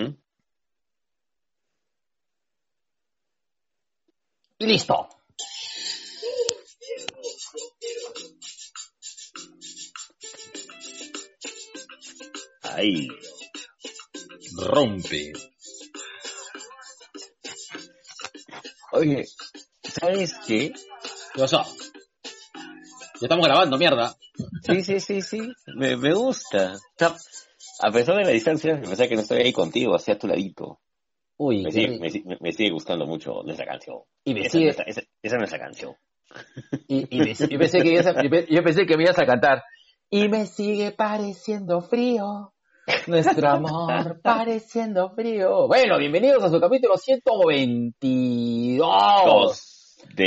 ¿Mm? Y listo. Ahí. Rompe. Oye, ¿sabes qué? ¿Qué pasó? Ya estamos grabando, mierda. Sí, sí, sí, sí. Me, me gusta. A pesar de la distancia, a pesar que no estoy ahí contigo, hacia tu ladito. Uy, Me sigue, me, me sigue gustando mucho nuestra canción. Y me Esa, sigue- esa- esa- esa es nuestra canción. Y, y me- yo, pensé que ibas a- yo pe- yo pensé que me ibas a cantar. Y me sigue pareciendo frío. Nuestro amor pareciendo frío. Bueno, bienvenidos a su capítulo 122. Dos de...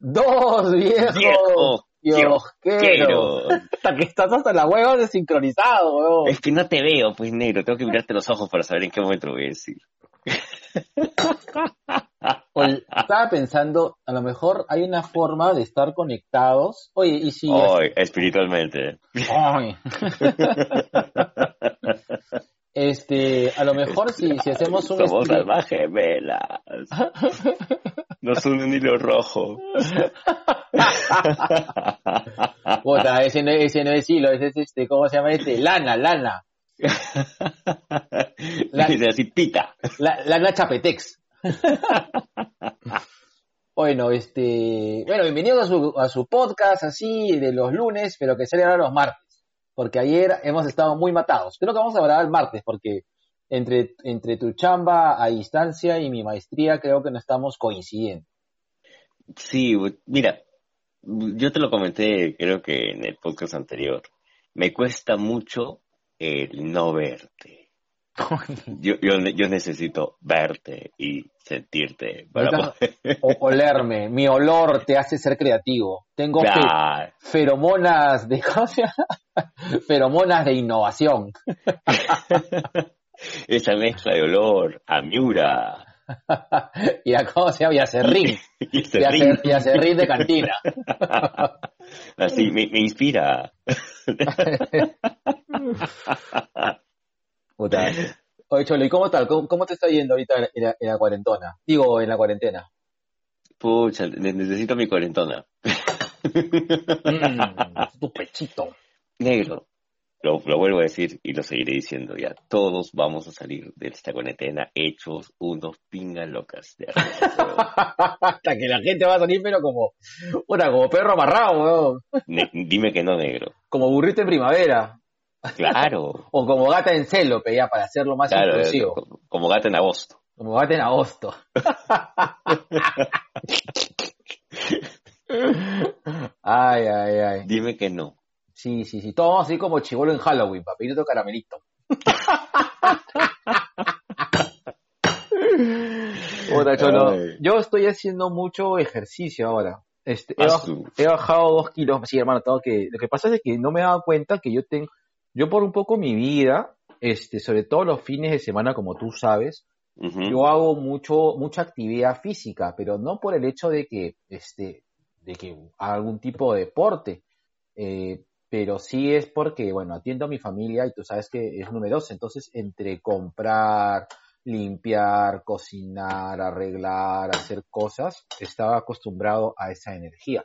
Dos viejos. Viejo Kiosqueros. Hasta que estás hasta la hueva de sincronizado, weón. Es que no te veo, pues negro. Tengo que mirarte los ojos para saber en qué momento voy a decir. Oye, estaba pensando, a lo mejor hay una forma de estar conectados. Oye, y si... Hoy, espiritualmente. Ay. Este, a lo mejor si, si hacemos un Somos stream- almas gemelas. Nos une un hilo rojo. Puta, ese no, ese no es hilo, ese es este, ¿cómo se llama este? Lana, lana. La- Dice así, pita. La, lana chapetex. bueno, este, bueno, bienvenidos a su, a su podcast así de los lunes, pero que sale ahora los martes. Porque ayer hemos estado muy matados. Creo que vamos a grabar el martes porque entre, entre tu chamba a distancia y mi maestría creo que no estamos coincidiendo. Sí, mira, yo te lo comenté creo que en el podcast anterior. Me cuesta mucho el no verte. Yo, yo, yo necesito verte y sentirte para. O olerme, mi olor te hace ser creativo. Tengo fe- feromonas de feromonas de innovación. Esa mezcla de olor a Miura y a cómo se llama, y a serrín, y a serrín de cantina. Así, me, me inspira. Puta. Oye, Cholo, ¿y cómo tal? ¿Cómo, cómo te está yendo ahorita en la, en la cuarentona? Digo, en la cuarentena. Pucha, ne- necesito mi cuarentona. Mm, tu pechito. Negro, lo, lo vuelvo a decir y lo seguiré diciendo ya. Todos vamos a salir de esta cuarentena hechos unos pingas locas. de arriba. Hasta que la gente va a salir, pero como, puta, como perro amarrado, weón. Ne- dime que no, negro. Como burrito en primavera. Claro, O como gata en celo, pe, ya, para hacerlo más claro, inclusivo. como, como gato en agosto. Como gata en agosto. ay, ay, ay. Dime que no. Sí, sí, sí. Todo así como chivolo en Halloween, otro caramelito. Cholo, yo estoy haciendo mucho ejercicio ahora. Este, he, baj- he bajado dos kilos. Sí, hermano, tengo que. Lo que pasa es que no me he dado cuenta que yo tengo. Yo, por un poco mi vida, este, sobre todo los fines de semana, como tú sabes, yo hago mucho, mucha actividad física, pero no por el hecho de que, este, de que haga algún tipo de deporte, eh, pero sí es porque, bueno, atiendo a mi familia y tú sabes que es numerosa, entonces entre comprar, limpiar, cocinar, arreglar, hacer cosas, estaba acostumbrado a esa energía.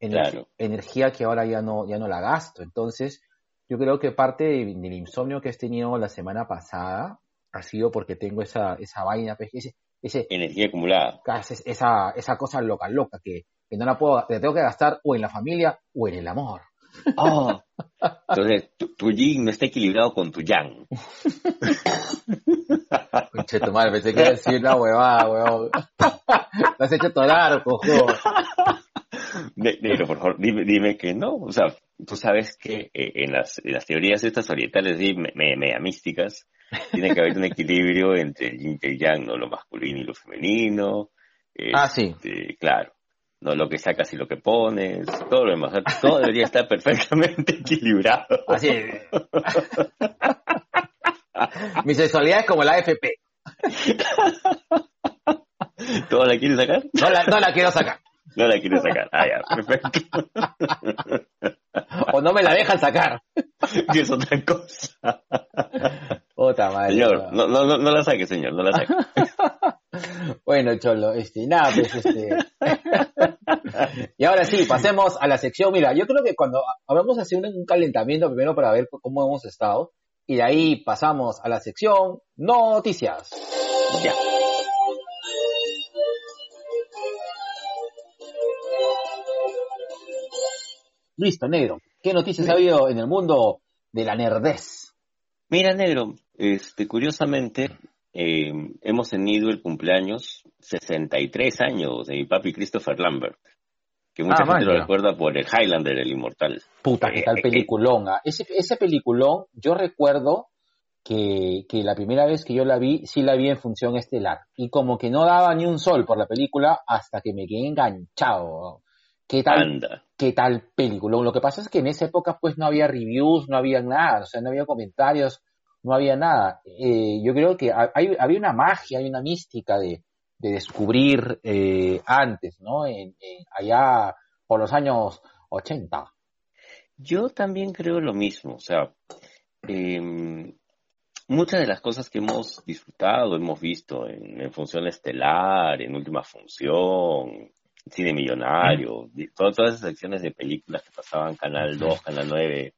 Ener- Claro. Energía que ahora ya no, ya no la gasto. Entonces, yo creo que parte de- del insomnio que he tenido la semana pasada ha sido porque tengo esa, esa vaina, pues, ese, ese, Energía acumulada. esa, esa, cosa loca, loca, que, que no la puedo, la tengo que gastar o en la familia o en el amor. Oh. Entonces, tu, tu yin no está equilibrado con tu yang. Conche tu madre, pensé que iba a decir una huevada, huevón. Me has hecho torar, cojo. Ne- Negro, por favor, dime, dime que no. O sea, tú sabes que eh, en, las, en las teorías estas orientales y me, me- media místicas, tiene que haber un equilibrio entre el yin y el yang, ¿no? Lo masculino y lo femenino. Ah, sí. Este, Claro. No lo que sacas y lo que pones, todo lo demás. Todo debería estar perfectamente equilibrado. Así es. Mi sexualidad es como la AFP. ¿Todo la quieres sacar? No la, no la quiero sacar. No la quieres sacar. Ah, ya, perfecto. O no me la dejan sacar. que es otra cosa. señor, no, no, no, la saque, señor, no la saque. bueno, Cholo, este, nada, pues este. y ahora sí, pasemos a la sección. Mira, yo creo que cuando vamos a hacer un, calentamiento primero para ver cómo hemos estado, y de ahí pasamos a la sección noticias. Ya. Listo, negro. ¿Qué noticias ha habido en el mundo de la nerdez? Mira, negro, este, curiosamente, eh, hemos tenido el cumpleaños 63 años de mi papi Christopher Lambert, que mucha ah, gente lo recuerda por el Highlander, el inmortal. Puta, qué tal eh, peliculón. ¿ah? Ese, ese peliculón, yo recuerdo que, que, la primera vez que yo la vi, sí la vi en función estelar. Y como que no daba ni un sol por la película hasta que me quedé enganchado. ¿Qué tal, ¿Qué tal película? Lo que pasa es que en esa época pues no había reviews, no había nada, o sea, no había comentarios, no había nada. Eh, yo creo que hay, había una magia, hay una mística de, descubrir eh, antes, ¿no? Allá por los años 80. Yo también creo lo mismo, o sea, em, muchas de las cosas que hemos disfrutado, hemos visto en Función Estelar, en Última Función, Cine Millonario, todas, todas esas secciones de películas que pasaban Canal 2, Canal 9.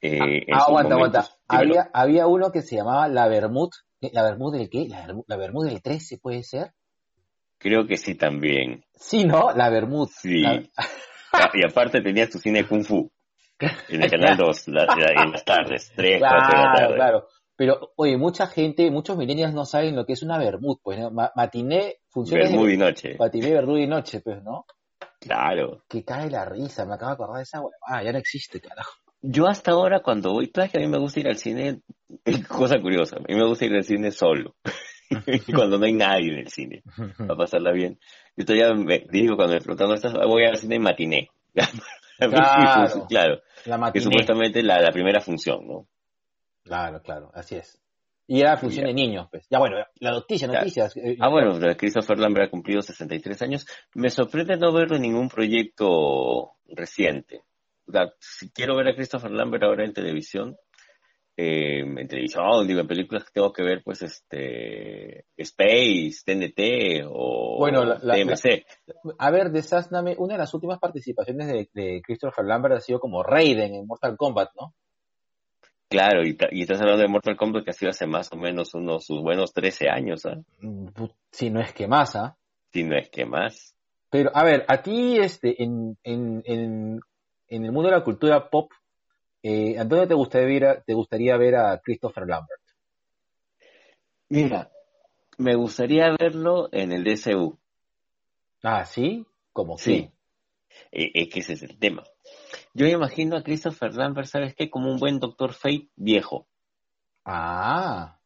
Eh, ah, aguanta, aguanta. Había, había uno que se llamaba La Bermud. ¿La Bermud del qué? ¿La, la Bermud del 13 puede ser? Creo que sí también. Sí, ¿no? La Bermud. Sí. Ah, y aparte tenías tu cine Kung Fu. En el Canal 2, en las tardes, 3, 4 de la tarde. Claro, pero, oye, mucha gente, muchos millennials no saben lo que es una bermud, pues, ¿no? matiné funciona. Bermud y noche. Matiné, bermud y noche, pues, ¿no? Claro. Que cae la risa, me acabo de acordar de esa Ah, ya no existe, carajo. Yo hasta ahora cuando voy, sabes que a mí me gusta ir al cine, cosa curiosa, a mí me gusta ir al cine solo. cuando no hay nadie en el cine, para pasarla bien. Yo todavía me digo cuando me preguntan, ¿estás? voy al cine matiné. claro, claro. La matiné. Que supuestamente la, la primera función, ¿no? Claro, claro, así es. Y era función de niños, pues. Ya bueno, la noticia, noticias. Ah, bueno, Christopher Lambert ha cumplido 63 años. Me sorprende no verlo en ningún proyecto reciente. O sea, si quiero ver a Christopher Lambert ahora en televisión, eh, en televisión, digo, en películas que tengo que ver, pues, este, Space, TNT o bueno, la, TMC. a ver, desázname, una de las últimas participaciones de, de Christopher Lambert ha sido como Raiden en Mortal Kombat, ¿no? Claro, y, estás hablando de Mortal Kombat que ha sido hace más o menos unos sus buenos 13 años, ¿ah? Mm, si no es que más, ¿ah? Si no es que más. Pero, a ver, a ti, este, en, en, en, en el mundo de la cultura pop, eh, dónde te gustaría, ver a, te gustaría ver a Christopher Lambert? Mira, me gustaría verlo en el DCU. Ah, ¿sí? ¿Cómo sí? E, es que ese es el tema. Yo me imagino a Christopher Lambert, ¿sabes qué? Como un buen Doctor Fate viejo. Ah.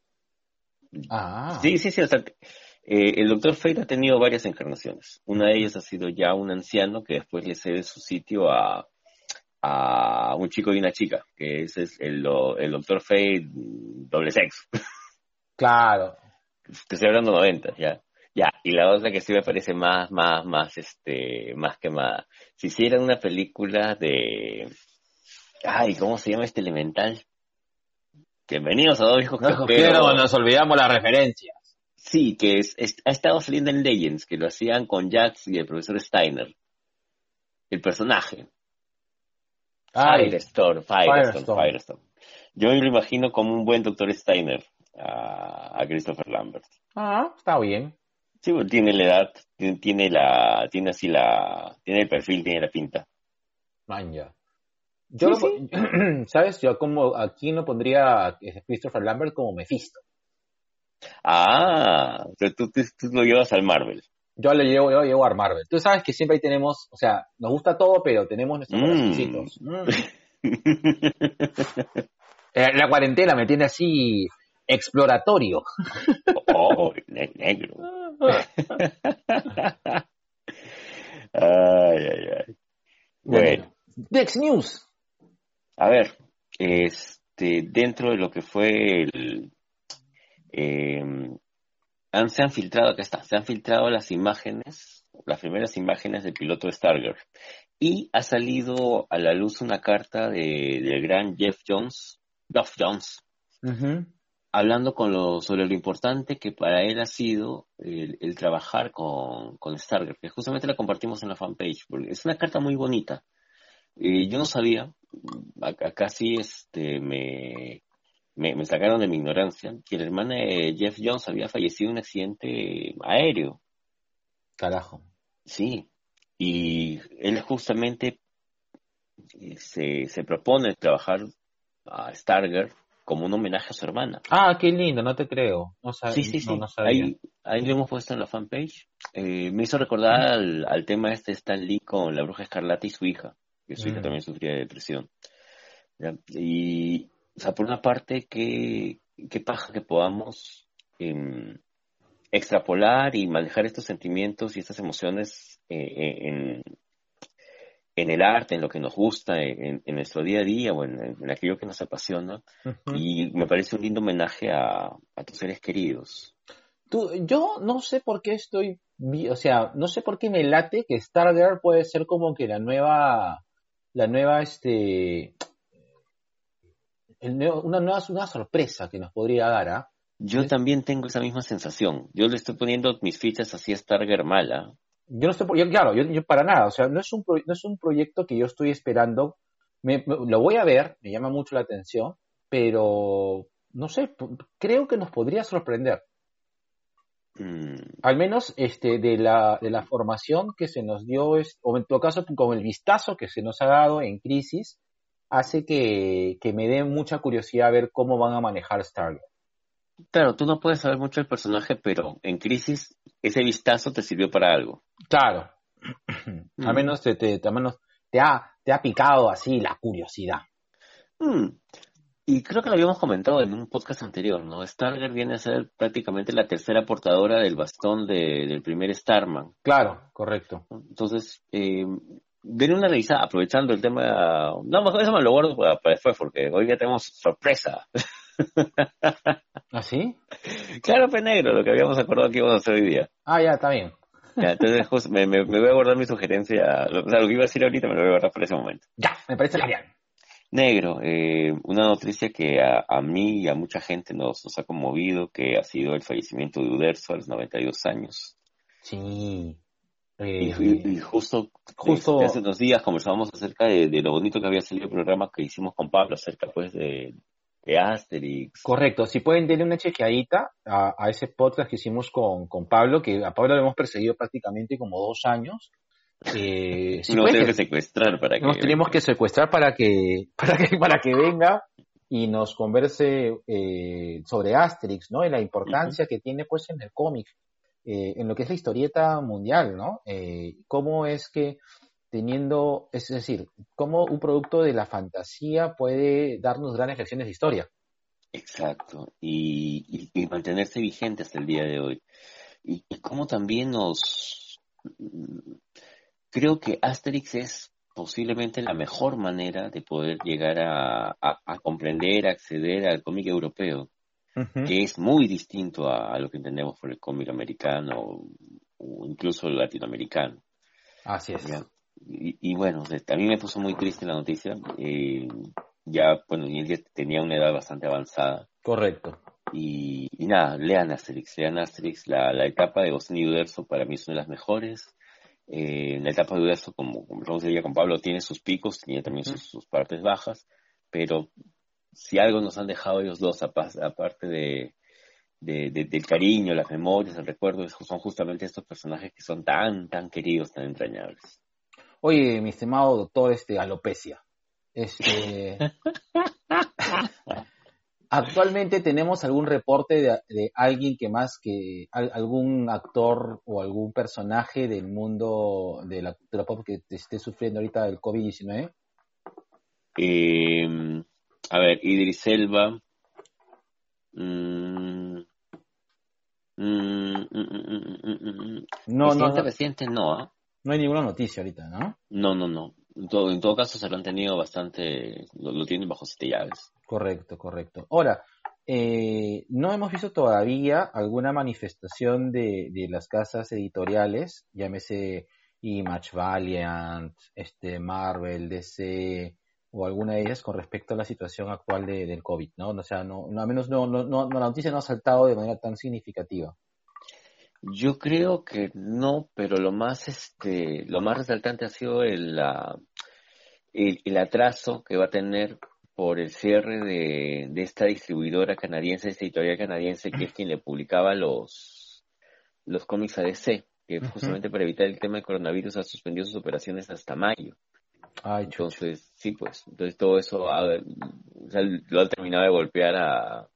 Ah. Sí, sí, sí. O sea, eh, el Doctor Fate ha tenido varias encarnaciones. Una de ellas ha sido ya un anciano que después le cede su sitio a, a un chico y una chica, que ese es el, el Doctor Fate doble sexo. Claro. Que estoy hablando 90, ya. Ya, y la otra que sí me parece más, más, más, este, más que más. Si hicieran una película de, ay, ¿cómo se llama este elemental? Bienvenidos a dos hijos pero nos olvidamos las referencias. Sí, que es, ha estado saliendo en Legends, que lo hacían con Jax y el profesor Steiner. El personaje. Firestorm, Firestorm, Firestorm, Yo me lo imagino como un buen Doctor Steiner a, a Christopher Lambert. Ah, está bien. Sí, tiene la edad, tiene, la, tiene así la, tiene el perfil, tiene la pinta. Manja. Yo, ¿sabes? Yo como aquí no pondría a Christopher Lambert como Mephisto. Ah, o sea, tú, lo llevas al Marvel. Yo lo llevo, yo lo llevo al Marvel. Tú sabes que siempre ahí tenemos, o sea, nos gusta todo, pero tenemos nuestros mm. mm. Eh, la cuarentena me tiene así exploratorio. Oh, negro. ay, ay, ay. Bueno. Dex News. A ver, este, dentro de lo que fue el, em, se han filtrado, acá está, se han filtrado las imágenes, las primeras imágenes del piloto de Stargirl. Y ha salido a la luz una carta de, del gran Jeff Jones, Geoff Jones, hablando con lo, sobre lo importante que para él ha sido el, trabajar con, con Stargate, que justamente la compartimos en la fanpage, porque es una carta muy bonita. Eh, yo no sabía, acá sí este, me, me, sacaron de mi ignorancia, que el hermano de Jeff Jones había fallecido en un accidente aéreo. Carajo. Sí, y él justamente eh, se, se propone trabajar a Stargate como un homenaje a su hermana. Ah, qué lindo, no te creo. No sí, sí, sí. ahí, ahí, lo hemos puesto en la fanpage. Eh, me hizo recordar al, tema este Stan Lee con la bruja escarlata y su hija, que su hija mm. también sufría de depresión. Y, o sea, por una parte, qué, qué paja que podamos em, extrapolar y manejar estos sentimientos y estas emociones eh, en, en el arte, en lo que nos gusta, en, nuestro día a día o en, aquello que nos apasiona. Y me parece un lindo homenaje a, tus seres queridos. Tú, yo no sé por qué estoy, o sea, no sé por qué me late que Stargirl puede ser como que la nueva, la nueva, este, una nueva una sorpresa que nos podría dar, ¿ah? Yo también tengo esa misma sensación. Yo le estoy poniendo mis fichas así a Stargirl mala, yo no estoy, yo, claro, yo, para nada, o sea, no es un, no es un proyecto que yo estoy esperando, me, lo voy a ver, me llama mucho la atención, pero no sé, creo que nos podría sorprender. Mm. Al menos este, de, la, de la formación que se nos dio, o en todo caso con el vistazo que se nos ha dado en Crisis, hace que, que me dé mucha curiosidad ver cómo van a manejar Stargate. Claro, tú no puedes saber mucho del personaje, pero en Crisis ese vistazo te sirvió para algo. Claro. Al menos te, te, menos te, ha, te ha picado así la curiosidad. Mm. Y creo que lo habíamos comentado en un podcast anterior, ¿no? Stargate viene a ser prácticamente la tercera portadora del bastón del primer Starman. Claro, correcto. Entonces, eh, una revisada, aprovechando el tema. No, mejor eso me lo guardo para después, porque hoy ya tenemos sorpresa. ¿Ah, sí? Claro, fue negro, lo que habíamos acordado que íbamos a hacer hoy día. Ah, ya, está bien. entonces me, voy a guardar mi sugerencia, o sea, lo que iba a decir ahorita me lo voy a guardar para ese momento. Ya, me parece genial. Negro, eh, una noticia que a, mí y a mucha gente nos, nos ha conmovido, que ha sido el fallecimiento de Uderzo a los 92 años. Sí. y, eh, justo, justo... hace unos días conversábamos acerca de, de, lo bonito que había salido el programa que hicimos con Pablo acerca pues de, de Asterix. Correcto, si pueden darle una chequeadita a, a, ese podcast que hicimos con, con, Pablo, que a Pablo lo hemos perseguido prácticamente como dos años. Eh, si nos tenemos que secuestrar para que... Nos tenemos que secuestrar para que, para que, para que venga y nos converse eh, sobre Asterix, ¿no? Y la importancia que tiene pues en el cómic, eh, en lo que es la historieta mundial, ¿no? Eh, cómo es que teniendo, es decir, cómo un producto de la fantasía puede darnos grandes lecciones de historia. Exacto, y, mantenerse vigente hasta el día de hoy. Y, cómo también nos... Creo que Asterix es posiblemente la mejor manera de poder llegar a, comprender, acceder al cómic europeo, que es muy distinto a, lo que entendemos por el cómic americano o, incluso el latinoamericano. Así es. Y, bueno, a mí me puso muy triste la noticia. Eh, ya, bueno, él tenía una edad bastante avanzada. Correcto. Y, nada, lean Asterix, lean Asterix. La, la etapa de Gostin y Uderzo para mí es una de las mejores. Eh, la etapa de Uderzo, como, como decía con Pablo, tiene sus picos, tiene también sus, partes bajas, pero si algo nos han dejado ellos dos, aparte de, de, del cariño, las memorias, el recuerdo, son justamente estos personajes que son tan, tan queridos, tan entrañables. Oye, mi estimado doctor, este, alopecia. Este, actualmente tenemos algún reporte de, alguien que más que algún actor o algún personaje del mundo de la cultura pop que esté sufriendo ahorita el COVID-19? Em, a ver, Idris Elba. Mm, mm, mm, no, no, reciente no, ¿ah? No hay ninguna noticia ahorita, ¿no? No, no, no. En todo, en todo caso se lo han tenido bastante, lo, tienen bajo siete llaves. Correcto, correcto. Ahora, eh, no hemos visto todavía alguna manifestación de, de las casas editoriales, llámese Image Valiant, este Marvel, DC, o alguna de ellas con respecto a la situación actual de, del COVID, ¿no? O sea, no, no al menos no, no, no, la noticia no ha saltado de manera tan significativa. Yo creo que no, pero lo más, este, lo más resaltante ha sido el, el, atraso que va a tener por el cierre de, de esta distribuidora canadiense, esta editorial canadiense, que es quien le publicaba los, los cómics a DC, que justamente para evitar el tema del coronavirus ha suspendido sus operaciones hasta mayo. entonces, sí, pues, entonces todo eso lo ha terminado de golpear a,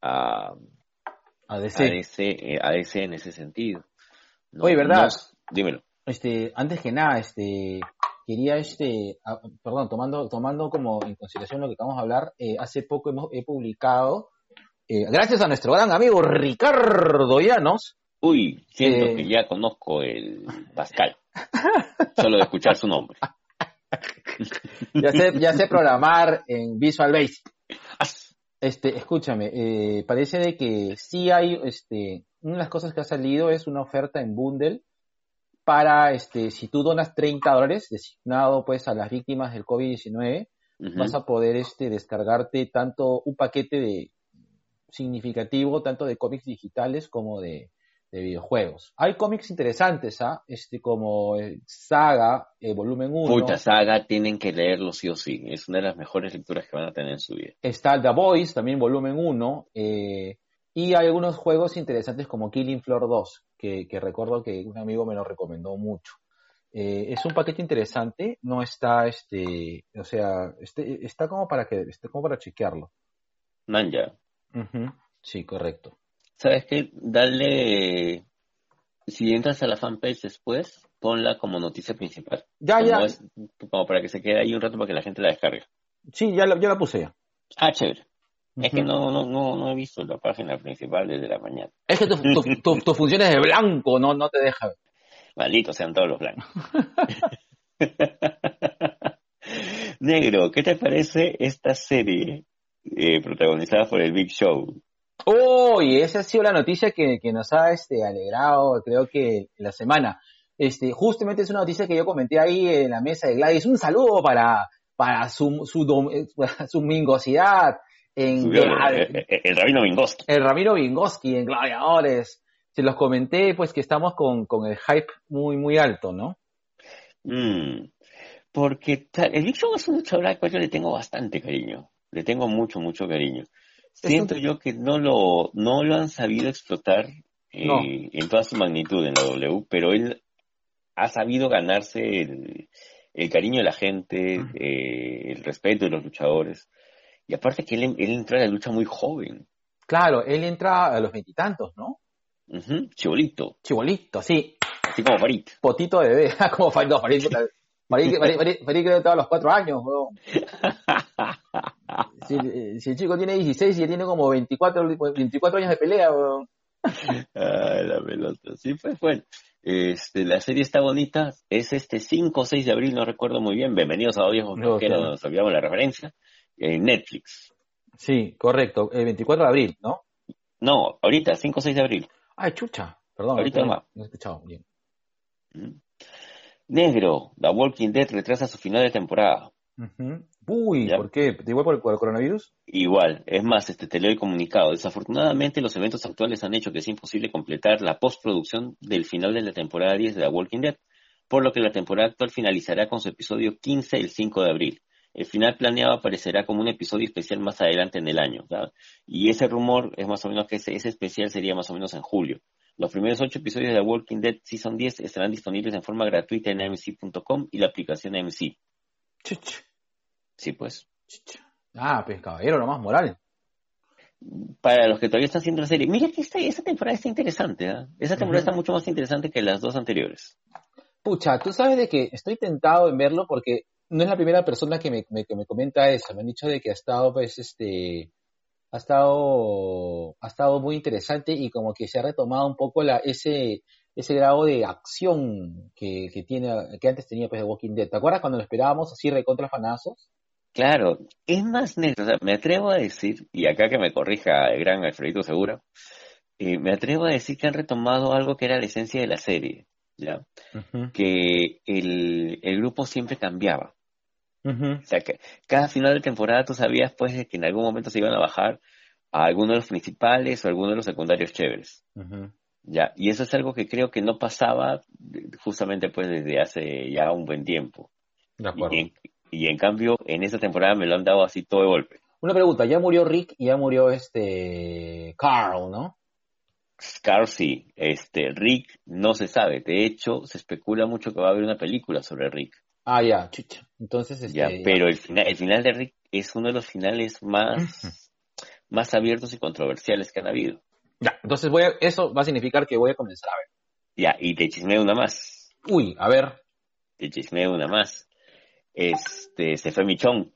a, a DC. A DC, en ese sentido. Oye, ¿verdad? dímelo. Este, antes que nada, este, quería, este, perdón, tomando, tomando como en consideración lo que acabamos de hablar, eh, hace poco hemos, he publicado, eh, gracias a nuestro gran amigo Ricardo Llanos. Uy, siento eh, que ya conozco el Pascal, solo de escuchar su nombre. ya, sé, ya sé programar en Visual Basic. Este, escúchame, parece de que sí hay, este, una de las cosas que ha salido es una oferta en bundle para, este, si tú donas 30 dólares designado pues a las víctimas del COVID-19, vas a poder este, descargarte tanto un paquete de significativo, tanto de cómics digitales como de, videojuegos. Hay cómics interesantes, ¿ah? Este, como eh, Saga, eh, volumen 1. Puta, Saga tienen que leerlo sí o sí. Es una de las mejores lecturas que van a tener en su vida. Está The Voice, también volumen 1. Eh, y hay algunos juegos interesantes como Killing Floor 2, que, recuerdo que un amigo me lo recomendó mucho. Eh, es un paquete interesante, no está, este, o sea, este, está como para que, está como para chequearlo. Manja. Sí, correcto. ¿Sabes qué? Dale, si entras a la fanpage después, ponla como noticia principal. Ya, ya. como para que se quede ahí un rato para que la gente la descargue. Sí, ya la, ya la puse ya. Ah, chévere. Es que no, no, no, no he visto la página principal desde la mañana. Es que tus tu, funciones de blanco no, no te deja. Malditos sean todos los blancos. Negro, ¿qué te parece esta serie eh, protagonizada por el Big Show? Oh, y esa ha sido la noticia que, que nos ha este, alegrado, creo que la semana. Este, justamente es una noticia que yo comenté ahí en la mesa de Gladys. Un saludo para, para su, su, su mingosidad, en el, Rabino Vingoski. El Rabino Vingoski en Gladiadores. Se los comenté, pues que estamos con, el hype muy, muy alto, ¿no? Mm, porque el Big es un luchador al cual yo le tengo bastante cariño. Le tengo mucho, mucho cariño. Siento yo que no lo, no lo han sabido explotar eh, en toda su magnitud en la W, pero él ha sabido ganarse el, cariño de la gente, eh, el respeto de los luchadores. Y aparte que él, entra a la lucha muy joven. Claro, él entra a los veintitantos, ¿no? Chibolito. Chibolito, sí. Así como Farid. Potito de bebé, como Farid. No, Farid, Farid, Farid, a los cuatro años, Si, el chico tiene 16 y tiene como 24, 24 años de pelea, weón. Ah, la pelota. Sí, pues bueno. Este, la serie está bonita. Es este 5 o 6 de abril, no recuerdo muy bien. Bienvenidos a Odios no, que nos olvidamos la referencia en Netflix. Sí, correcto. El 24 de abril, ¿no? No, ahorita, 5 o 6 de abril. Ay, chucha. Perdón. Ahorita no, he escuchado bien. Negro, The Walking Dead retrasa su final de temporada. Uy, ¿por qué? ¿Igual por el, por el, coronavirus? Igual, es más, este, te leo el comunicado. Desafortunadamente, los eventos actuales han hecho que es imposible completar la postproducción del final de la temporada 10 de The Walking Dead, por lo que la temporada actual finalizará con su episodio 15 el 5 de abril. El final planeado aparecerá como un episodio especial más adelante en el año. Y ese rumor es más o menos que ese, especial sería más o menos en julio. Los primeros ocho episodios de The Walking Dead Season 10 estarán disponibles en forma gratuita en AMC.com y la aplicación AMC. Sí, pues. Ah, pues caballero, lo más moral. Para los que todavía están haciendo la serie, mira que esta, esta temporada está interesante. ¿eh? Esa temporada está mucho más interesante que las dos anteriores. Pucha, tú sabes de que estoy tentado en verlo porque no es la primera persona que me, que me comenta eso. Me han dicho de que ha estado, pues, este, ha estado, ha estado muy interesante y como que se ha retomado un poco la, ese, ese grado de acción que, que tiene, que antes tenía pues The Walking Dead. ¿Te acuerdas cuando lo esperábamos así recontra fanazos? Claro, es más negro, me atrevo a decir, y acá que me corrija el gran Alfredito Seguro, eh, me atrevo a decir que han retomado algo que era la esencia de la serie, ¿ya? Que el, el grupo siempre cambiaba. O sea, que cada final de temporada tú sabías pues de que en algún momento se iban a bajar a alguno de los principales o a alguno de los secundarios chéveres. Ya, y eso es algo que creo que no pasaba justamente pues desde hace ya un buen tiempo. Y, en, cambio, en esta temporada me lo han dado así todo de golpe. Una pregunta, ya murió Rick y ya murió este Carl, ¿no? Carl sí, este Rick no se sabe. De hecho, se especula mucho que va a haber una película sobre Rick. Ah, ya, chucha. Entonces, este, ya, pero el final, el final de Rick es uno de los finales más, más abiertos y controversiales que han habido. Ya, entonces voy a, eso va a significar que voy a comenzar a ver. Ya, y te chismeo una más. Uy, a ver. Te chismeo una más. Este, se fue Michón.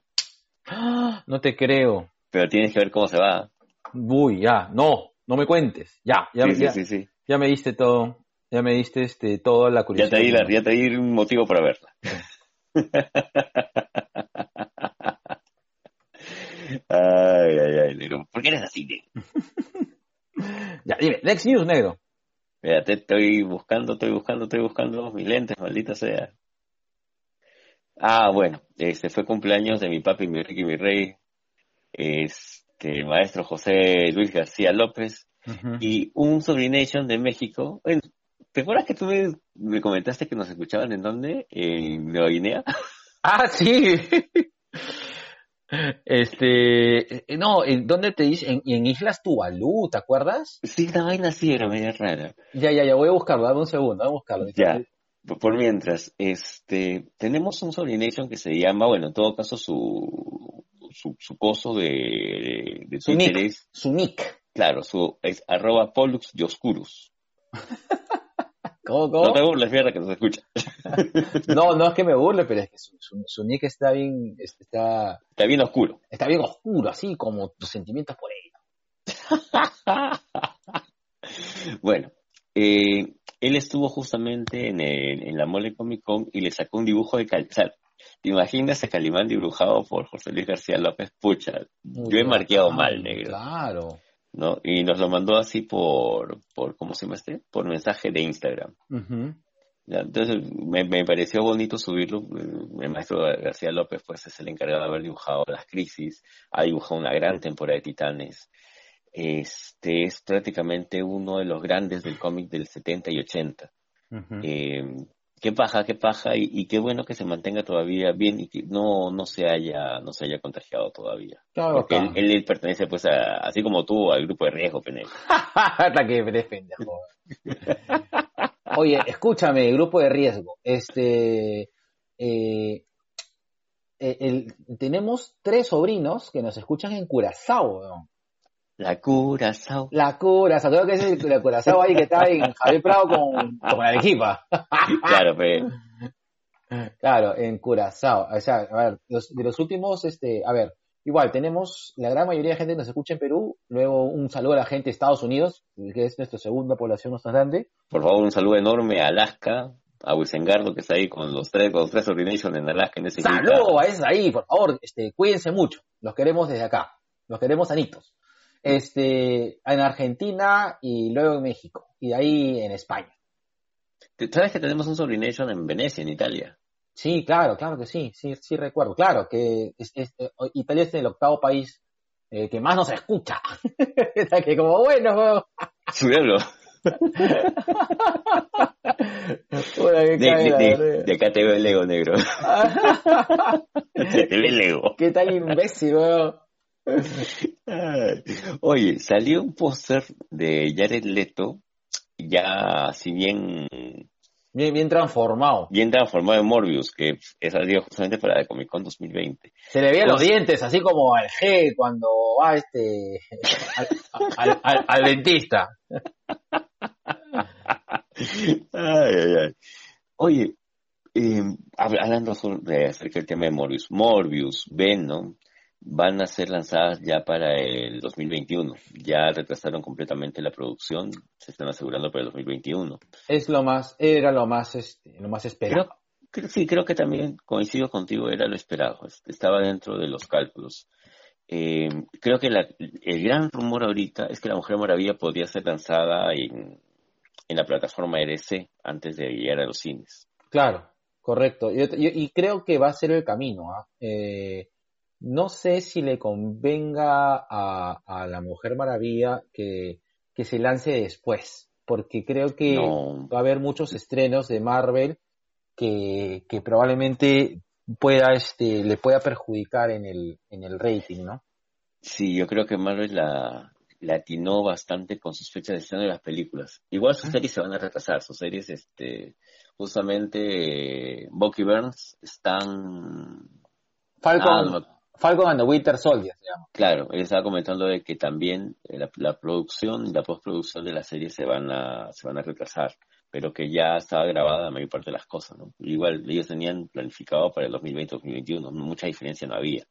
No te creo. Pero tienes que ver cómo se va. Uy, ya, no, no me cuentes. Ya, ya, sí, sí, sí, ya me diste todo. Ya me diste este, toda la curiosidad. Ya te di, un motivo para verla. ay, ay, ay, negro. ¿Por qué eres así, negro? ya, dime, next news, negro. Mira, te estoy buscando, estoy buscando, estoy buscando mis lentes, maldita sea. Ah, bueno, este fue cumpleaños de mi papi, mi Ricky, mi rey, este, el maestro José Luis García López, y un Sobrination de México. ¿Te acuerdas que tú me, comentaste que nos escuchaban en dónde? ¿En Nueva Guinea? Ah, sí. Este, eh, no, ¿en dónde te dice? En, en, Islas Tuvalu, ¿te acuerdas? Sí, la vaina sí era media rara. Ya, ya, ya, voy a buscarlo, dame un segundo, voy a buscarlo. Ya, por mientras, este, tenemos un Sobrination que se llama, bueno, en todo caso su, su, su coso de, de su nick, Su nick. Claro, su, es arroba Pollux Dioscurus. ¿Cómo, cómo? No te burles, mierda, que no se escucha. no, no es que me burle, pero es que su, su, nick está bien, está... Está bien oscuro. Está bien oscuro, así como tus sentimientos por ella. bueno, eh, él estuvo justamente en, en la Mole Comic Con y le sacó un dibujo de sea, ¿te imaginas a Calimán dibujado por José Luis García López? Pucha, yo he marqueado mal, negro. Claro. ¿No? Y nos lo mandó así por, por ¿cómo se llama este? Por mensaje de Instagram. entonces me, me, pareció bonito subirlo. El maestro García López, pues, es el encargado de haber dibujado las crisis. Ha dibujado una gran temporada de Titanes. Este es prácticamente uno de los grandes del cómic del 70 y 80. Eh, qué paja, qué paja y, qué bueno que se mantenga todavía bien y que no, no se haya, no se haya contagiado todavía. Claro, Porque él, pertenece pues así como tú, al grupo de riesgo, Penel. Hasta que pendejo. Oye, escúchame, grupo de riesgo. Este eh, eh, tenemos tres sobrinos que nos escuchan en Curazao, ¿no? La Curazao. La Curazao, creo que es la Curazao ahí que está en Javier Prado con, con Arequipa. claro, pero... Claro, en Curazao. O sea, a ver, de los últimos, este, a ver, igual, tenemos, la gran mayoría de gente que nos escucha en Perú, luego un saludo a la gente de Estados Unidos, que es nuestra segunda población más grande. Por favor, un saludo enorme a Alaska, a Wisengardo, que está ahí con los tres, con los tres Ordination en Alaska en ese Saludo a esos ahí, por favor, este, cuídense mucho, los queremos desde acá, los queremos sanitos este, en Argentina y luego en México, y de ahí en España. ¿Sabes que tenemos un Sobrination en Venecia, en Italia? Sí, claro, claro que sí, sí, sí recuerdo. Claro, que eh, Italia es el octavo país eh, que más nos escucha. que como bueno, Subirlo. de, acá te veo el Lego negro. te veo el Lego. Qué tal imbécil, weón. Oye, salió un póster de Jared Leto, ya si bien... Bien, bien transformado. Bien transformado en Morbius, que es salido justamente para la Comic Con 2020. Se le veían los dientes, así como al G cuando va este al, dentista. Oye, eh, hablando de acerca del tema de Morbius, Morbius, Venom, van a ser lanzadas ya para el 2021. Ya retrasaron completamente la producción, se están asegurando para el 2021. Es lo más, era lo más, este, lo más esperado. sí, creo que también coincido contigo, era lo esperado, estaba dentro de los cálculos. Eh, creo que el gran rumor ahorita es que la Mujer Maravilla podría ser lanzada en, en la plataforma RC antes de llegar a los cines. Claro. Correcto. y creo que va a ser el camino. ¿ah? Eh, no sé si le convenga a, la Mujer Maravilla que, se lance después, porque creo que va a haber muchos estrenos de Marvel que, probablemente pueda, este, le pueda perjudicar en el, en el rating, ¿no? Sí, yo creo que Marvel la, atinó bastante con sus fechas de estreno de las películas. Igual sus series se van a retrasar, sus series, este, justamente Bucky Burns están... Falcon, Falcon and the Winter Soldier se llama. Claro, él estaba comentando de que también eh, la, producción y la postproducción de la serie se van a, se van a retrasar, pero que ya estaba grabada la mayor parte de las cosas, ¿no? Igual ellos tenían planificado para el 2020-2021, mucha diferencia no había.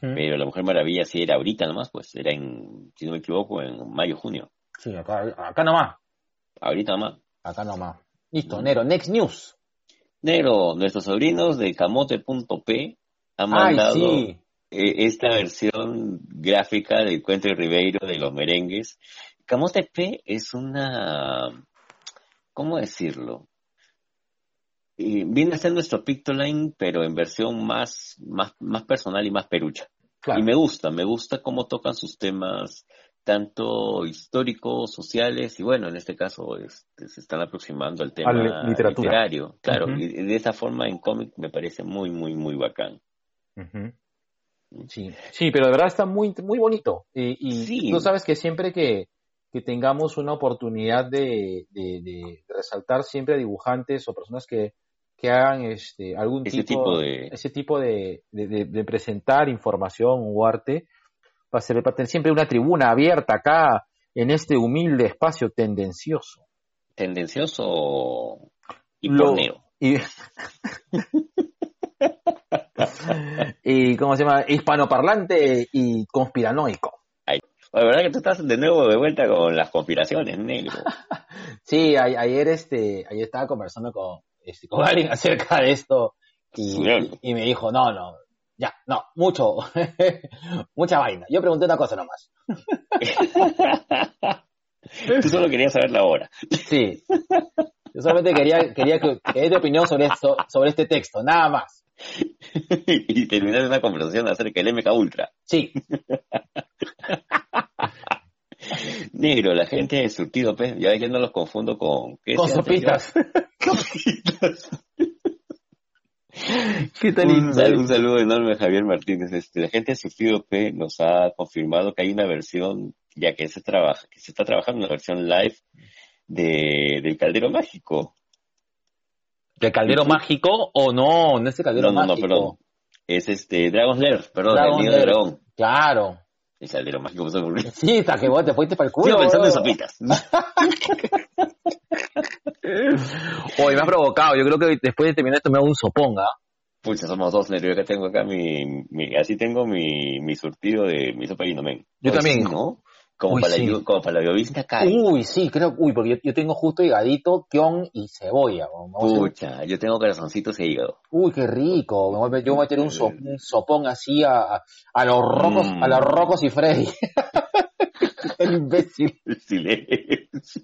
Pero La Mujer Maravilla sí era ahorita nomás, pues era en, si no me equivoco, en mayo, junio. Sí, acá, acá nomás. Ahorita nomás. Acá nomás. Listo, Nero, next news. Nero, nuestros sobrinos de camote.p han mandado e, esta versión gráfica de Ribeiro de los merengues. Camote P es una, ¿cómo decirlo? viene a ser nuestro Pictoline, pero en versión más, más, más personal y más perucha. Y me gusta, me gusta cómo tocan sus temas tanto históricos, sociales, y bueno, en este caso este, se están aproximando al tema literario. Claro, y de esa forma en cómic me parece muy, muy, muy bacán. Sí, sí, pero de verdad está muy, muy bonito. Y, tú sabes que siempre que, tengamos una oportunidad de, resaltar siempre a dibujantes o personas que, hagan este, algún tipo, de... ese tipo de, presentar información o arte, va a ser siempre una tribuna abierta acá en este humilde espacio tendencioso. Tendencioso y Lo, y, ¿cómo se llama? Hispanoparlante y conspiranoico. la verdad que tú estás de nuevo de vuelta con las conspiraciones, negro. sí, ayer este, ayer estaba conversando con, este, con alguien acerca de esto y, y, me dijo, no, no, ya, no, mucho, mucha vaina. Yo pregunté una cosa nomás. Tú solo querías saber la hora. Sí. Yo solamente quería, quería que, que dé tu opinión sobre esto, sobre este texto, nada más. y terminar una conversación acerca del MK Ultra. Sí. Negro, la gente de surtido, pues, ya que no los confundo con... ¿qué con sopitas. sopitas. un, saludo, enorme a Javier Martínez. Este, la gente de Surtido P nos ha confirmado que hay una versión, ya que se trabaja, que se está trabajando una versión live de, del Caldero Mágico. ¿Del Caldero Mágico o no? No es el Caldero Mágico. No, no, perdón. Es este, Dragon's Lair, perdón, el nido de dragón. Claro. El Caldero Mágico, me Sí, hasta que vos te fuiste para el culo. Sigo pensando en sopitas. Hoy me ha provocado. Yo creo que después de terminar esto me hago un soponga. Pucha, somos dos, Nerio. Yo que tengo acá mi, mi, así tengo mi, mi surtido de mi sopa y men. Yo también. ¿no? Como, para la, como para la acá. Uy, sí, creo, uy, porque yo, tengo justo higadito, kion y cebolla. Pucha, yo tengo corazoncitos e hígado. Uy, qué rico. yo voy a meter un, un sopón así a, a, los rocos, a los mm. rocos y Freddy. el imbécil. Silencio.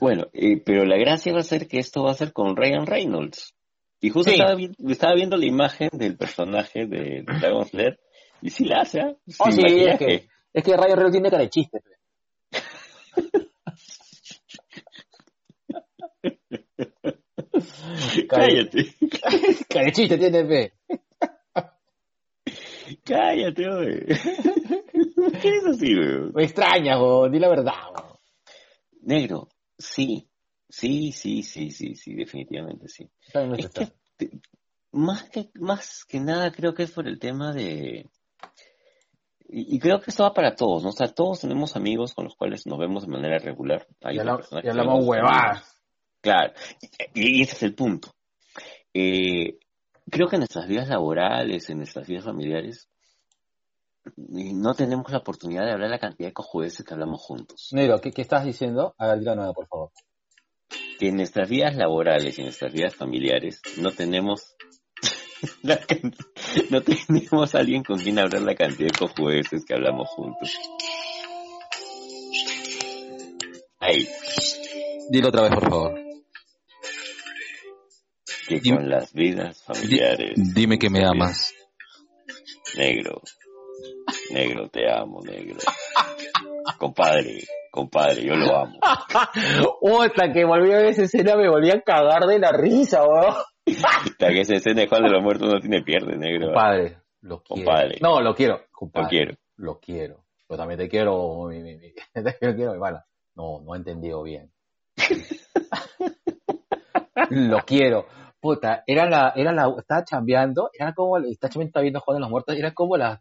bueno, eh, pero la gracia va a ser que esto va a ser con Ryan Reynolds. Y justo estaba, estaba, viendo la imagen del personaje de Dragon Slayer y sí la hace, ¿eh? Oh, sí, es que, es que Ryan Reynolds tiene cara de chiste. Cállate. Cara de chiste tiene fe. Cállate, güey. ¿Qué es así, güey? Me extraña, güey. Di la verdad, güey. Negro, sí. Sí, sí, sí, sí, sí, definitivamente sí. más, que, más que nada creo que es por el tema de... Y, creo que esto va para todos, ¿no? O sea, todos tenemos amigos con los cuales nos vemos de manera regular. Hay y hablamos huevadas. Claro, y, ese es el punto. Eh, creo que en nuestras vidas laborales, en nuestras vidas familiares, no tenemos la oportunidad de hablar la cantidad de cojudeces que hablamos juntos. Negro, ¿qué, estás diciendo? A ver, nueva, por favor. Que en nuestras vidas laborales y en nuestras vidas familiares no tenemos no tenemos a alguien con quien hablar la cantidad de cojudeces que hablamos juntos. Ahí. Dilo otra vez, por favor. que con las vidas familiares. Dime que me amas. Negro, negro, te amo, negro. Compadre, compadre, yo lo amo. Hasta que volví a ver esa escena me volví a cagar de la risa, weón. Hasta que esa escena de Juan de los Muertos no tiene pierde, negro. Compadre, lo quiero. Compadre. No, lo quiero. Lo quiero. Lo quiero. Yo también te quiero, mi, mi, mi. Te quiero, mi pana. No, no he entendido bien. lo quiero. Puta, era la, era la, estaba chambeando, era como, está chambeando, está viendo Juan de los Muertos, era como las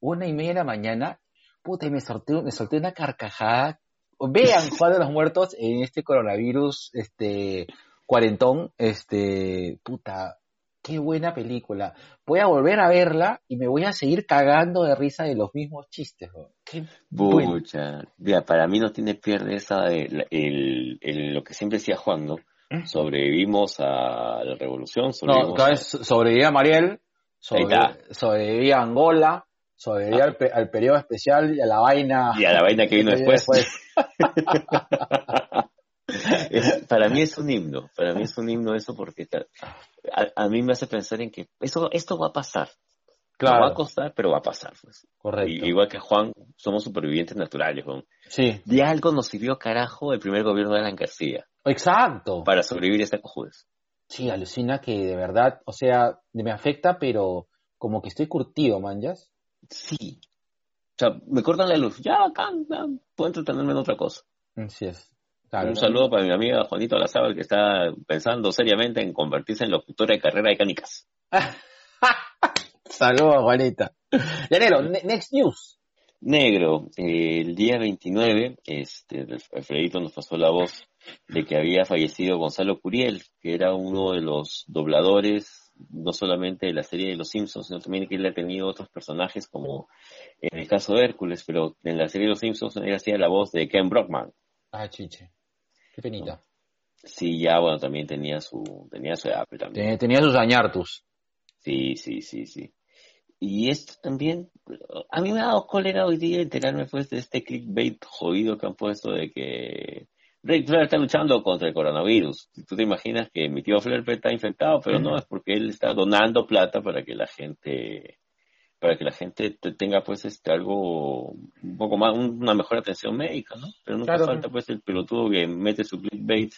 una y media de la mañana, puta, y me solté, me solté una carcajada. Vean Juan de los Muertos en este coronavirus, este, cuarentón, este, puta, qué buena película. Voy a volver a verla y me voy a seguir cagando de risa de los mismos chistes. bro. Qué mira, para mí no tiene pierde esa de la- el, el- lo que siempre decía Juan, ¿no? Sobrevivimos a la revolución, No, sobrevivimos cada a- sobrevivía Mariel, sobre- Ahí sobrevivía Angola, sobrevivía al, pe- al periodo especial y a la vaina. y a la vaina que vino después. Es- para mí es un himno, para mí es un himno eso porque a, a mí me hace pensar en que eso esto va a pasar. Nos va a Claro, costar, pero va a pasar. Pues. correcto. Y- igual que Juan, somos supervivientes naturales. Juan. Sí, De algo nos sirvió carajo el primer gobierno de Alan García exacto. para sobrevivir a esta cojudes. Sí, alucina que de verdad, o sea, me afecta, pero como que estoy curtido, manjas. Sí. O sea, me cortan la luz. Ya, bacán, ya, puedo entretenerme en otra cosa. Así es. Claro, Un saludo para mi amiga Juanito Alazábal que está pensando seriamente en convertirse en locutora de carrera de canicas. Saludos, Juanita. Ne- next news. Negro, eh, el día 29, este, Alfredito nos pasó la voz de que había fallecido Gonzalo Curiel, que era uno de los dobladores, no solamente de la serie de Los Simpsons, sino también que él ha tenido otros personajes como en el caso de Hércules, pero en la serie de Los Simpsons él hacía la voz de Ken Brockman. Ah, chiche. Qué penita. Sí, ya bueno, también tenía su, tenía su pero también. Tenía, tenía sus añartus. Sí, sí, sí, sí. Y esto también, a mí me ha dado cólera hoy día enterarme pues de este clickbait jodido que han puesto de que Rick Flair está luchando contra el coronavirus. Tú te imaginas que mi tío Flair está infectado, pero no, es porque él está donando plata para que la gente, para que la gente te- tenga pues este algo, un poco más, una mejor atención médica, ¿no? Pero nunca Claro. falta pues el pelotudo que mete su clickbait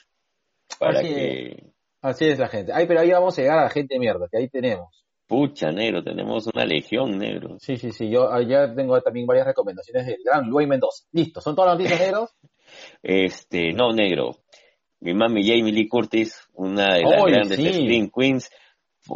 para Así que... Así es la gente. Ay, pero ahí vamos a llegar a la gente mierda, que ahí tenemos. Pucha, negro, tenemos una legión, negro. Sí, sí, sí. Yo ya tengo también varias recomendaciones del gran Luis Mendoza. Listo, son todas las noticias negros. Este, no, negro. Mi mami Jamie Lee Curtis, una de las ¡Ay, grandes sí! Scream Queens,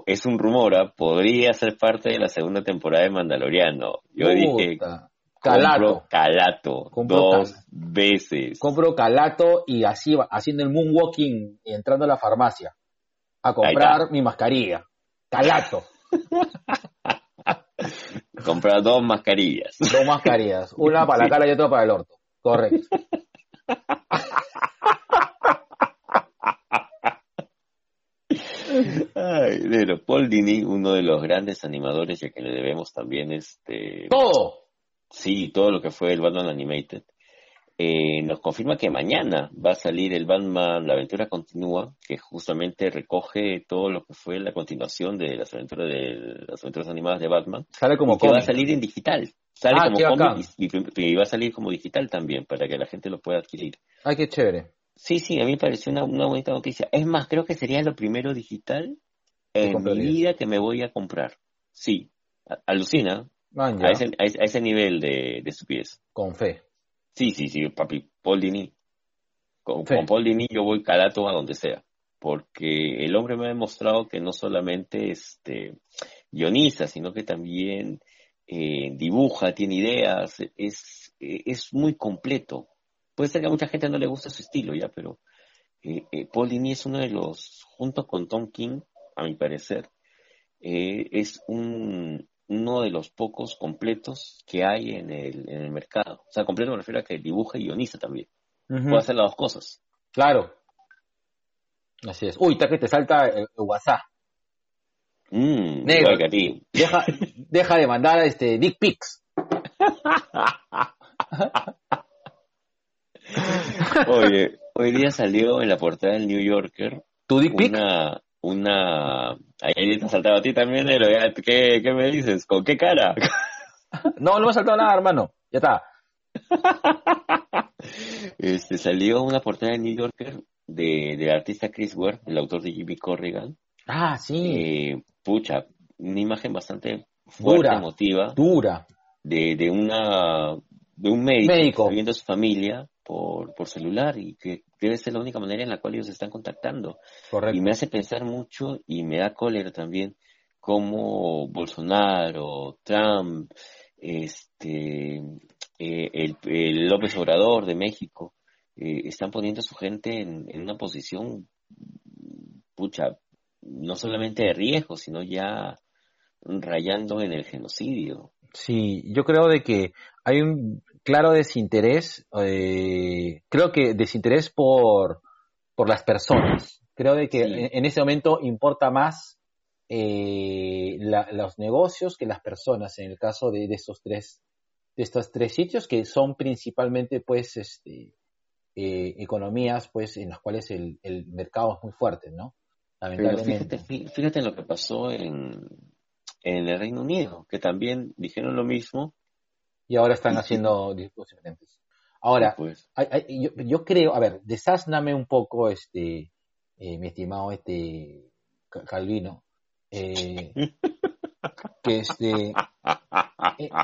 es un rumor, ¿ah? podría ser parte de la segunda temporada de Mandaloriano. Yo dije, Puta. compro Calato. Calato Compro dos Cal- veces. Compro calato y así va- haciendo el moonwalking y entrando a la farmacia a comprar mi mascarilla. Calato. Comprar dos mascarillas. Dos mascarillas. Una para la cara y otra para el orto. Correcto. Ay, negro. Paul Dini, uno de los grandes animadores, ya que le debemos también este... Todo. Sí, todo lo que fue el Batman Animated. Eh, nos confirma que mañana va a salir el Batman La Aventura Continúa, que justamente recoge todo lo que fue la continuación de las aventuras de las aventuras animadas de Batman, Sale como y que va a salir en digital. Sale Ah, como cómic y, y- y va a salir como digital también, para que la gente lo pueda adquirir. Ay, qué chévere. Sí, sí, a mí me pareció una, una bonita noticia. Es más, creo que sería lo primero digital en mi vida que me voy a comprar. Sí, alucina, Man, a ese, a ese- a ese nivel de, de estupidez. Con fe. Sí, sí, sí, papi, Paul Dini. Con, Paul Dini yo voy calato a donde sea, porque el hombre me ha demostrado que no solamente este, guioniza, sino que también eh, dibuja, tiene ideas, es, es muy completo. Puede ser que a mucha gente no le guste su estilo ya, pero eh, eh, Paul Dini es uno de los, junto con Tom King, a mi parecer, eh, es un, uno de los pocos completos que hay en el, en el mercado. O sea, completo me refiero a que dibuja y guioniza también. Ujú. Puede hacer las dos cosas. Claro. Así es. Uy, está que te salta el, el WhatsApp. Mm, Negro. igual que a ti. Deja, deja de mandar este dick pics. Oye, hoy día salió en la portada del New Yorker ¿Tu dick pic? Una. Ahí te ha saltado a ti también. ¿Qué, ¿Qué me dices? ¿Con qué cara? no, no me ha saltado nada, hermano. Ya está. este, salió una portada de New Yorker de, del artista Chris Ware, el autor de Jimmy Corrigan. Ah, sí. Eh, pucha, una imagen bastante fuerte, dura, emotiva. Dura. De, de, una, de un médico, viendo a su familia por, por celular y que debe ser la única manera en la cual ellos están contactando. Correcto. Y me hace pensar mucho y me da cólera también cómo Bolsonaro, Trump, este, eh, el, el, López Obrador de México, eh, están poniendo a su gente en, en, una posición, pucha, no solamente de riesgo, sino ya rayando en el genocidio. Sí, yo creo de que hay un claro desinterés, eh, creo que desinterés por, por las personas. Creo de que en, en, ese momento importa más eh, la, los negocios que las personas, en el caso de, de, estos tres, de estos tres sitios, que son principalmente pues este eh, economías pues en las cuales el, el mercado es muy fuerte, ¿no? Lamentablemente. Fíjate, fíjate, lo que pasó en, en el Reino Unido, que también dijeron lo mismo. Y ahora están haciendo discursos diferentes. Ahora, pues. hay, hay, yo, yo, creo, a ver, desásname un poco, este, eh, mi estimado este Calvino, eh, que este,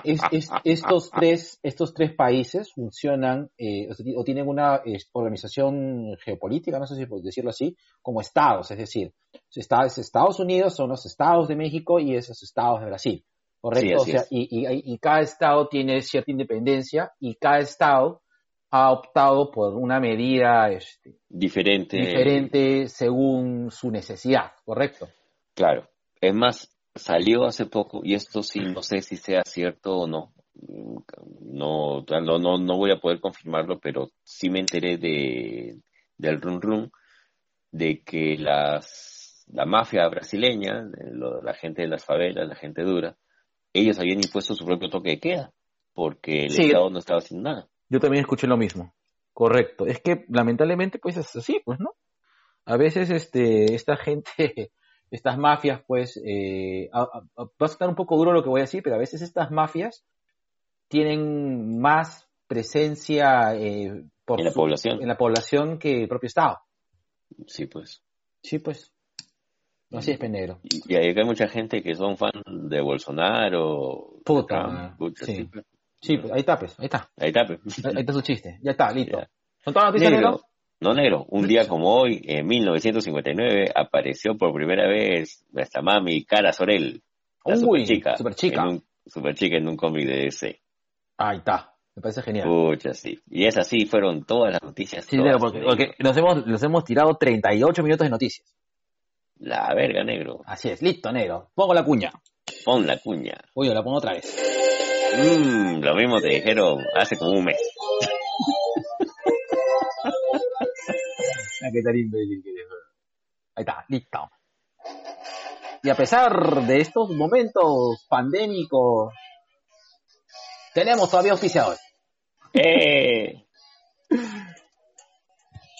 es, es, estos tres estos tres países funcionan eh, o tienen una organización geopolítica no sé si puedo decirlo así como estados es decir Estados Unidos son los estados de México y esos estados de Brasil correcto sí, o sea y, y, y, cada estado tiene cierta independencia y cada estado ha optado por una medida este, diferente. diferente según su necesidad correcto claro. Es más, salió hace poco, y esto sí no sé si sea cierto o no. No, no, no, no voy a poder confirmarlo, pero sí me enteré de, del run run de que las, la mafia brasileña, la gente de las favelas, la gente dura, ellos habían impuesto su propio toque de queda, porque el sí, Estado no estaba haciendo nada. Yo también escuché lo mismo. Correcto. Es que lamentablemente pues es así, pues, ¿no? A veces este, esta gente estas mafias, pues, eh, a, a, va a estar un poco duro lo que voy a decir, pero a veces estas mafias tienen más presencia eh, por en la su, población en la población que el propio Estado. Sí, pues. Sí, pues. Así es, Penegro. Y, y hay mucha gente que son fan de Bolsonaro. Puta. Trump, sí. Sí, pues. ahí está, pues. Ahí está. Ahí está, pues. Ahí, ahí está su chiste. Ya está, listo. Ya. ¿Son todas las noticias, Negro, Negro? No, negro. Un día como hoy, en 1959, apareció por primera vez nuestra mami Cara Sorel. La Uy, super chica. super chica. En un, en un cómic de DC. Ahí está. Me parece genial. Pucha, sí. Y es así, fueron todas las noticias. Sí, todas, porque, porque nos, hemos, nos hemos tirado 38 minutos de noticias. La verga, negro. Así es, listo, negro. Pongo la cuña. Pon la cuña. Uy, la pongo otra vez. Mmm, lo mismo te dijeron hace como un mes. Ah, qué tan imbécil que eres. Ahí está, listo. Y a pesar de estos momentos pandémicos, tenemos todavía auspiciadores. ¡Eh!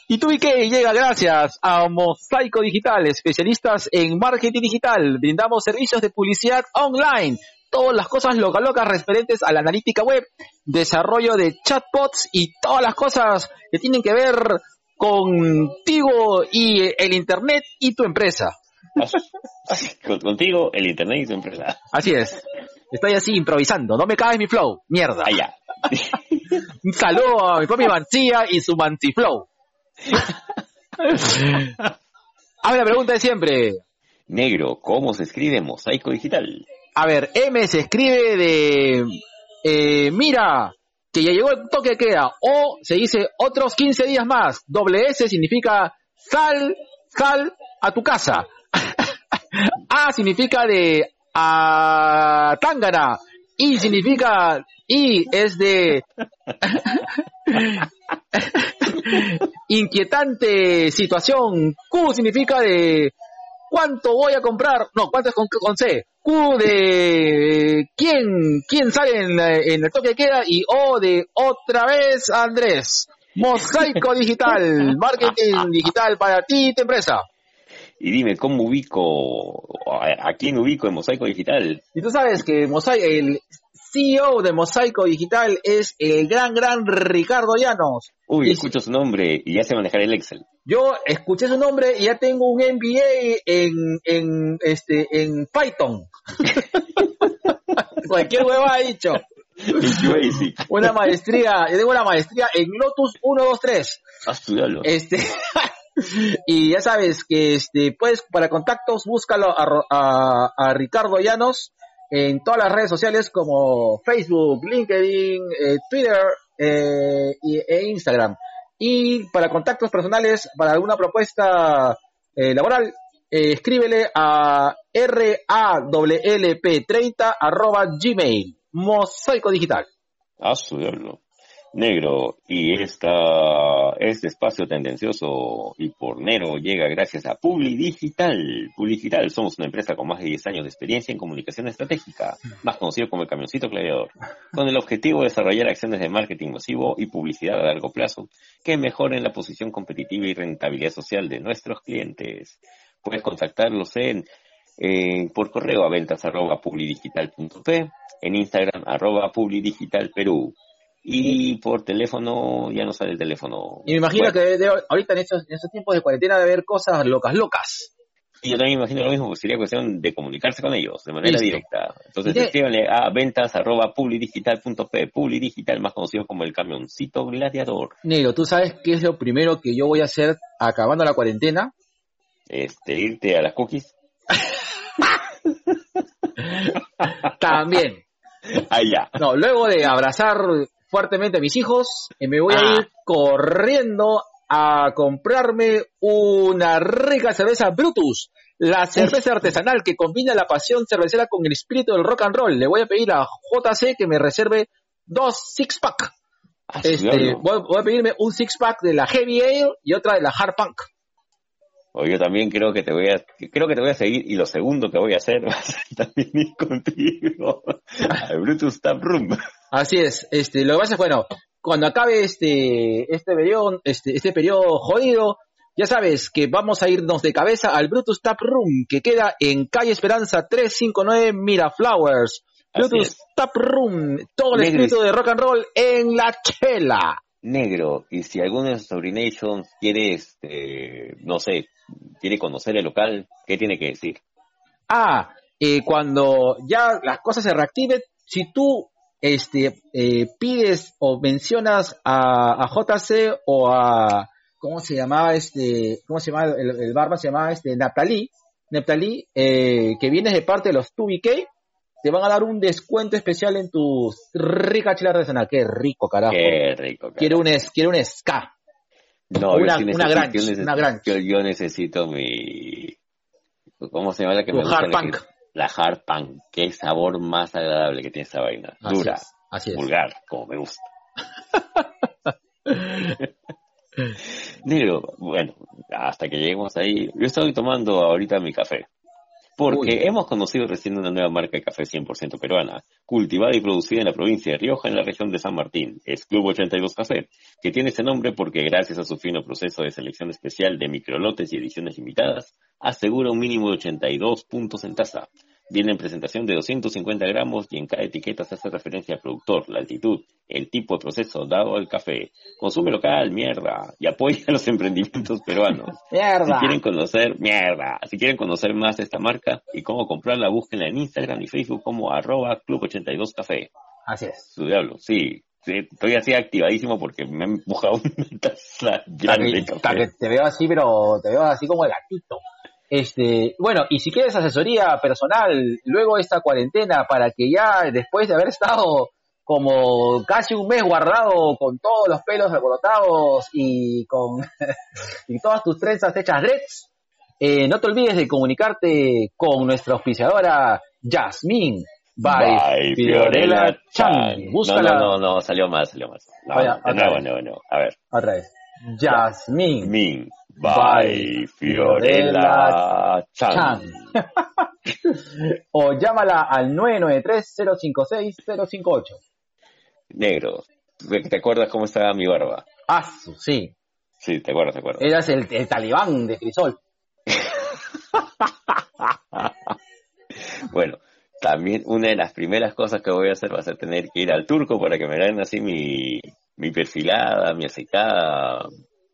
Y que llega gracias a Mosaico Digital, especialistas en marketing digital. Brindamos servicios de publicidad online, todas las cosas loca locas referentes a la analítica web, desarrollo de chatbots y todas las cosas que tienen que ver contigo y el internet y tu empresa. Contigo, el internet y tu empresa. Así es. Estoy así improvisando, no me caes mi flow, mierda. Allá. Un saludo a mi propia Mancilla y su Manciflow. Hazme la pregunta de siempre. Negro, ¿cómo se escribe mosaico digital? A ver, M se escribe de... Eh, mira, que ya llegó el toque de queda. O se dice otros 15 días más. Doble S significa sal, sal a tu casa. A significa de a Tángana. I significa I es de inquietante situación. Q significa de cuánto voy a comprar. No, cuánto es con, con C. Q de quién, quién sale en, en el toque de queda y O de otra vez Andrés. Mosaico digital, marketing digital para ti y tu empresa. Y dime, ¿cómo ubico, a, quién ubico en Mosaico Digital? Y tú sabes que Mosaico, el CEO de Mosaico Digital es el gran, gran Ricardo Llanos. Uy, escucho su nombre y ya sé manejar el Excel. Yo escuché su nombre y ya tengo un MBA en, en, este, en Python. Cualquier hueva ha dicho. Una maestría, yo tengo una maestría en Lotus 123. A estudiarlo. Este, y ya sabes que este, pues para contactos búscalo a, Ricardo Llanos en todas las redes sociales como Facebook, LinkedIn, eh, Twitter eh, e Instagram. Y para contactos personales, para alguna propuesta eh, laboral, escríbele a rawlp30 arroba gmail, mosaico digital. A estudiarlo negro y esta, este espacio tendencioso y pornero llega gracias a Publi Digital. Publi Digital somos una empresa con más de 10 años de experiencia en comunicación estratégica, más conocido como el camioncito claveador, con el objetivo de desarrollar acciones de marketing masivo y publicidad a largo plazo que mejoren la posición competitiva y rentabilidad social de nuestros clientes. Puedes contactarlos en por correo a ventas arroba publidigital.p, en Instagram arroba publidigitalperú y por teléfono ya no sale el teléfono. Y me imagino que ahorita en estos, en estos tiempos de cuarentena debe haber cosas locas, locas. Y yo también me imagino lo mismo, porque sería cuestión de comunicarse con ellos de manera directa. Entonces escríbanle a ventas arroba publidigital.p, publidigital más conocido como el camioncito gladiador. Negro, ¿tú sabes qué es lo primero que yo voy a hacer acabando la cuarentena? Este, irte a las cookies. También. Allá. No, luego de abrazar fuertemente a mis hijos y me voy a ir ah. corriendo a comprarme una rica cerveza Brutus, la cerveza artesanal que combina la pasión cervecera con el espíritu del rock and roll. Le voy a pedir a JC que me reserve dos six pack. Ah, este, voy, a pedirme un six pack de la Heavy Ale y otra de la Hard Punk. O yo también creo que te voy a, creo que te voy a seguir y lo segundo que voy a hacer va a ser también ir contigo al Brutus Tap Room. Así es, este, lo que pasa es, bueno, cuando acabe este, este periodo, este, este periodo jodido, ya sabes que vamos a irnos de cabeza al Brutus Tap Room, que queda en calle Esperanza 359 Miraflowers. Brutus Tap Room, todo el espíritu de rock and roll en la chela. Negro, y si alguno de Sobrinations quiere, este, no sé, quiere conocer el local, ¿qué tiene que decir? Ah, eh, cuando ya las cosas se reactiven, si tú este, eh, pides o mencionas a, JC o a, ¿cómo se llamaba este, cómo se llamaba el, barba? Se llamaba este, Naptalí, Naptalí, eh, que vienes de parte de los 2BK, te van a dar un descuento especial en tu rica chela artesanal. Qué rico, carajo. Qué rico, carajo. Quiero un, quiero un ska. No, una, una gran, una gran. Yo, necesito mi, ¿cómo se llama la que me gusta? Hard punk la hard pan, qué sabor más agradable que tiene esa vaina. Dura, vulgar, como me gusta. Digo, bueno, hasta que lleguemos ahí, yo estoy tomando ahorita mi café. Porque hemos conocido recién una nueva marca de café 100% peruana, cultivada y producida en la provincia de Rioja, en la región de San Martín. Es Club 82 Café, que tiene ese nombre porque gracias a su fino proceso de selección especial de microlotes y ediciones limitadas, asegura un mínimo de 82 puntos en taza. Viene en presentación de 250 gramos y en cada etiqueta se hace referencia al productor, la altitud, el tipo de proceso dado al café. Consume local, mierda, y apoya a los emprendimientos peruanos. Mierda. Si quieren conocer, mierda, si quieren conocer más de esta marca y cómo comprarla, búsquenla en Instagram y Facebook como arroba club82café. Así es. Su diablo, sí. estoy así activadísimo porque me han empujado una taza grande de café. te veo así, pero te veo así como el gatito. Este, bueno, y si quieres asesoría personal luego de esta cuarentena para que ya después de haber estado como casi un mes guardado con todos los pelos alborotados y con y todas tus trenzas hechas dreads, eh, no te olvides de comunicarte con nuestra auspiciadora Jasmine by, Fiorella Chan. Búscala. No, no, no, salió mal, salió mal. No, no, no, no, A ver. Otra vez. Jasmine. By Fiorella Chan. o llámala al 993-056-058. Negro, ¿te acuerdas cómo estaba mi barba? Ah, sí. Sí, te acuerdas, te acuerdas. Eras el, talibán de Crisol. bueno, también una de las primeras cosas que voy a hacer va a ser tener que ir al turco para que me den así mi, mi perfilada, mi aceitada,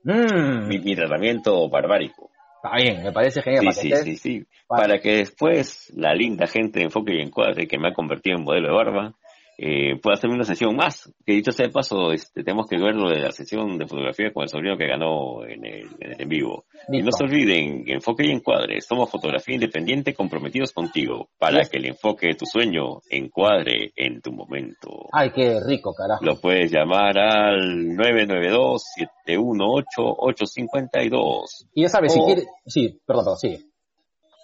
mm. mi, tratamiento barbárico. Está bien, me parece genial. Sí, sí, sí, sí. Para... que después la linda gente de Enfoque y Encuadre, que me ha convertido en modelo de barba, eh, pueda hacerme una sesión más. Que dicho sea de paso, este, tenemos que ver lo de la sesión de fotografía con el sobrino que ganó en el en, vivo. Y no se olviden, enfoque y encuadre, somos fotografía independiente comprometidos contigo, para que el enfoque de tu sueño encuadre en tu momento. Ay, qué rico, carajo. Lo puedes llamar al 992-718-852. Y ya sabes, si quieres... Sí, perdón, sí.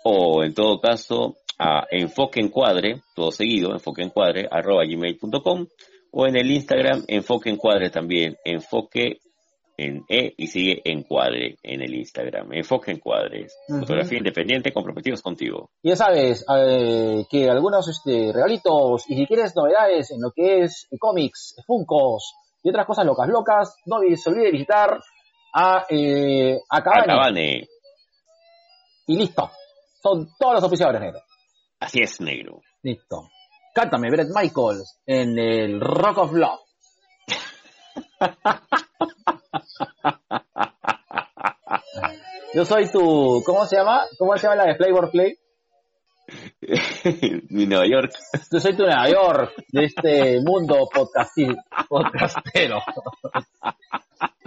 O en todo caso, a enfoque encuadre, todo seguido, enfoque encuadre, arroba gmail.com o en el Instagram enfoque encuadre también, enfoque en E y sigue encuadre en el Instagram, enfoque encuadre, fotografía independiente comprometidos contigo. Y ya sabes eh, que algunos este, regalitos y si quieres novedades en lo que es cómics, funcos y otras cosas locas locas, no se olvide visitar a, eh, a Cabane. Y listo. Son todos los oficiales negros. Así es, negro. Listo. Cántame, Brett Michaels, en el Rock of Love. Yo soy tu, ¿cómo se llama? ¿Cómo se llama la de Flavor Play? Mi Nueva York. Yo soy tu Nueva York de este mundo podcastero.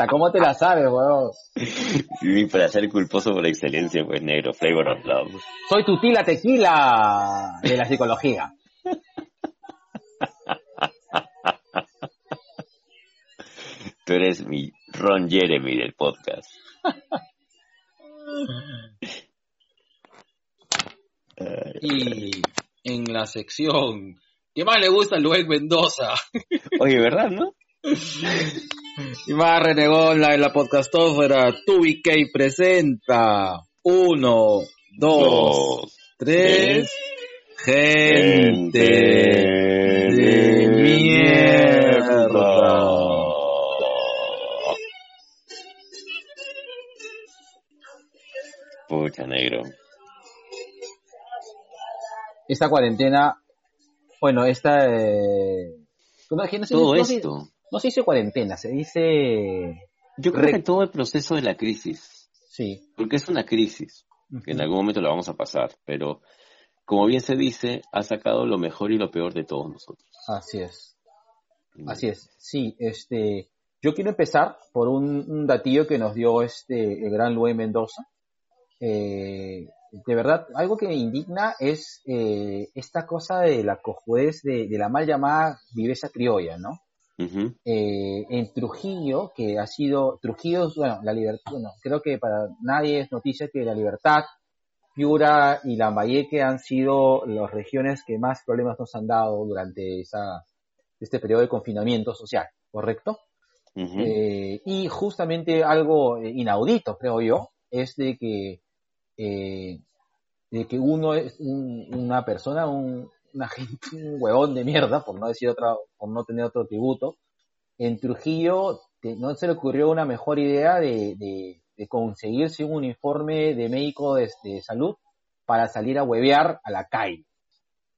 ¿Cómo te la sabes, weón? Para ser culposo por excelencia, pues negro, flavor of love. Soy tu tila tequila de la psicología. Tú eres mi Ron Jeremy del podcast. y en la sección ¿Qué más le gusta a Luis Mendoza? Oye, ¿verdad, no? Y más renegona en la podcastófera, TubiK presenta. Uno, dos, tres, gente, de mierda. Pucha negro. Esta cuarentena, bueno, esta... Eh, Todo esto no se dice cuarentena, se dice... Yo creo que todo el proceso de la crisis. Sí. Porque es una crisis, que en algún momento la vamos a pasar, pero como bien se dice, ha sacado lo mejor y lo peor de todos nosotros. Así es. Así es. Sí, este, yo quiero empezar por un, datillo que nos dio este el gran Luis Mendoza. Eh, de verdad, algo que me indigna es eh, esta cosa de la cojudez de, de, la mal llamada viveza criolla, ¿no? Eh, en Trujillo, que ha sido, Trujillo, bueno, la libertad, bueno, creo que para nadie es noticia que la libertad, Piura y Lambayeque han sido las regiones que más problemas nos han dado durante esa, este periodo de confinamiento social, ¿correcto? Eh, y justamente algo inaudito, creo yo, es de que, eh, de que uno es una persona, un, una gente, un huevón de mierda, por no decir otra, por no tener otro tributo, en Trujillo no se le ocurrió una mejor idea de, de, conseguirse un uniforme de médico de, salud para salir a huevear a la calle.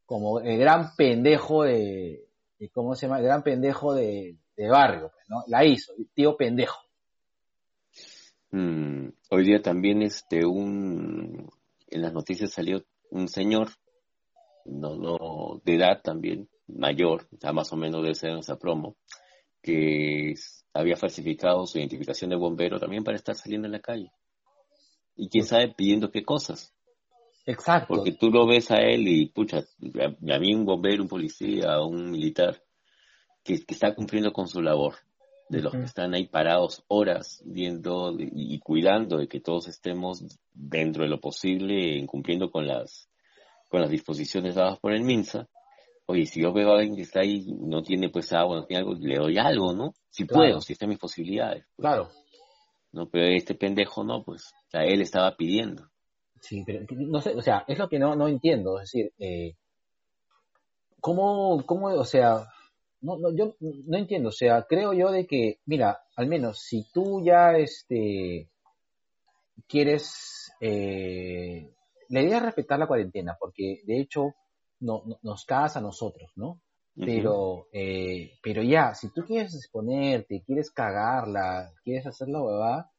Como el gran pendejo de, ¿cómo se llama? El gran pendejo de, barrio, pues, ¿no? La hizo, el tío pendejo. Mm, hoy día también este un en las noticias salió un señor no, no, de edad también, mayor, ya más o menos de ser en esa promo, que había falsificado su identificación de bombero también para estar saliendo en la calle. Y quién sabe pidiendo qué cosas. Exacto. Porque tú lo ves a él y, pucha, a, mí un bombero, un policía, un militar, que, está cumpliendo con su labor, de los que están ahí parados horas viendo y, y, cuidando de que todos estemos dentro de lo posible, cumpliendo con las con las disposiciones dadas por el MINSA, oye, si yo veo a alguien que está ahí, no tiene pues agua, no tiene algo, le doy algo, ¿no? Si puedo, si están mis posibilidades. Pues. Claro. No, pero este pendejo no, pues, o sea, él estaba pidiendo. Sí, pero no sé, o sea, es lo que no, no entiendo, es decir, eh, ¿cómo, cómo, o sea, no, no, yo no entiendo, o sea, creo yo de que, mira, al menos si tú ya, este, quieres, eh, la idea es respetar la cuarentena, porque de hecho no, nos casa a nosotros, ¿no? Pero, eh, pero ya, si tú quieres exponerte, quieres cagarla, quieres hacer la huevada,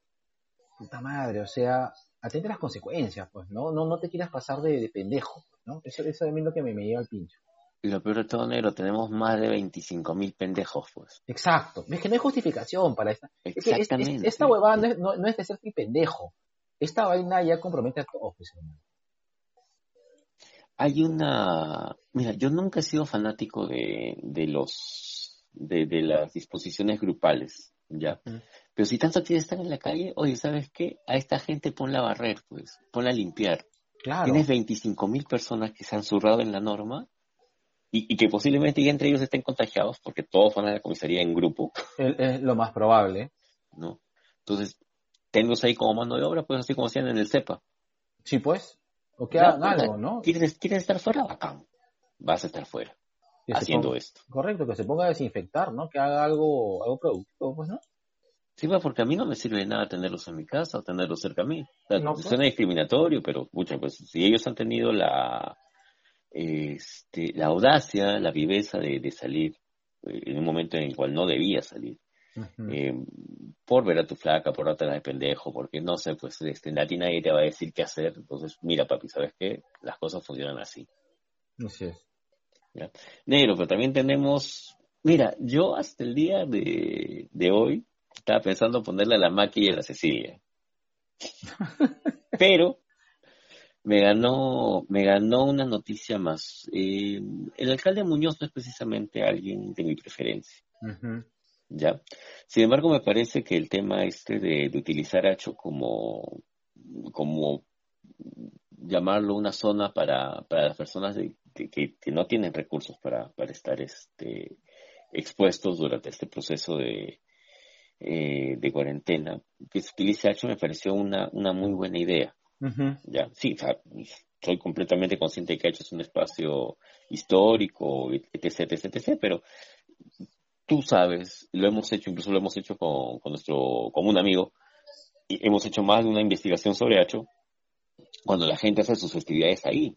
puta madre, o sea, atente a las consecuencias, pues, ¿no? No, no te quieras pasar de, pendejo, ¿no? Eso, eso es lo que me, me lleva al pincho. Y lo peor de todo, negro, tenemos más de 25.000 pendejos, pues. Exacto. Es que no hay justificación para esta. Exactamente. esta huevada no es, no, es de ser pendejo. Esta vaina ya compromete a todos, pues, hermano. Hay una... Mira, yo nunca he sido fanático de, de los... De, de las disposiciones grupales, ¿ya? Pero si tanto quieres estar en la calle, oye, ¿sabes qué? A esta gente ponla a barrer, pues. Ponla a limpiar. Claro. Tienes 25.000 personas que se han zurrado en la norma y, que posiblemente entre ellos estén contagiados porque todos van a la comisaría en grupo. Es, lo más probable. ¿No? Entonces, tenlos ahí como mano de obra, pues así como hacían en el CEPA. Sí, pues. O que hagan algo, ¿no? ¿Quieres, estar fuera? Bacán. Vas a estar fuera. Haciendo esto. Correcto, que se ponga a desinfectar, ¿no? Que haga algo, algo productivo, pues, ¿no? Sí, pues, porque a mí no me sirve de nada tenerlos en mi casa o tenerlos cerca a mí. no, pues. suena discriminatorio, pero, mucha, pues, si ellos han tenido la, este, la audacia, la viveza de, salir eh, en un momento en el cual no debía salir. Eh, por ver a tu flaca, por darte de pendejo, porque no sé, pues este, en nadie te va a decir qué hacer. Entonces, mira, papi, ¿sabes qué? Las cosas funcionan así. Así es. Negro, pero también tenemos. Mira, yo hasta el día de, de hoy estaba pensando ponerle a la máquina y la Cecilia. pero me ganó, me ganó una noticia más. Eh, el alcalde Muñoz no es precisamente alguien de mi preferencia. ¿Ya? Sin embargo, me parece que el tema este de, utilizar Hacho como, como llamarlo una zona para, para las personas que, que, no tienen recursos para, para estar este, expuestos durante este proceso de, eh, de cuarentena, que se utilice Hacho me pareció una, una muy buena idea. Ya, sí, soy completamente consciente de que hecho es un espacio histórico, etc, etc, etc, pero tú sabes, lo hemos hecho, incluso lo hemos hecho con, nuestro, con un amigo, y hemos hecho más de una investigación sobre Hacho, cuando la gente hace sus festividades ahí.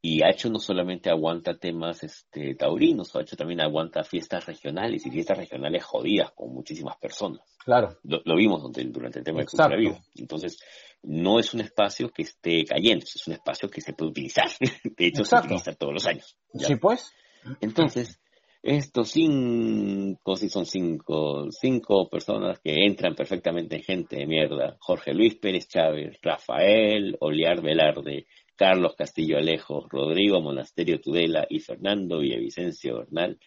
Y Hacho no solamente aguanta temas este, taurinos, Hacho también aguanta fiestas regionales y fiestas regionales jodidas con muchísimas personas. Claro. Lo, vimos durante, el tema de vida. Entonces, no es un espacio que esté cayendo, es un espacio que se puede utilizar. De hecho, se utiliza todos los años. Sí, pues. Entonces, estos cinco, si son cinco, cinco personas que entran perfectamente en gente de mierda. Jorge Luis Pérez Chávez, Rafael Oliar Velarde, Carlos Castillo Alejo, Rodrigo Monasterio Tudela y Fernando Villavicencio Bernal.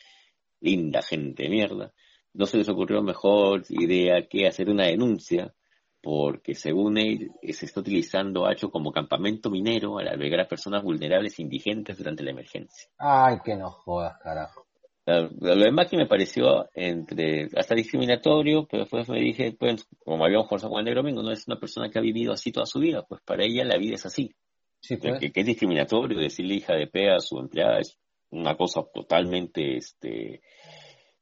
Linda gente de mierda. No se les ocurrió mejor idea que hacer una denuncia porque según él se está utilizando Hacho como campamento minero al albergar a personas vulnerables e indigentes durante la emergencia. Ay, que no jodas, carajo. Lo demás que me pareció entre hasta discriminatorio, pero después me dije, pues, como habíamos conversado con el Domingo, no es una persona que ha vivido así toda su vida, pues para ella la vida es así. Sí, pues. que, es discriminatorio decirle hija de pea a su empleada es una cosa totalmente este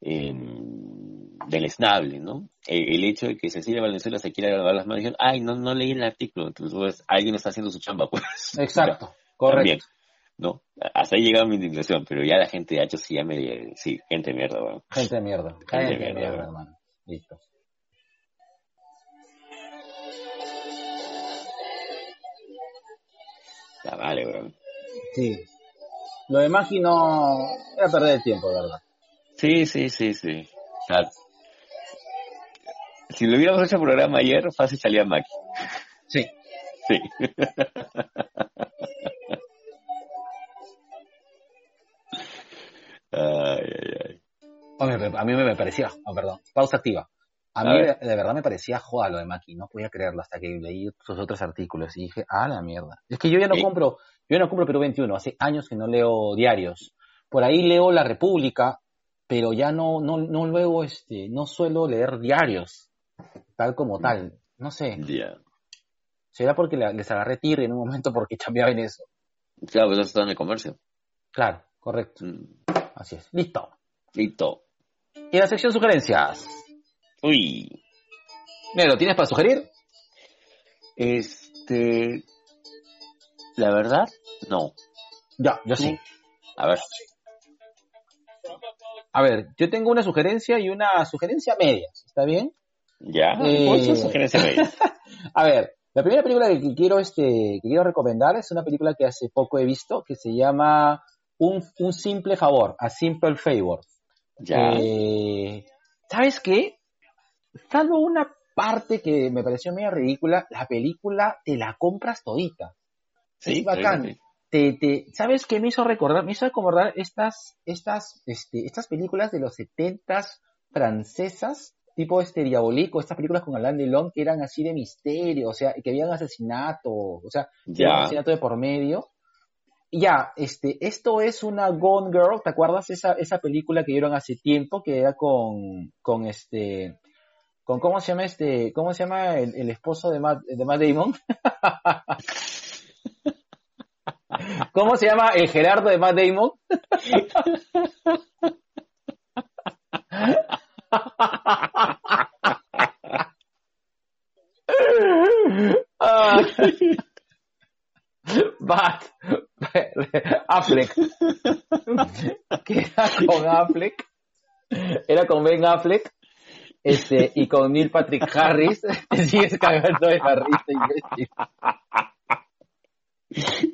eh, deleznable, ¿no? El, hecho de que Cecilia Valenzuela se quiera grabar las manos ay, no, no leí el artículo, entonces alguien está haciendo su chamba, pues. Exacto, correcto. ¿No? Hasta ahí llegaba mi indignación, pero ya la gente de hecho sí ya me... Sí, gente de mierda, bueno. Gente de mierda. Gente, de mierda, hermano. Listo. Ya vale, bro. Sí. Lo de Magi no... Era perder el tiempo, ¿verdad? Sí, sí, sí, sí. Si lo hubiéramos hecho el programa ayer, fácil salía Maki. Sí. Sí. ay, ay, a mí me parecía, oh, perdón, pausa activa. A mí de, verdad me parecía joda lo de Maki, no podía creerlo hasta que leí sus otros artículos y dije, ah, la mierda. Es que yo ya no compro, yo ya no compro Perú 21, hace años que no leo diarios. Por ahí leo La República, pero ya no, no, no luego, este, no suelo leer diarios, tal como tal, no sé. Será porque les agarré tirre en un momento porque cambiaba en eso. Claro, pues eso está en el comercio. Claro, correcto. Mm. Así es. Listo. Listo. Y la sección sugerencias. Uy. ¿lo tienes para sugerir? Este. la verdad, no. Ya, yo sí. A ver. A ver, yo tengo una sugerencia y una sugerencia media, ¿está bien? Ya, eh... sugerencia media. a ver, la primera película que quiero, este, que quiero recomendar es una película que hace poco he visto que se llama Un, un simple favor, A Simple Favor. Ya. Eh, ¿Sabes qué? Salvo una parte que me pareció medio ridícula, la película te la compras todita. Sí, es bacán. Te, te, ¿Sabes qué me hizo recordar? Me hizo recordar estas, estas, este, estas películas de los setentas francesas, tipo este Diabolico, estas películas con Alain Delon que eran así de misterio, o sea, que habían asesinato, o sea, ya. asesinato de por medio. Ya, este, esto es una Gone Girl, ¿te acuerdas esa, esa película que dieron hace tiempo que era con, con este, con cómo se llama este, cómo se llama el, el esposo de Matt, de Matt Damon? ¿Cómo se llama el Gerardo de Matt Damon? ah. Bat, Affleck, que era con Affleck, era con Ben Affleck, este, y con Neil Patrick Harris, te sigues cagando de la risa, imbécil.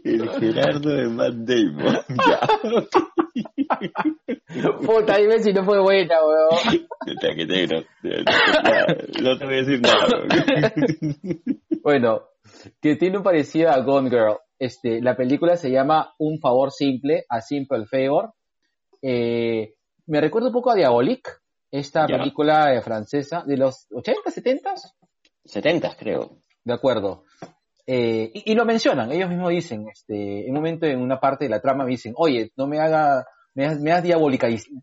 El Gerardo de Matt Damon. Ya. Puta, dime si no fue buena, weón. que te, no, no, te voy a decir nada. Bueno, que tiene un parecido a Gone Girl. Este, la película se llama Un favor simple, A Simple Favor. Eh, me recuerda un poco a Diabolique, esta Ya. película eh, francesa de los 80, 70. 70 creo. De acuerdo. Eh, y, y lo mencionan, ellos mismos dicen, este, en un momento en una parte de la trama me dicen, oye, no me haga, me has, me has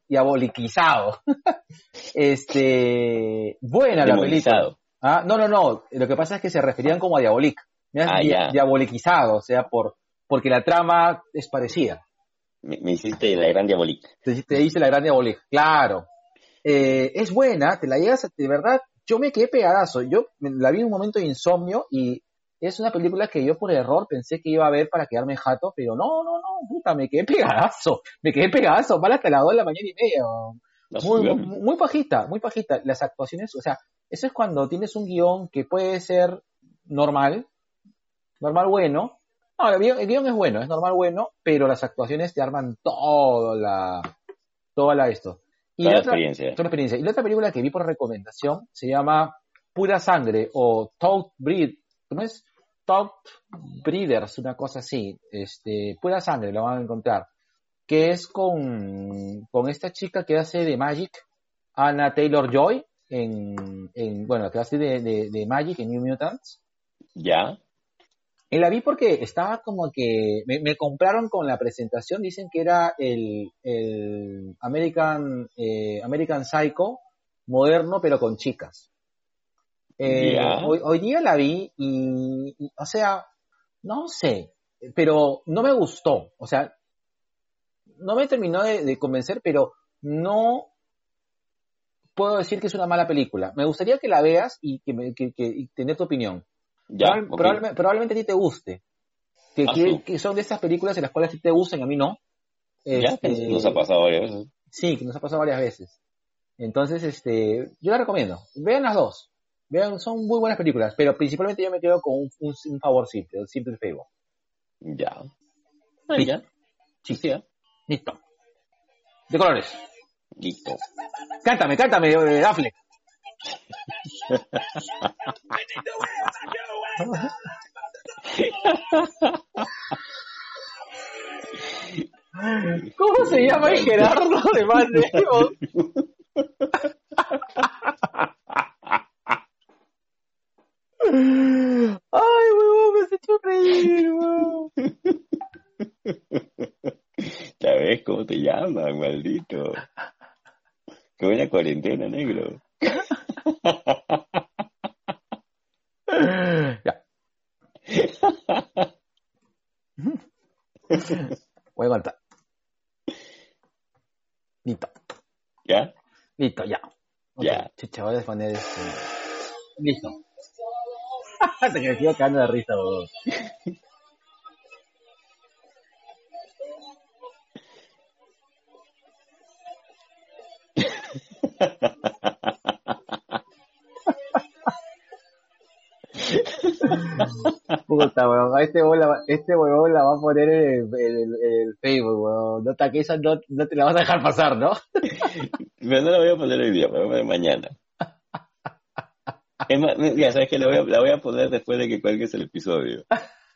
diaboliquizado. este, buena la película. Ah, no, no, no, lo que pasa es que se referían como a diabolic. Me has Ah, di- ya. diaboliquizado, o sea, por, porque la trama es parecida. Me, me hiciste la gran diabólica. Te, te dice la gran diabolic, claro. Eh, es buena, te la llegas, de verdad, yo me quedé pegadazo. Yo la vi en un momento de insomnio y es una película que yo por error pensé que iba a ver para quedarme jato, pero no, no, no, puta, me quedé pegadazo. Me quedé pegadazo, para hasta las 2 de la mañana y media. Muy, muy, muy pajita, muy pajita. Las actuaciones, o sea, eso es cuando tienes un guion que puede ser normal, normal bueno. No, el guion, el guion es bueno, es normal bueno, pero las actuaciones te arman todo la, toda la esto. Y Toda la otra, experiencia. toda la experiencia. Y la otra película que vi por recomendación se llama Pura Sangre o Thought Breed, ¿cómo es? Thought Breeders, una cosa así. Este, Pura Sangre, lo van a encontrar. Que es con, con esta chica que hace de Magic, Anna Taylor Joy, en, en bueno, que hace de, de, de Magic en New Mutants. Ya. Y la vi porque estaba como que me, me compraron con la presentación, dicen que era el, el American, eh, American Psycho moderno pero con chicas. Eh, hoy, hoy día la vi y, y, o sea, no sé, pero no me gustó, o sea, no me terminó de, de convencer, pero no puedo decir que es una mala película. Me gustaría que la veas y que, me, que, que y tener tu opinión. Ya. Probable- probablemente, probablemente a ti te guste. Que, Ah, que- sí. que son de esas películas en las cuales a ti te gustan, a mí no. Ya, Este, nos ha pasado varias veces. Sí, que nos ha pasado varias veces. Entonces, este, yo la recomiendo. Vean las dos. Vean, son muy buenas películas, pero principalmente yo me quedo con un, un, un favor simple, un simple favor. Ya. Sí. ya. Sí. Listo. De colores. Listo. Cántame, cántame, eh, Affleck. ¿Cómo se llama el Gerardo de Damon? Ay, huevón, me has hecho reír, huevón. Ya ves cómo te llaman, maldito. Qué buena cuarentena, negro. Ya. Voy a. Listo. ¿Ya? Listo, ya. Okay. Ya. Chucha, voy a poner. Este. Listo. Te creció cagando de risa. Puta, weón. Este huevón la, este la va a poner en el, Facebook, weón. No, que esa no, no te la vas a dejar pasar, ¿no? Pero no la voy a poner hoy día, me voy a poner mañana. Es más, ya sabes que la voy, a, la voy a poner después de que cuelgues el episodio.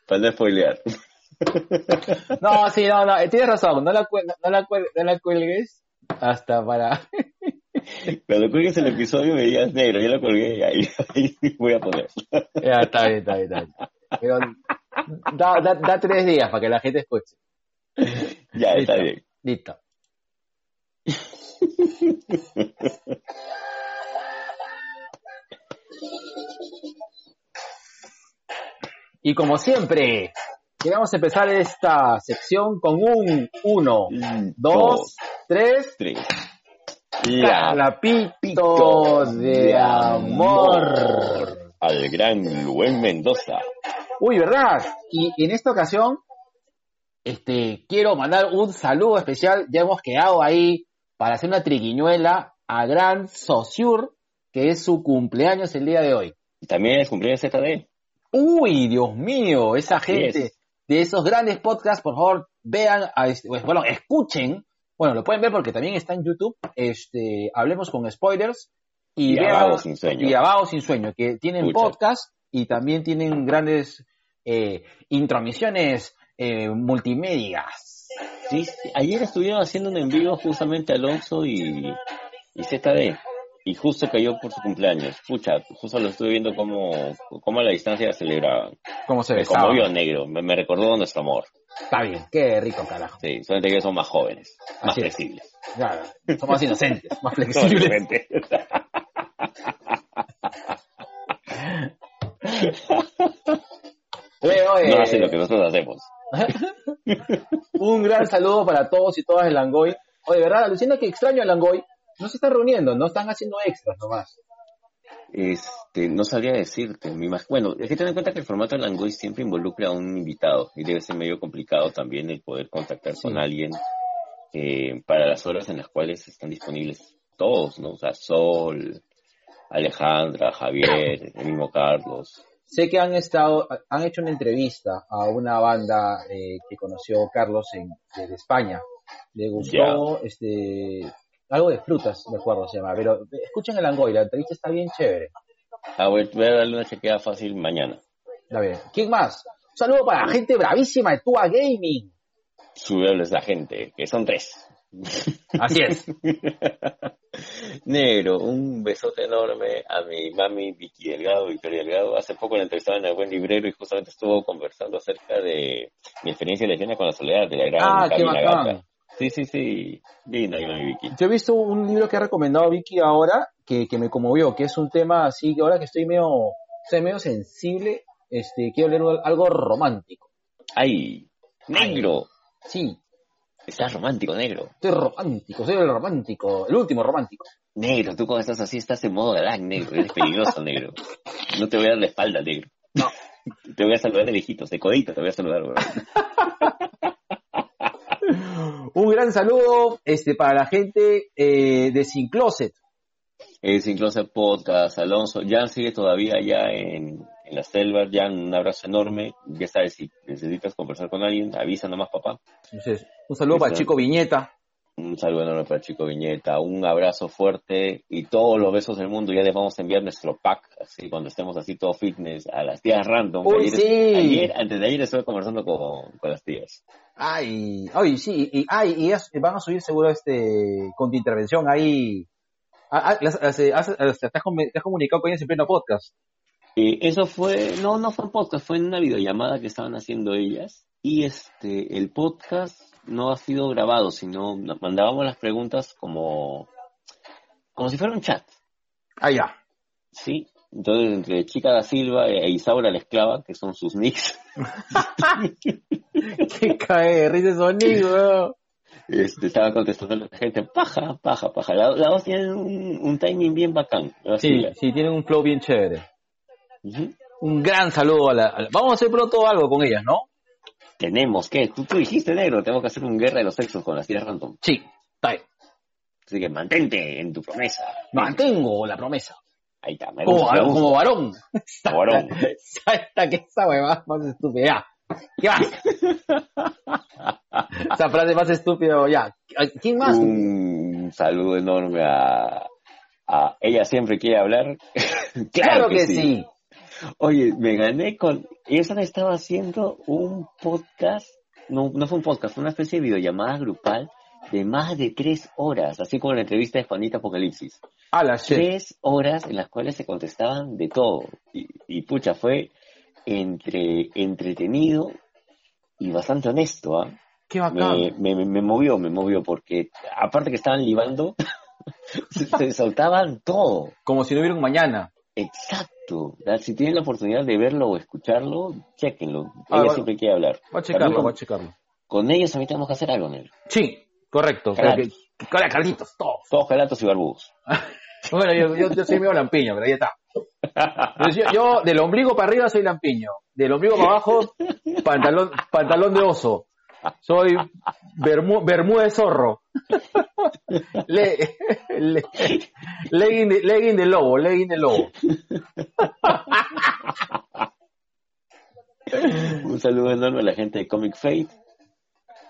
Para no spoilear. No, sí, no, no, tienes razón. No la, no la, no la cuelgues hasta para. Cuando es el episodio me digas negro, ya lo colgué y ahí, ahí, voy a poner. Ya, está bien, está bien, está bien. Pero da, da, da, tres días para que la gente escuche. Ya, Listo. está bien. Listo. Y como siempre, queremos empezar esta sección con un 1, 2, 3. Carrapitos de amor. Al gran Luen Mendoza. Uy, ¿verdad? Y en esta ocasión, este, quiero mandar un saludo especial. Ya hemos quedado ahí para hacer una triquiñuela a gran Sociur, que es su cumpleaños el día de hoy. Y también es cumpleaños esta de él. Uy, Dios mío, esa gente de esos grandes podcasts, por favor, vean, este, bueno, escuchen bueno, lo pueden ver porque también está en YouTube, este, hablemos con spoilers y, Abajo sin sueño. y Abajo sin sueño, que tienen podcast y también tienen grandes eh, intromisiones eh, multimedias. Sí, sí, ayer estuvieron haciendo un envío justamente Alonso y, y ZD. Y justo cayó por su cumpleaños. Pucha, justo lo estuve viendo como, como a la distancia celebraban. ¿Cómo se ve? conmovió negro, me, me recordó nuestro amor. Está bien, qué rico carajo. Sí, solamente que son más jóvenes, más Así es. flexibles. Claro, somos más inocentes, más Son flexibles. No hacen lo que nosotros hacemos. Un gran saludo para todos y todas de Langoy. Oye, ¿verdad? Alucina que extraño a Langoy. No se están reuniendo, no están haciendo extras nomás. Este, no sabría decirte. Me imag- Bueno, hay que tener en cuenta que el formato de Langoy siempre involucra a un invitado y debe ser medio complicado también el poder contactar con Sí. alguien eh, para las horas en las cuales están disponibles todos, ¿no? O sea, Sol, Alejandra, Javier, el mismo Carlos. Sé que han estado, han hecho una entrevista a una banda eh, que conoció Carlos en, de España. Le gustó, este, algo de frutas, me acuerdo se llama. Pero escuchen el Langoy, la entrevista está bien chévere. Ah, voy, voy a darle una chequeada fácil mañana. Está bien. ¿Quién más? Un saludo para la gente bravísima de Tua Gaming. Subebles la gente, que son tres. Así es. Negro, un besote enorme a mi mami Vicky Delgado, Victoria Delgado. Hace poco la entrevistaba en el buen librero y justamente estuvo conversando acerca de mi experiencia lesbiana con la soledad de la gran Ah, qué Camila. Gata. Sí, sí, sí. Linda Vicky. Yo he visto un libro que ha recomendado Vicky ahora que, que me conmovió, que es un tema así, que ahora que estoy medio, estoy medio sensible, este, quiero leer algo romántico. Ay, negro. Sí, Estás romántico, negro. estoy romántico, soy el romántico, el último romántico. Negro, tú cuando estás así estás en modo galán, negro. Eres peligroso, negro. No te voy a dar la espalda, negro. No. Te voy a saludar de lejitos, de codito te voy a saludar, bro. Un gran saludo este, para la gente eh, de Sin Closet. Es incluso podcast, Alonso. Jan sigue todavía allá en, en la selva. Jan, un abrazo enorme. Ya sabes, si necesitas conversar con alguien, avisa nomás, papá. Entonces, un saludo para Listo. Chico Viñeta. Un saludo enorme para Chico Viñeta. Un abrazo fuerte y todos los besos del mundo. Ya les vamos a enviar nuestro pack, así cuando estemos así todo fitness, a las tías random. Uy, ayer, sí. ayer, antes de ayer estuve conversando con, con las tías. Ay, ay, sí, y, ay, y es- van a subir seguro este, con tu intervención ahí. Ah, ah, las- las- eh, has- te, has, com- te has comunicado con ellos en pleno podcast. Eh, eso fue, no, no fue un podcast, fue en una videollamada que estaban haciendo ellas. Y este, el podcast no ha sido grabado, sino mandábamos las preguntas como, como si fuera un chat, Ah, ya. ¿sí? Entonces, entre Chica da Silva e Isaura la Esclava, que son sus nicks, Qué cae de risa sonido. este, estaban contestando a la gente, paja, paja, paja. La- Las dos tienen un, un timing bien bacán. Sí, la- sí, tienen un flow bien chévere. Ujú. Un gran saludo a la, a la- Vamos a hacer pronto algo con ellas, ¿no? Tenemos que, tú, tú dijiste negro, tenemos que hacer un guerra de los sexos con las tías random. Sí, está bien. Así que mantente en tu promesa. Mantengo la promesa. Ahí está. Me Como, gusta, me gusta. como varón. Como varón. Hasta que esa huevada más estúpida. ¿Qué más? esa frase más estúpida, ya. ¿Quién más? Un saludo enorme a, a ella siempre quiere hablar. claro, que, sí. Oye, me gané con... Ella estaba haciendo un podcast, no, no fue un podcast, fue una especie de videollamada grupal de más de tres horas, así como la entrevista de Juanita Apocalipsis. A la shit. Tres horas en las cuales se contestaban de todo. Y, y pucha, fue entre entretenido y bastante honesto, ¿ah? Qué bacán. me- me movió, me movió, porque aparte que estaban libando, se, se soltaban todo. Como si no hubiera un mañana. Exacto. ¿Verdad? Si tienen la oportunidad de verlo o escucharlo, chequenlo. Ella Ah, bueno. siempre quiere hablar. Voy a checarlo, con, voy a checarlo. con ellos también tenemos que hacer algo, Nel. Sí, correcto. Carlitos. Hola, Carlitos, todos. Todos gelatos y barbudos. Bueno, yo, yo, yo soy medio lampiño, pero ahí está. Yo, yo, del ombligo para arriba soy lampiño. Del ombligo para abajo, pantalón, pantalón de oso. Soy bermú, bermú de zorro. Le, le- legging, de, legging de lobo, legging de lobo. Un saludo enorme a la gente de Comic Fate.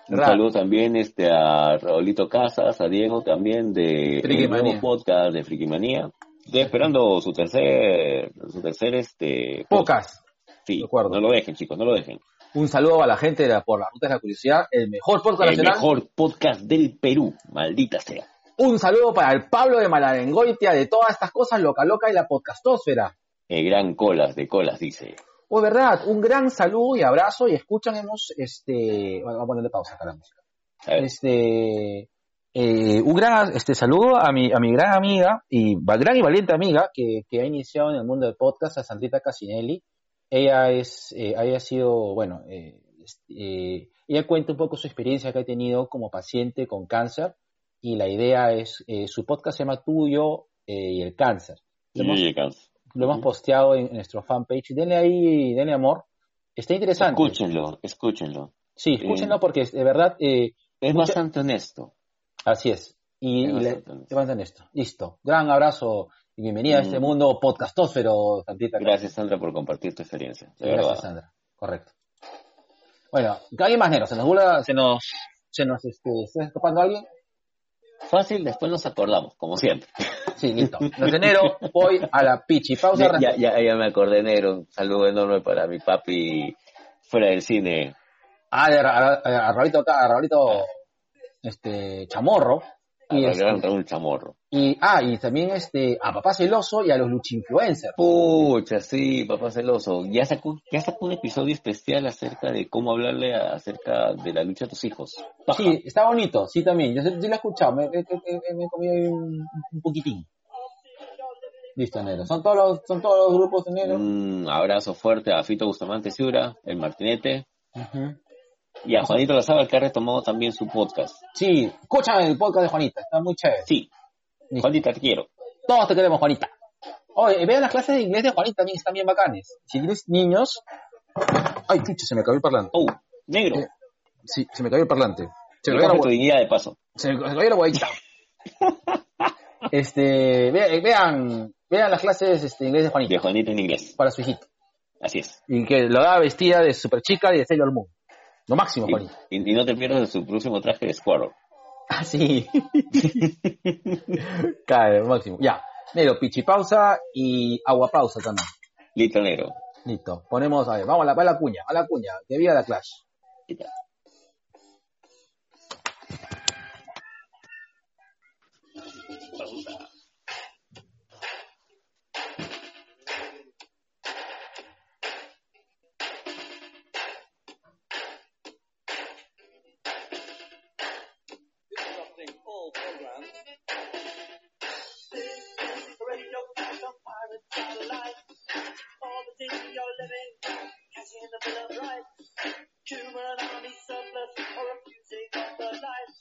Un saludo también este a Raulito Casas, a Diego también de el nuevo podcast de Frikimanía. Estoy esperando su tercer, su tercer este Pocas. Sí, de acuerdo. no lo dejen, chicos, no lo dejen. Un saludo a la gente de la, por la ruta de la curiosidad, el mejor podcast El nacional. mejor podcast del Perú, maldita sea. Un saludo para el Pablo de Malarengoitia de todas estas cosas loca loca y la podcastósfera. El gran colas de colas, dice. Oh, verdad, un gran saludo y abrazo y escúchanos, este, bueno, vamos a ponerle pausa acá a la música. Este, eh, un gran este saludo a mi, a mi gran amiga y gran y valiente amiga que, que ha iniciado en el mundo del podcast, a Santita Casinelli. Ella es, eh, ella ha sido, bueno, eh, eh, ella cuenta un poco su experiencia que ha tenido como paciente con cáncer y la idea es, eh, su podcast se llama Tuyo eh, y el cáncer. Lo hemos, Yuyu Cans. lo hemos posteado en, en nuestro fanpage. Denle ahí, denle amor. Está interesante. Escúchenlo, escúchenlo. Sí, escúchenlo porque de verdad, Es Mucha- bastante honesto. así es. Y, Es y le, bastante honesto. levantan esto. Listo. Gran abrazo y bienvenida a este Mm. mundo podcastósfero, Santita. Gracias, Sandra, por compartir tu experiencia. De Gracias, verdad. Sandra. Correcto. Bueno, ¿alguien más negro? ¿Se nos vuela, se nos, se nos, este, está escapando alguien? Fácil, después nos acordamos, como siempre. Sí, listo. Los de enero, voy a la pichi. Pausa. Ya, ya, ya, me acordé, Nero. Un saludo enorme para mi papi fuera del cine. Ah, de a, a Raulito acá, a Raulito, este, Chamorro. Y, este, Raúl Chamorro. y, ah, y también este, a Papá Celoso y a los Luchinfluencers. Pucha, sí, papá celoso. Ya sacó, ya sacó un episodio especial acerca de cómo hablarle a- acerca de la lucha de tus hijos. Paja. Sí, está bonito, sí también. Yo, sí lo he escuchado, me, me, me- me he comido ahí un, un poquitín. Listo, negro. Son todos los, son todos los grupos de negro. Un abrazo fuerte a Fito Bustamante Ciura, el Martinete, Ujú. Y a Juanito Lazaba, que ha retomado también su podcast. Sí, escuchan el podcast de Juanita, está muy chévere. Sí. Juanita, te quiero. Todos te queremos, Juanita. Oye, vean las clases de inglés de Juanita, también están bien bacanes. Si tienes niños... Ay, chucha, se me cayó el parlante. Oh, negro. Eh, Sí, se me cayó el parlante. Se me cayó tu la, dignidad de paso. se me cayó la guayita. Este, ve- vean, vean las clases este, de inglés de Juanita De Juanita en inglés. para su hijito. Así es. Y que lo da vestida de super chica y de Sailor Moon. Lo máximo, Y, Juanita. y- y no te pierdas de su próximo traje de Squirrel. Ah, sí. Cae, lo máximo. Ya. Negro, pichipausa y agua pausa también. Listo, negro. Listo. Ponemos, a ver, vamos a la, va la cuña, a la cuña. Que viva la Clash. Ya. your life. All the things you're living, cashing the bill of rights. Human army surplus or abusing of the life.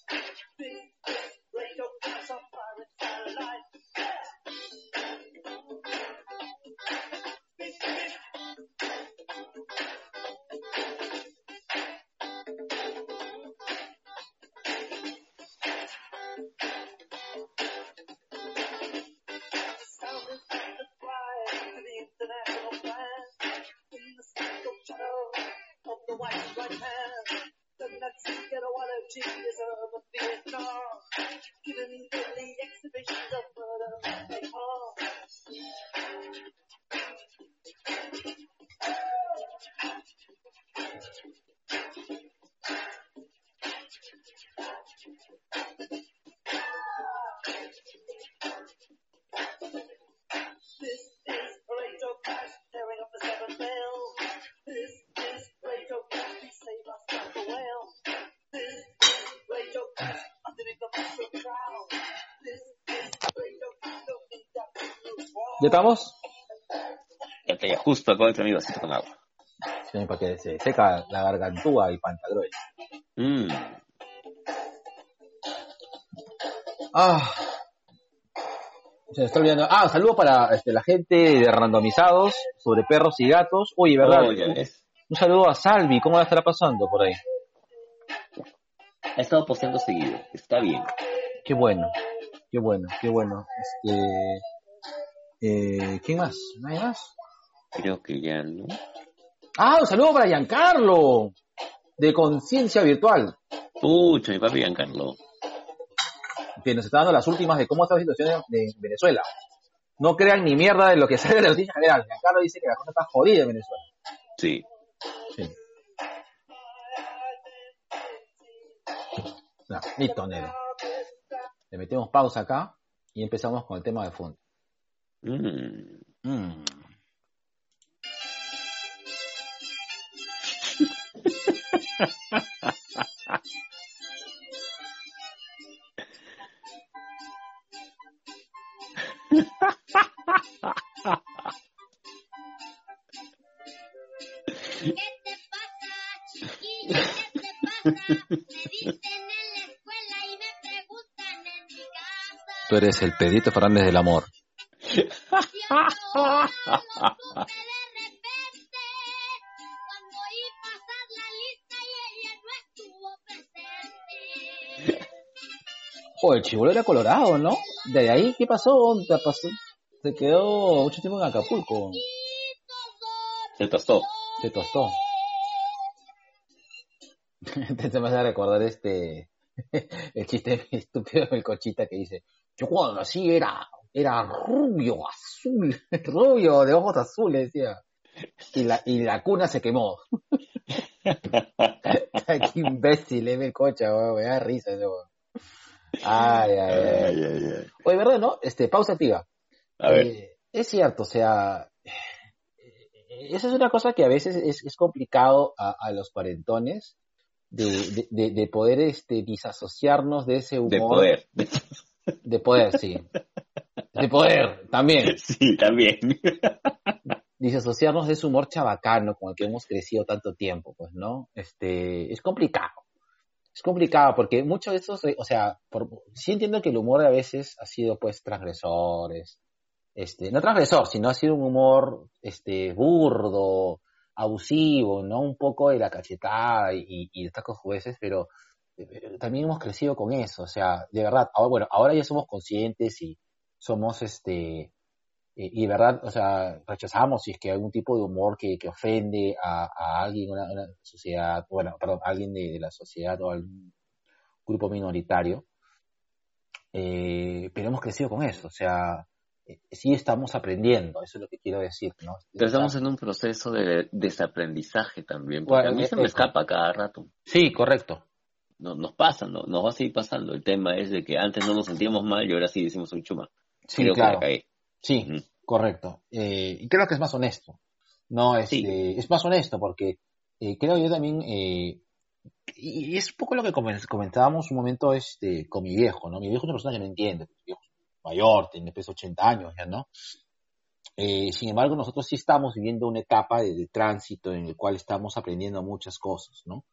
¿Ya estamos? Ya te justo de tener mi vasito con agua. Sí, para que se seca la gargantúa y pantalones. Mm. Ah. Se me está olvidando. Ah, saludo para este, la gente de randomizados sobre perros y gatos. Oye, ¿verdad? Oh, ya ves. Un saludo a Salvi. ¿Cómo la estará pasando por ahí? Ha estado posteando seguido. Está bien. Qué bueno. Qué bueno, qué bueno. Este. Eh, ¿Quién más? ¿Nadie más? Creo que ya no. Ah, un saludo para Giancarlo. De Conciencia Virtual. Pucha, mi papi Giancarlo. que nos está dando las últimas de cómo está la situación de Venezuela. No crean ni mierda de lo que sale de la noticia general. Giancarlo dice que la cosa está jodida en Venezuela. Sí. Sí. Ya, listo, Nero. Le metemos pausa acá y empezamos con el tema de fondo. Mm. Mm. ¿Qué te pasa, chiquilla? ¿Qué te pasa? Me dicen en la escuela y me preguntan en mi casa. Tú eres el Pedrito Fernández del amor. Oh, el chivolo era colorado, ¿no? De ahí, ¿qué pasó? ¿Dónde pasó? Se quedó mucho tiempo en Acapulco. Se tostó. Se tostó. Entonces me hace recordar este el chiste estúpido del cochita que dice, yo cuando nací era, era rubio, azul, rubio, de ojos azules, decía. Y la, y la cuna se quemó. Qué imbécil, es el cocha, weón, me da risa ese weón. Ay, ay, ay. Oye, ¿verdad, no? Este, pausa activa. A ver. Eh, es cierto, o sea, eh, esa es una cosa que a veces es, es complicado a, a los parentones de, de, de- de poder este, disasociarnos de ese humor. De poder. De poder, sí. De poder, también. Sí, también. Disasociarnos de ese humor chabacano con el que hemos crecido tanto tiempo, pues, ¿no? Este, es complicado. Es complicado porque muchos de esos, o sea, por, sí entiendo que el humor a veces ha sido, pues, transgresores, este, no transgresor, sino ha sido un humor, este, burdo, abusivo, ¿no? Un poco de la cachetada y, de tacos jueces, pero eh, también hemos crecido con eso, o sea, de verdad, bueno, ahora ya somos conscientes y somos, este, y de verdad, o sea, rechazamos si es que hay algún tipo de humor que, que ofende a, a alguien, una, una sociedad, bueno, perdón, alguien de, de la sociedad o algún grupo minoritario, eh, pero hemos crecido con eso, o sea, eh, sí estamos aprendiendo, eso es lo que quiero decir, ¿no? Pero estamos en un proceso de desaprendizaje también. Porque Bueno, a mí se eso. me escapa cada rato. Sí, correcto. No, nos pasa, no, nos va a seguir pasando. El tema es de que antes no nos sentíamos mal y ahora sí decimos un chuma. Sí, Creo claro. que Sí, correcto. Eh, y creo que es más honesto. No, este, Sí. es más honesto porque eh, creo yo también, eh, y es un poco lo que comen- comentábamos un momento este, con mi viejo, ¿no? Mi viejo es una persona que no entiende, mi viejo es mayor, tiene pues 80 años ya, ¿no? Eh, sin embargo, nosotros sí estamos viviendo una etapa de, de tránsito en el cual estamos aprendiendo muchas cosas, ¿no?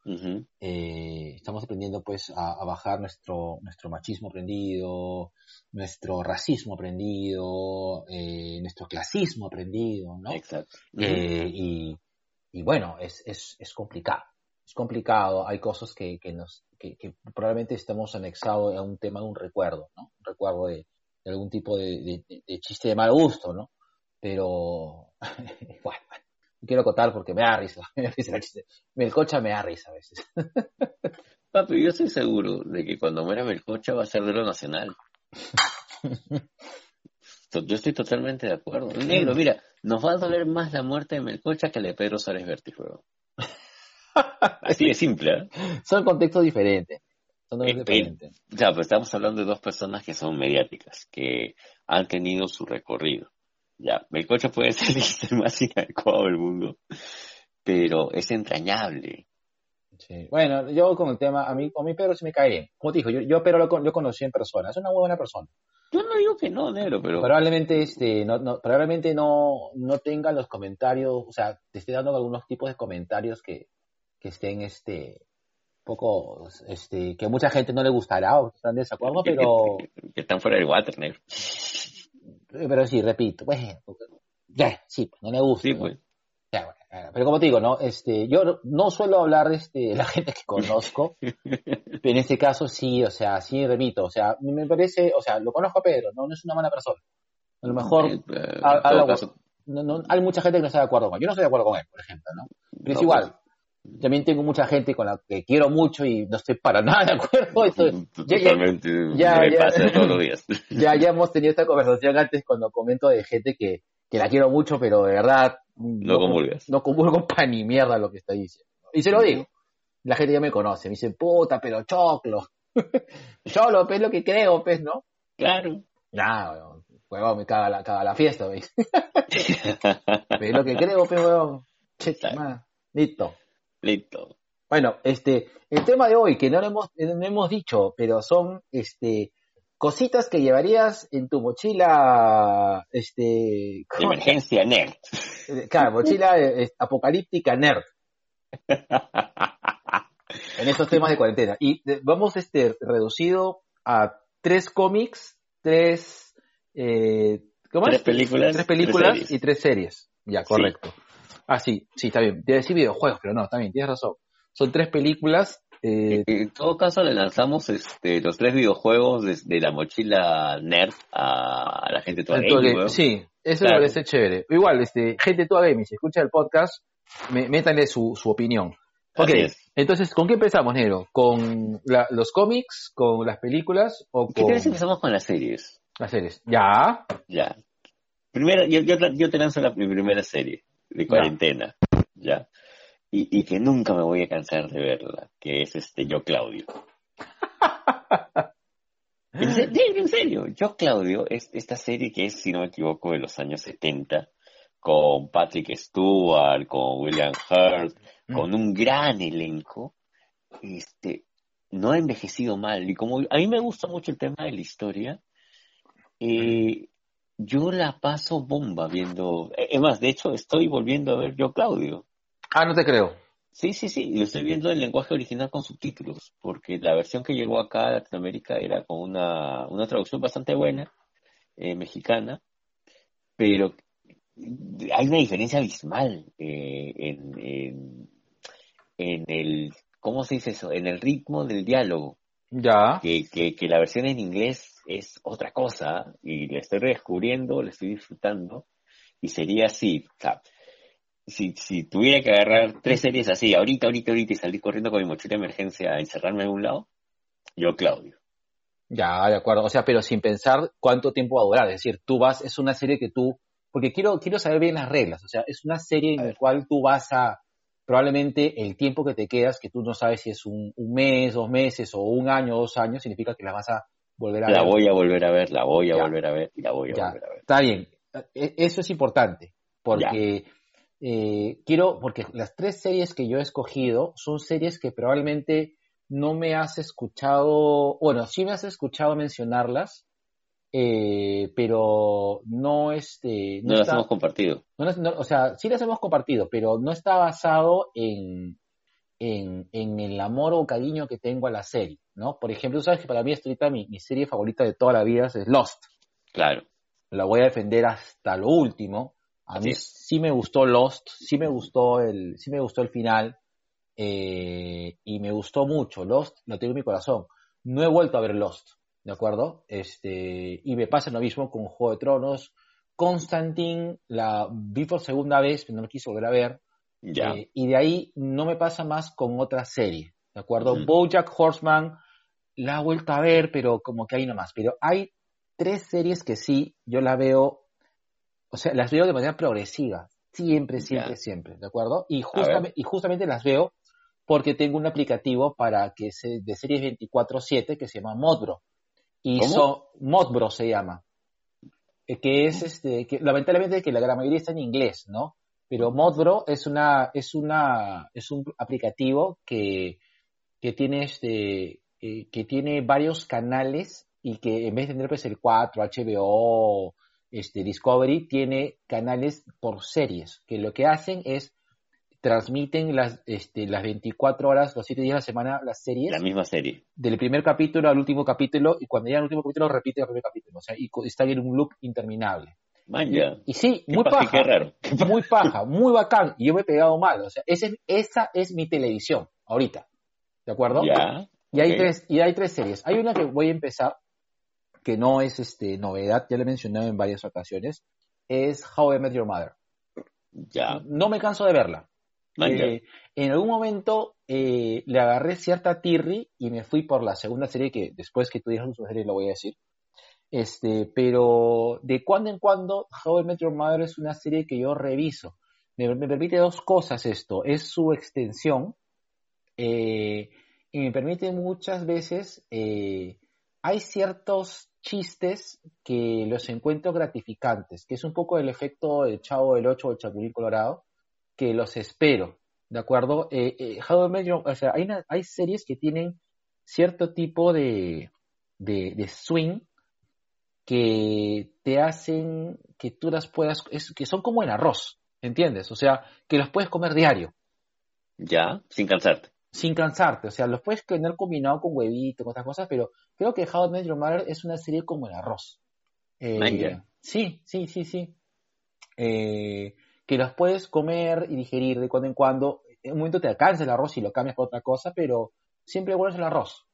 Eh, estamos aprendiendo pues a, a bajar nuestro, nuestro machismo aprendido, nuestro racismo aprendido, eh, nuestro clasismo aprendido, ¿no? Exacto. Eh, y, y bueno, es, es, es complicado. Es complicado, hay cosas que, que nos, que, que probablemente estamos anexados a un tema de un recuerdo, ¿no? Un recuerdo de, de algún tipo de, de- de- de chiste de mal gusto, ¿no? Pero, bueno, no quiero acotar porque me da risa, me da risa el chiste. Melcocha me da risa a veces. Papi, yo estoy seguro de que cuando muera Melcocha va a ser de lo nacional. Yo estoy totalmente de acuerdo. Negro, mira, nos va a doler más la muerte de Melcocha que la de Pedro Suárez Vértiz, weón. Así de simple, ¿eh? Son contextos diferentes. Son Eh, eh, diferentes. Ya, pues estamos hablando de dos personas que son mediáticas, que han tenido su recorrido. Ya, Melcocha puede ser el más inadecuado del mundo, pero es entrañable. Sí. Bueno, yo con el tema, a mí, a mí Pedro sí me cae bien. Como te dijo, yo, yo Pedro lo, lo conocí en persona. Es una muy buena persona. Yo no digo que no, negro, pero... Probablemente, este, no, no, probablemente no, no tenga los comentarios, o sea, te esté dando algunos tipos de comentarios que, que estén, este, poco, este, que a mucha gente no le gustará o están de desacuerdo, pero, que están fuera del water, negro. pero sí, repito, bueno, ya, sí, no le gusta. Sí, pues. Ya, bueno, eh, pero como te digo, ¿no? Este, yo no- suelo hablar este, de la gente que conozco, pero en este caso sí, o sea, sí repito, o sea, me parece, o sea, lo conozco a Pedro, no, no es una mala persona. A lo mejor Eh, eh, a- algo- caso, no, no- hay mucha gente que no está de acuerdo con él. Yo no estoy de acuerdo con él, por ejemplo, ¿no? Pero es no, igual. También tengo mucha gente con la que quiero mucho y no estoy para nada de acuerdo. pues, ya- ya- Totalmente. ya- me ya. pasa todos los días. ya, ya hemos tenido esta conversación antes cuando comento de gente que, que la quiero mucho, pero de verdad No comulgas. no comulgo pa' ni mierda lo que está diciendo. Y se lo digo. La gente ya me conoce, me dice, puta, pero choclo. Cholo, pues lo que creo, pues, ¿no? Claro. Nah, weón, huevón, me caga la, caga la fiesta, ¿veis? Es lo que creo, pues, huevón. Che. Listo. Listo. Bueno, este, el tema de hoy, que no lo hemos, no hemos dicho, pero son, este, cositas que llevarías en tu mochila, este. Emergencia nerd. claro, mochila eh, apocalíptica nerd, en estos temas de cuarentena. Y eh, vamos, este, reducido a tres cómics, tres, eh, ¿cómo Tres es? películas, Tres películas tres y tres series. Ya, correcto. Ah, sí, sí, está bien. Debe decir videojuegos, pero no, está bien, tienes razón. Son tres películas, eh, En todo caso, le lanzamos este, los tres videojuegos desde la mochila nerd a, a la gente toda gaming. Sí, eso Claro. me parece chévere. Igual, este, gente toda gaming, si escucha el podcast, me, métanle su, su opinión. Ok, entonces, ¿con qué empezamos, Nero? ¿Con la- los cómics, con las películas o ¿Qué con tal si empezamos con las series? las series? Ya, Ya. Primera, yo, yo, yo te lanzo la, mi primera serie de cuarentena, ya. Y, y que nunca me voy a cansar de verla, que es este Yo Claudio. En serio, en serio, Yo Claudio es esta serie que es, si no me equivoco, de los años 70, con Patrick Stewart, con William Hurt, con un gran elenco, este, no ha envejecido mal. Y como a mí me gusta mucho el tema de la historia, eh, yo la paso bomba viendo. eh, Es más, de hecho, estoy volviendo a ver Yo Claudio. Ah, no te creo. Sí, sí, sí, lo estoy viendo en lenguaje original con subtítulos, porque la versión que llegó acá a Latinoamérica era con una, una traducción bastante buena, eh, mexicana, pero hay una diferencia abismal eh, en, en, en el, ¿cómo se dice eso? En el ritmo del diálogo, Ya. que, que, que la versión en inglés es otra cosa, y la estoy redescubriendo, la estoy disfrutando, y sería así, o sea, si, si tuviera que agarrar tres series así, ahorita, ahorita, ahorita, y salir corriendo con mi mochila de emergencia a encerrarme en un lado, yo, Claudio. Ya, de acuerdo. O sea, pero sin pensar cuánto tiempo va a durar. Es decir, tú vas, es una serie que tú, porque quiero, quiero saber bien las reglas. O sea, es una serie en la cual tú vas a, probablemente el tiempo que te quedas, que tú no sabes si es un, un mes, dos meses o un año, dos años, significa que la vas a volver a La ver. voy a volver a ver, la voy a Ya. volver a ver, y la voy a Ya, volver a ver. está bien. E- Eso es importante, porque eh, quiero, porque las tres series que yo he escogido son series que probablemente no me has escuchado, bueno, sí me has escuchado mencionarlas, eh, pero no este, No las está- hemos compartido. no las- no, o sea, sí las hemos compartido, pero no está basado en, en, en el amor o cariño que tengo a la serie, ¿no? Por ejemplo, sabes que para mí ahorita mi, mi serie favorita de toda la vida es Lost Claro. la voy a defender hasta lo último. A mí sí me gustó Lost, sí me gustó el, sí me gustó el final, eh, y me gustó mucho. Lost lo tengo en mi corazón. No he vuelto a ver Lost, ¿de acuerdo? Este, y me pasa lo mismo con Juego de Tronos. Constantine la vi por segunda vez, pero no lo quise volver a ver. Ya. Eh, y de ahí no me pasa más con otra serie, ¿de acuerdo? Ujú. BoJack Horseman la he vuelto a ver, pero como que ahí nomás. Pero hay tres series que sí, yo la veo, o sea, las veo de manera progresiva, siempre, siempre, siempre, ¿de acuerdo? Y, justamente y justamente las veo porque tengo un aplicativo para que se, de series 24/7 que se llama Modbro. Y ¿Cómo? son, Modbro se llama. Eh, Que es este, que lamentablemente que la gran mayoría está en inglés, ¿no? Pero Modbro es una, es una, es un aplicativo que, que tiene este, eh, que tiene varios canales y que en vez de tener pues el 4, HBO, este, Discovery, tiene canales por series, que lo que hacen es transmiten las, este, las 24 horas, los 7 días de la semana, las series, La misma serie. del primer capítulo al último capítulo, y cuando llega al último capítulo repite el primer capítulo, o sea, y está en un loop interminable. Y sí, muy paja, paja, qué raro. muy paja, muy bacán, y yo me he pegado mal, o sea, ese esa es mi televisión, ahorita, ¿de acuerdo? Ya. Y hay tres, y hay tres series. Hay una que voy a empezar, que no es este novedad, ya la he mencionado en varias ocasiones, es How I Met Your Mother. Ya. No me canso de verla. Eh, en algún momento eh, le agarré cierta tirri y me fui por la segunda serie que después que tú digas su serie lo voy a decir. Este, pero de cuando en cuando How I Met Your Mother es una serie que yo reviso. Me, me permite dos cosas esto. Es su extensión eh, y me permite muchas veces, eh, hay ciertos chistes que los encuentro gratificantes, que es un poco el efecto del Chavo del 8 o el Chapulín Colorado, que los espero, ¿de acuerdo? Eh, eh, o sea, hay, una- hay series que tienen cierto tipo de, de, swing que te hacen que tú las puedas, que son como el arroz, ¿entiendes? O sea, que los puedes comer diario Ya, sin cansarte. Sin cansarte, o sea, los puedes tener combinado con huevito, con otras cosas, pero creo que How I Met Your Mother es una serie como el arroz. Eh, sí, sí, sí, sí. Eh, que los puedes comer y digerir de cuando en cuando. En un momento te alcanza el arroz y lo cambias por otra cosa, pero siempre vuelves el arroz.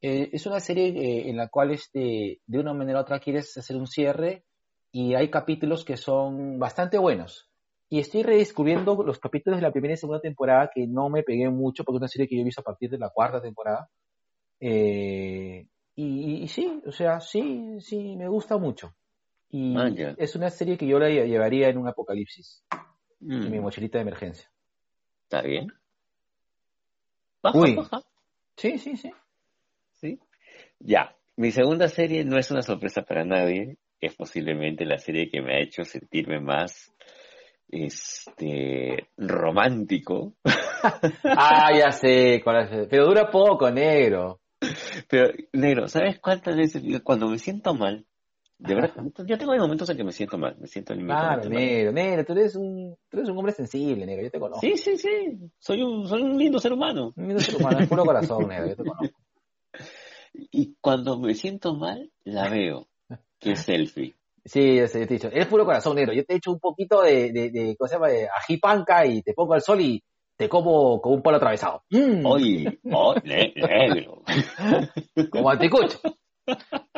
Eh, es una serie eh, en la cual este, de una manera u otra quieres hacer un cierre y hay capítulos que son bastante buenos. Y estoy redescubriendo los capítulos de la primera y segunda temporada que no me pegué mucho porque es una serie que yo he visto a partir de la cuarta temporada. Eh, y, y sí, o sea, sí, sí, me gusta mucho. Y Ah, es una serie que yo la lle- llevaría en un apocalipsis, Mm, en mi mochilita de emergencia. Está bien. Baja, Uy. baja. Sí, sí, sí. Sí. Ya. Mi segunda serie no es una sorpresa para nadie. Es posiblemente la serie que me ha hecho sentirme más este romántico. Ah, ya sé, pero dura poco, negro. Pero, negro, ¿sabes cuántas veces cuando me siento mal? De verdad, yo tengo momentos en que me siento mal, me siento Claro, límitamente mal. negro, negro, tú eres un, tú eres un hombre sensible, negro, yo te conozco. Sí, sí, sí. Soy un, soy un lindo ser humano. Un lindo ser humano, es puro corazón, negro, yo te conozco. Y cuando me siento mal, la veo. Que es selfie. Sí, ya sé, yo te he dicho, eres puro corazón, negro. Yo te echo un poquito de, de, de ¿cómo se llama? De ají panca y te pongo al sol y te como con un palo atravesado. Mm, Oye, oh, ne- negro. como anticucho.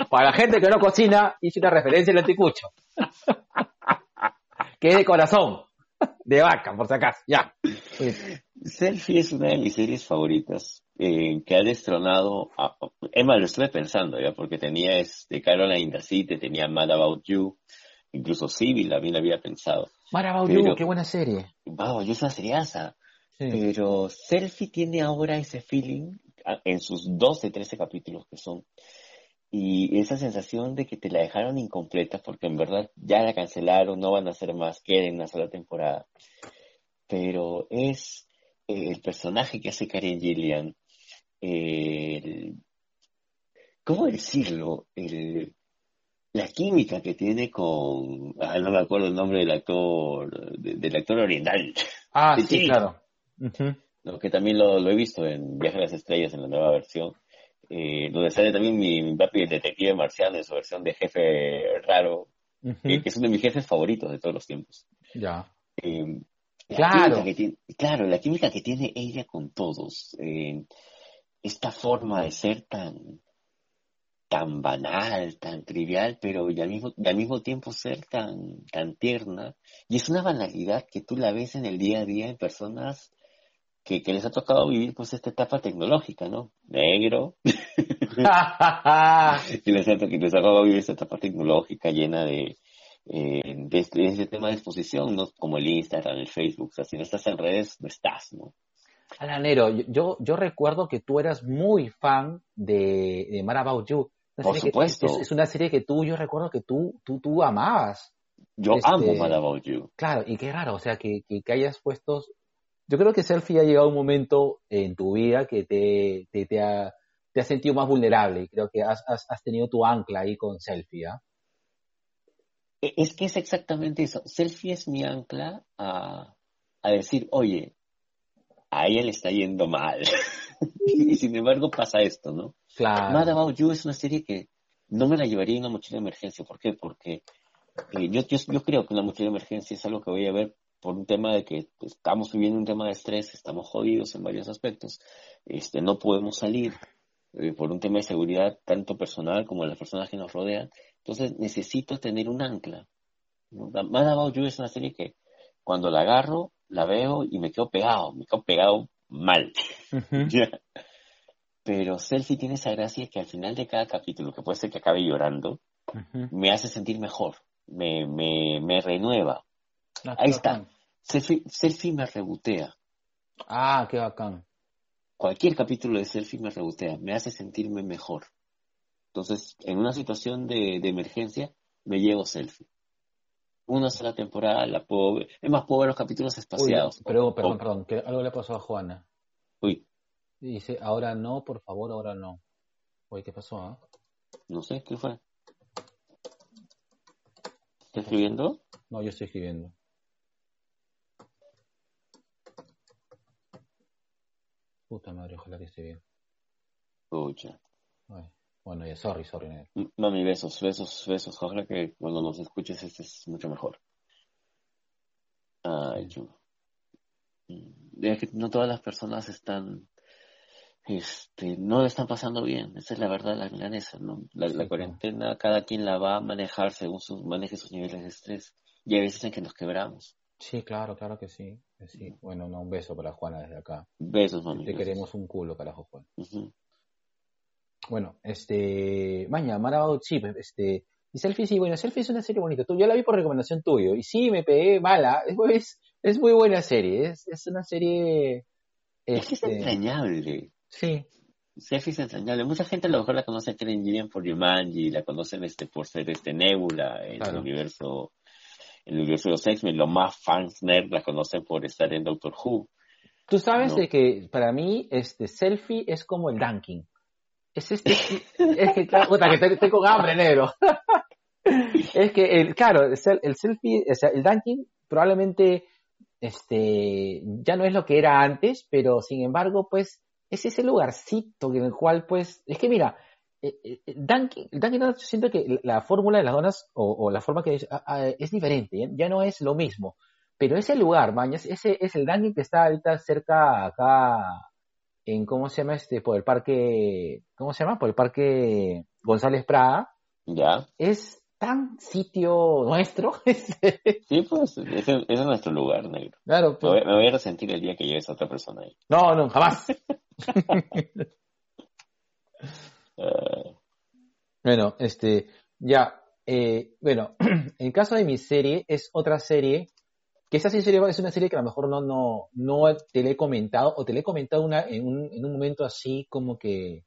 Para la gente que no cocina, hice una referencia al anticucho. que es de corazón. De vaca, por si acaso. Ya. Selfie es una de mis series favoritas, eh, que ha destronado a... Emma, lo estuve pensando, ¿ya? Porque tenía este Caroline in the City, tenía Mad About You, incluso Civil también había pensado. Mara Baudu, Pero- qué buena serie. Wow, yo es una seriaza. Sí. Pero Selfie tiene ahora ese feeling a- en sus 12, 13 capítulos que son. Y esa sensación de que te la dejaron incompleta porque en verdad ya la cancelaron, no van a hacer más, queda en una sola temporada. Pero es eh, el personaje que hace Karen Gillian, el- ¿cómo decirlo? El, la química que tiene con, ah, no me acuerdo el nombre del actor, de- del actor oriental. Ah, Sí, claro. ¿no? que también lo, lo he visto en Viaje a las Estrellas en la nueva versión, eh, donde sale también mi, mi papi el detective marciano en su versión de jefe raro, eh, que es uno de mis jefes favoritos de todos los tiempos. Ya. Eh, la Claro. tiene, claro, la química que tiene ella con todos, eh, esta forma de ser tan tan banal, tan trivial, pero y al mismo, y al mismo tiempo ser tan, tan tierna. Y es una banalidad que tú la ves en el día a día en personas que, que les ha tocado vivir pues esta etapa tecnológica, ¿no? Negro, que les ha, que les ha tocado vivir esta etapa tecnológica llena de, eh, de, este, de este tema de exposición, ¿no? Como el Instagram, el Facebook, o sea, si no estás en redes, no estás, ¿no? Alanero, yo, yo recuerdo que tú eras muy fan de, de Mad About You. Por serie que- supuesto. es, es una serie que tú, yo recuerdo que tú, tú, tú amabas. Yo Este- amo Mad About You. Claro, y qué raro, o sea, que, que, que hayas puesto... Yo creo que Selfie ha llegado un momento en tu vida que te, te, te ha, te has sentido más vulnerable. Creo que has, has, has tenido tu ancla ahí con Selfie, ¿ah? E- Es que es exactamente eso. Selfie es mi ancla a, a decir, oye, a ella le está yendo mal. y sin embargo pasa esto, ¿no? Claro. Mad About You es una serie que no me la llevaría en una mochila de emergencia. ¿Por qué? Porque eh, yo, yo, yo creo que una mochila de emergencia es algo que voy a ver por un tema de que estamos viviendo un tema de estrés, estamos jodidos en varios aspectos, este, no podemos salir eh, por un tema de seguridad tanto personal como de las personas que nos rodean. Entonces necesito tener un ancla. Mad About You es una serie que cuando la agarro, la veo y me quedo pegado, me quedo pegado mal. Pero Selfie tiene esa gracia que al final de cada capítulo, que puede ser que acabe llorando, me hace sentir mejor, me, me, me renueva. Ah, Ahí está. Selfie, Selfie me rebotea. Ah, qué bacán. Cualquier capítulo de Selfie me rebotea, me hace sentirme mejor. Entonces, en una situación de, de emergencia, me llevo Selfie. Una sola temporada la puedo ver. Es más, puedo ver los capítulos Uy, espaciados. pero, perdón, perdón, que algo le pasó a Juana. uy, Dice, ahora no, por favor, ahora no. Oye, ¿qué pasó? ah? no sé, ¿qué fue? ¿Está escribiendo? No, yo estoy escribiendo. Puta madre, ojalá que esté bien. Pucha. Ay, bueno, ya, sorry, sorry. M- Mami, besos, besos, besos. Ojalá que cuando nos escuches este es mucho mejor. Ay, yo. Mm, Es que no todas las personas están, este, no le están pasando bien. Esa es la verdad, la milanesa, ¿no? La, cuarentena, cada quien la va a manejar según sus, maneje sus niveles de estrés. Y hay veces en que nos quebramos. Sí, claro, claro que sí. Bueno, no, un beso para Juana desde acá. Besos, mami. Te queremos un culo, carajo, Juan. Bueno, este, Maña, Marao, sí, pues, este, y Selfie, sí, bueno, Selfie es una serie bonita. Tú, yo la vi por recomendación tuyo, y sí, me pegué mala, es, es, muy buena serie, es, es una serie, Es que es este, entrañable. sí, Selfie es entrañable. Mucha gente a lo mejor la conoce a Karen Gillian por Jumanji, la conocen este, por ser este Nebula en Claro. el universo el universo de los X-Men. Los más fans nerd la conocen por estar en Doctor Who. Tú sabes No. de que para mí, este, Selfie es como el Dunkin. Es este, es que, claro, puta, que estoy, con hambre, negro. es que, el, claro, el, el Selfie, o sea, el Dunkin probablemente, este, ya no es lo que era antes, pero sin embargo, pues, es ese lugarcito en el cual, pues, es que mira, Dunkin, el Dunkin Donuts, yo siento que la, la fórmula de las donas, o, o la forma que es, ah, ah, es diferente, ya, ya no es lo mismo. Pero ese lugar, man, es- ese es el Dunkin que está ahorita cerca acá en, ¿cómo se llama este? Por el parque, ¿cómo se llama? Por el parque González Prada. ¿Ya? Es tan sitio nuestro. Sí, pues ese, es nuestro lugar, negro. claro, Me pues, voy, me voy a resentir el día que lleves a otra persona ahí. no, no, jamás. Ah, Bueno, este, ya, eh, bueno, en el caso de mi serie, es otra serie, que sí serie es una serie que a lo mejor no, no, no te la he comentado, o te la he comentado una, en, un, en un momento así como que,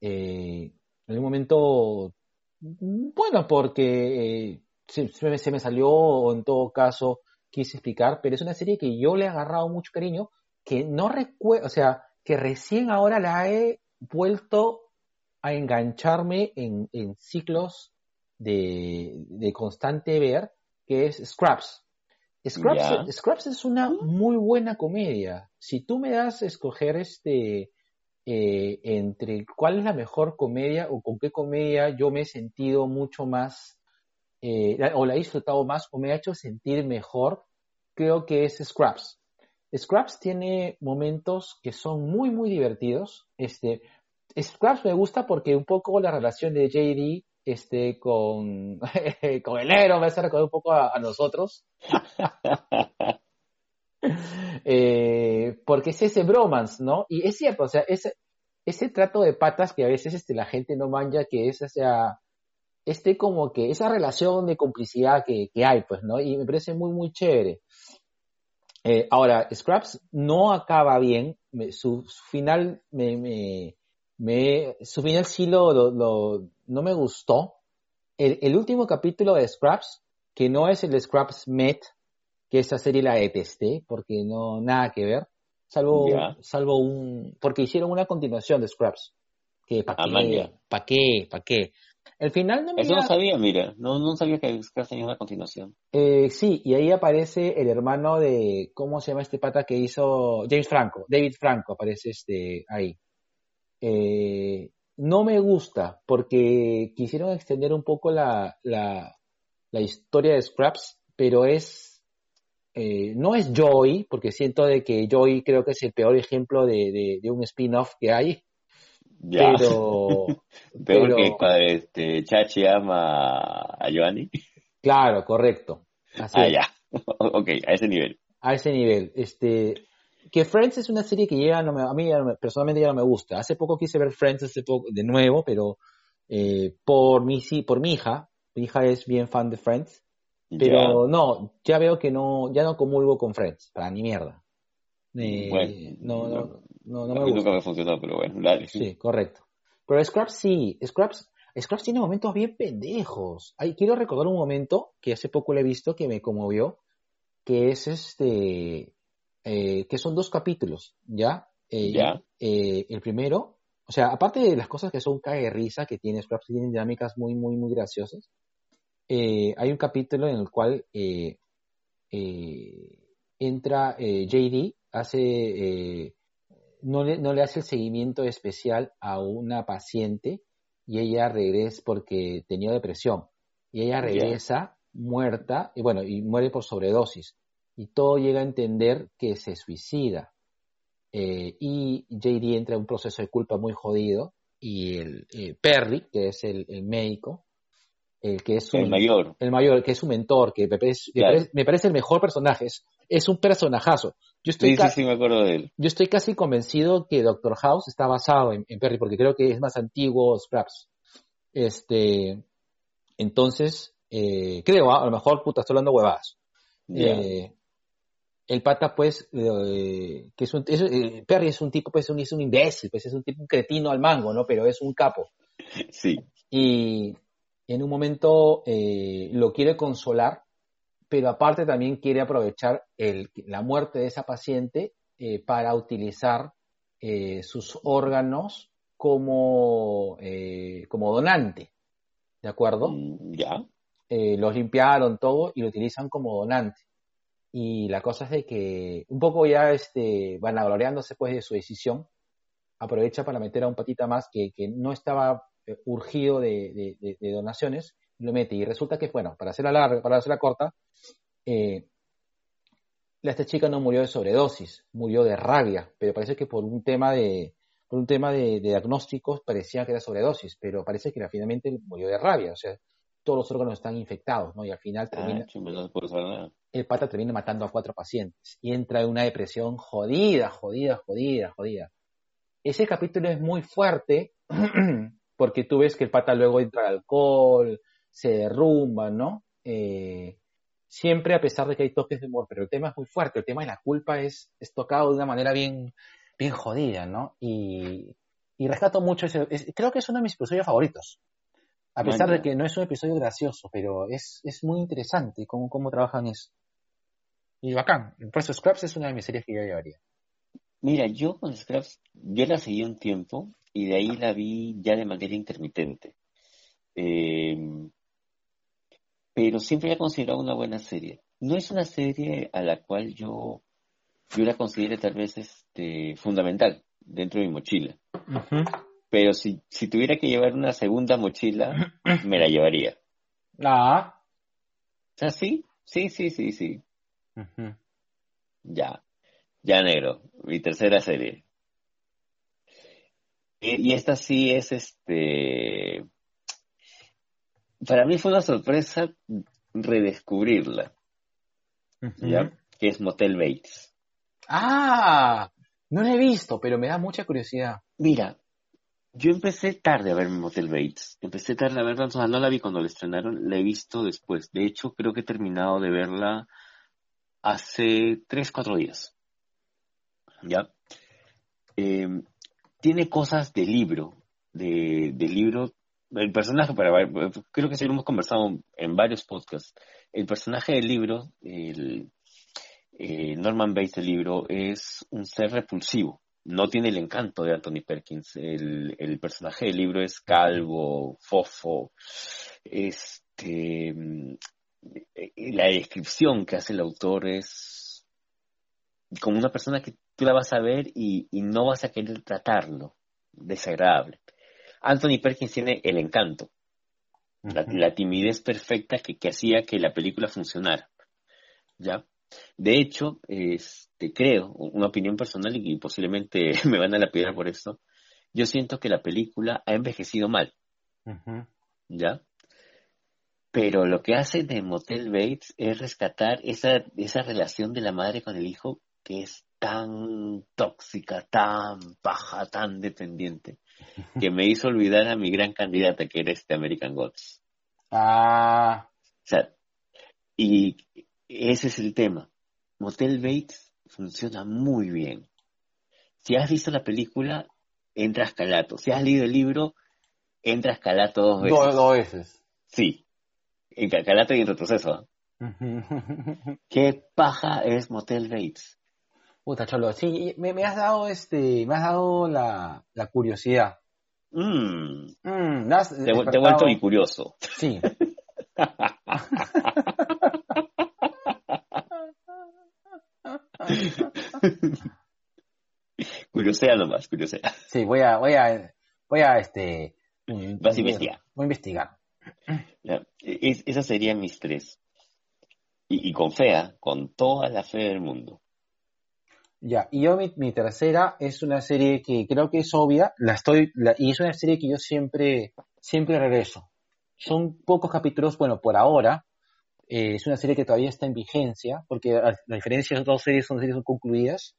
eh, en un momento, bueno, porque eh, se, se me salió, o en todo caso quise explicar, pero es una serie que yo le he agarrado mucho cariño, que no recuerdo, o sea, que recién ahora la he vuelto a engancharme en, en ciclos de, de constante ver, que es Scraps. Scraps. Scraps es una muy buena comedia. Si tú me das a escoger este eh, entre cuál es la mejor comedia o con qué comedia yo me he sentido mucho más eh, o la he disfrutado más o me ha hecho sentir mejor, creo que es Scraps. Scraps tiene momentos que son muy, muy divertidos. Este, Scraps me gusta porque un poco la relación de JD este, con, con el negro me hace recordar un poco a, a nosotros. Eh, porque es ese bromance, ¿no? Y es cierto, o sea, ese, ese trato de patas que a veces este, la gente no manja, que es, o sea, este como que esa relación de complicidad que, que hay, pues, ¿no? Y me parece muy, muy chévere. Eh, ahora, Scraps no acaba bien, me- su, su final me, me, me- su final sí lo, lo- lo- no me gustó. El, el último capítulo de Scraps que no es el de Scraps Met, que esa serie la detesté, porque no, nada que ver, salvo, Ya. salvo un, porque hicieron una continuación de Scraps, que pa' Ah, qué, pa' qué, pa' qué. El final no me Eso no sabía, mira. No, no sabía que Scraps tenía una continuación. Eh, sí, y ahí aparece el hermano de, ¿cómo se llama este pata que hizo? James Franco, David Franco aparece este ahí. Eh, no me gusta porque quisieron extender un poco la, la, la historia de Scraps, pero es, eh, no es Joy, porque siento de que Joy creo que es el peor ejemplo de, de, de un spin-off que hay, Ya. pero, Peor pero- que cuando este, Chachi ama a Giovanni. claro, correcto. Así Ah, es. ya. ok, a ese nivel. a ese nivel. Este, que Friends es una serie que ya no me, a mí ya no me- personalmente ya no me gusta. Hace poco quise ver Friends hace poco, de nuevo, pero eh, por mi sí, por mi hija, mi hija es bien fan de Friends, pero no, ya veo que no, ya no comulgo con Friends, para ni mierda. Eh, Bueno, no, no, no. no, me gusta. nunca me funcionó, pero bueno, dale. Sí, correcto. Pero Scraps sí, Scraps, Scraps tiene momentos bien pendejos. Ay, quiero recordar un momento que hace poco lo he visto que me conmovió, que es este, eh, que son dos capítulos, ¿ya? Eh, Ya. eh, el primero, o sea, aparte de las cosas que son cae de risa, que tiene Scraps, tienen dinámicas muy, muy, muy graciosas, eh, hay un capítulo en el cual eh, entra JD, hace, no, le, no le hace el seguimiento especial a una paciente y ella regresa porque tenía depresión. Y ella regresa muerta, y bueno, y muere por sobredosis. Y todo llega a entender que se suicida. Eh, y JD entra en un proceso de culpa muy jodido. Y el eh, Perry, que es el, el médico, el que es su El mayor. el mayor, que es su mentor, que me parece, me Claro. parece- me parece el mejor personaje. Es, es un personajazo. Yo estoy, Sí, me acuerdo de él. yo estoy casi convencido que Doctor House está basado en, en Perry, porque creo que es más antiguo Scraps. Este, entonces, eh, creo, ah, a lo mejor, puta, estoy hablando huevadas. Eh, el pata, pues, eh, que es un, es- eh, Perry es un tipo, pues, un, es un imbécil, pues, es un tipo un cretino al mango, ¿no? Pero es un capo. Sí. Y en un momento eh, lo quiere consolar, pero aparte también quiere aprovechar el, la muerte de esa paciente para utilizar sus órganos como, como donante. ¿De acuerdo? Mm, Ya. los limpiaron todo y lo utilizan como donante. Y la cosa es de que un poco ya este, vanagloriándose pues de su decisión, aprovecha para meter a un patita más que, que no estaba eh, urgido de, de- de- donaciones, lo mete. Y resulta que, bueno, para hacerla larga, para hacerla corta, eh, esta chica no murió de sobredosis, murió de rabia, pero parece que por un tema de, por un tema de diagnósticos parecía que era sobredosis, pero parece que finalmente murió de rabia, o sea, todos los órganos están infectados, ¿no? Y al final termina, Ah, no nada. el pata termina matando a cuatro pacientes y entra en una depresión jodida, jodida, jodida, jodida. Ese capítulo es muy fuerte porque tú ves que el pata luego entra al alcohol, se derrumba, ¿no? Eh, siempre a pesar de que hay toques de humor, pero el tema es muy fuerte, el tema de la culpa es, es tocado de una manera bien, bien jodida, ¿no? Y, y rescato mucho ese, es- creo que es uno de mis episodios favoritos. A pesar de que no es un episodio gracioso, pero es, es muy interesante cómo, cómo trabajan eso. Y bacán. Por eso Scraps es una de mis series que yo llevaría. Mira, yo con Scraps, yo la seguí un tiempo y de ahí la vi ya de manera intermitente. Eh, pero siempre la he considerado una buena serie. No es una serie a la cual yo, yo la considere tal vez este, fundamental dentro de mi mochila. Pero si, si tuviera que llevar una segunda mochila, me la llevaría. Ah. O sea, sí, sí, sí, sí, sí. Ya. Ya negro. Mi tercera serie. Y, y esta sí es este. Para mí fue una sorpresa redescubrirla, ¿ya? Que es Motel Bates. Ah, no la he visto, pero me da mucha curiosidad. Mira, yo empecé tarde a ver Motel Bates. Empecé tarde a verla, o sea, no la vi cuando la estrenaron, la he visto después. De hecho, creo que he terminado de verla hace tres, cuatro días. ¿Ya? Eh, tiene cosas de libro, de, de libro el personaje, para, creo que sí lo hemos conversado en varios podcasts, el personaje del libro, el, eh, Norman Bates del libro, es un ser repulsivo. No tiene el encanto de Anthony Perkins. El, el personaje del libro es calvo, fofo. Este, la descripción que hace el autor es como una persona que tú la vas a ver y, y no vas a querer tratarlo. Desagradable. Anthony Perkins tiene el encanto, la, la timidez perfecta que, que hacía que la película funcionara. ¿Ya? De hecho, este, creo, una opinión personal y posiblemente me van a la piedra por esto, yo siento que la película ha envejecido mal. ¿ya? Pero lo que hace de Motel Bates es rescatar esa, esa relación de la madre con el hijo que es tan tóxica, tan baja, tan dependiente, que me hizo olvidar a mi gran candidata que era este American Gods. Ah, O sea, y ese es el tema. Motel Bates funciona muy bien. Si has visto la película, entras calato. Si has leído el libro, entras calato dos veces. dos, dos veces. Sí. En ca- calato y en retroceso. Ujú. ¿Qué paja es Motel Bates? Puta, Cholo, sí, me, me has dado este, me has dado la, la curiosidad. Mm, Mm, has te, te he vuelto bicurioso. Sí. Curiosea nomás, curiosea. Sí, voy a, voy a, voy a, este, Vas a investigar. Voy a investigar. Ya, es- esas serían mis tres. Y, y con fea, con toda la fe del mundo. Ya, y yo mi, mi tercera es una serie que creo que es obvia, la estoy, la- y es una serie que yo siempre, siempre regreso. Son pocos capítulos, bueno, por ahora, eh, es una serie que todavía está en vigencia, porque a la diferencia de otras series son series concluidas,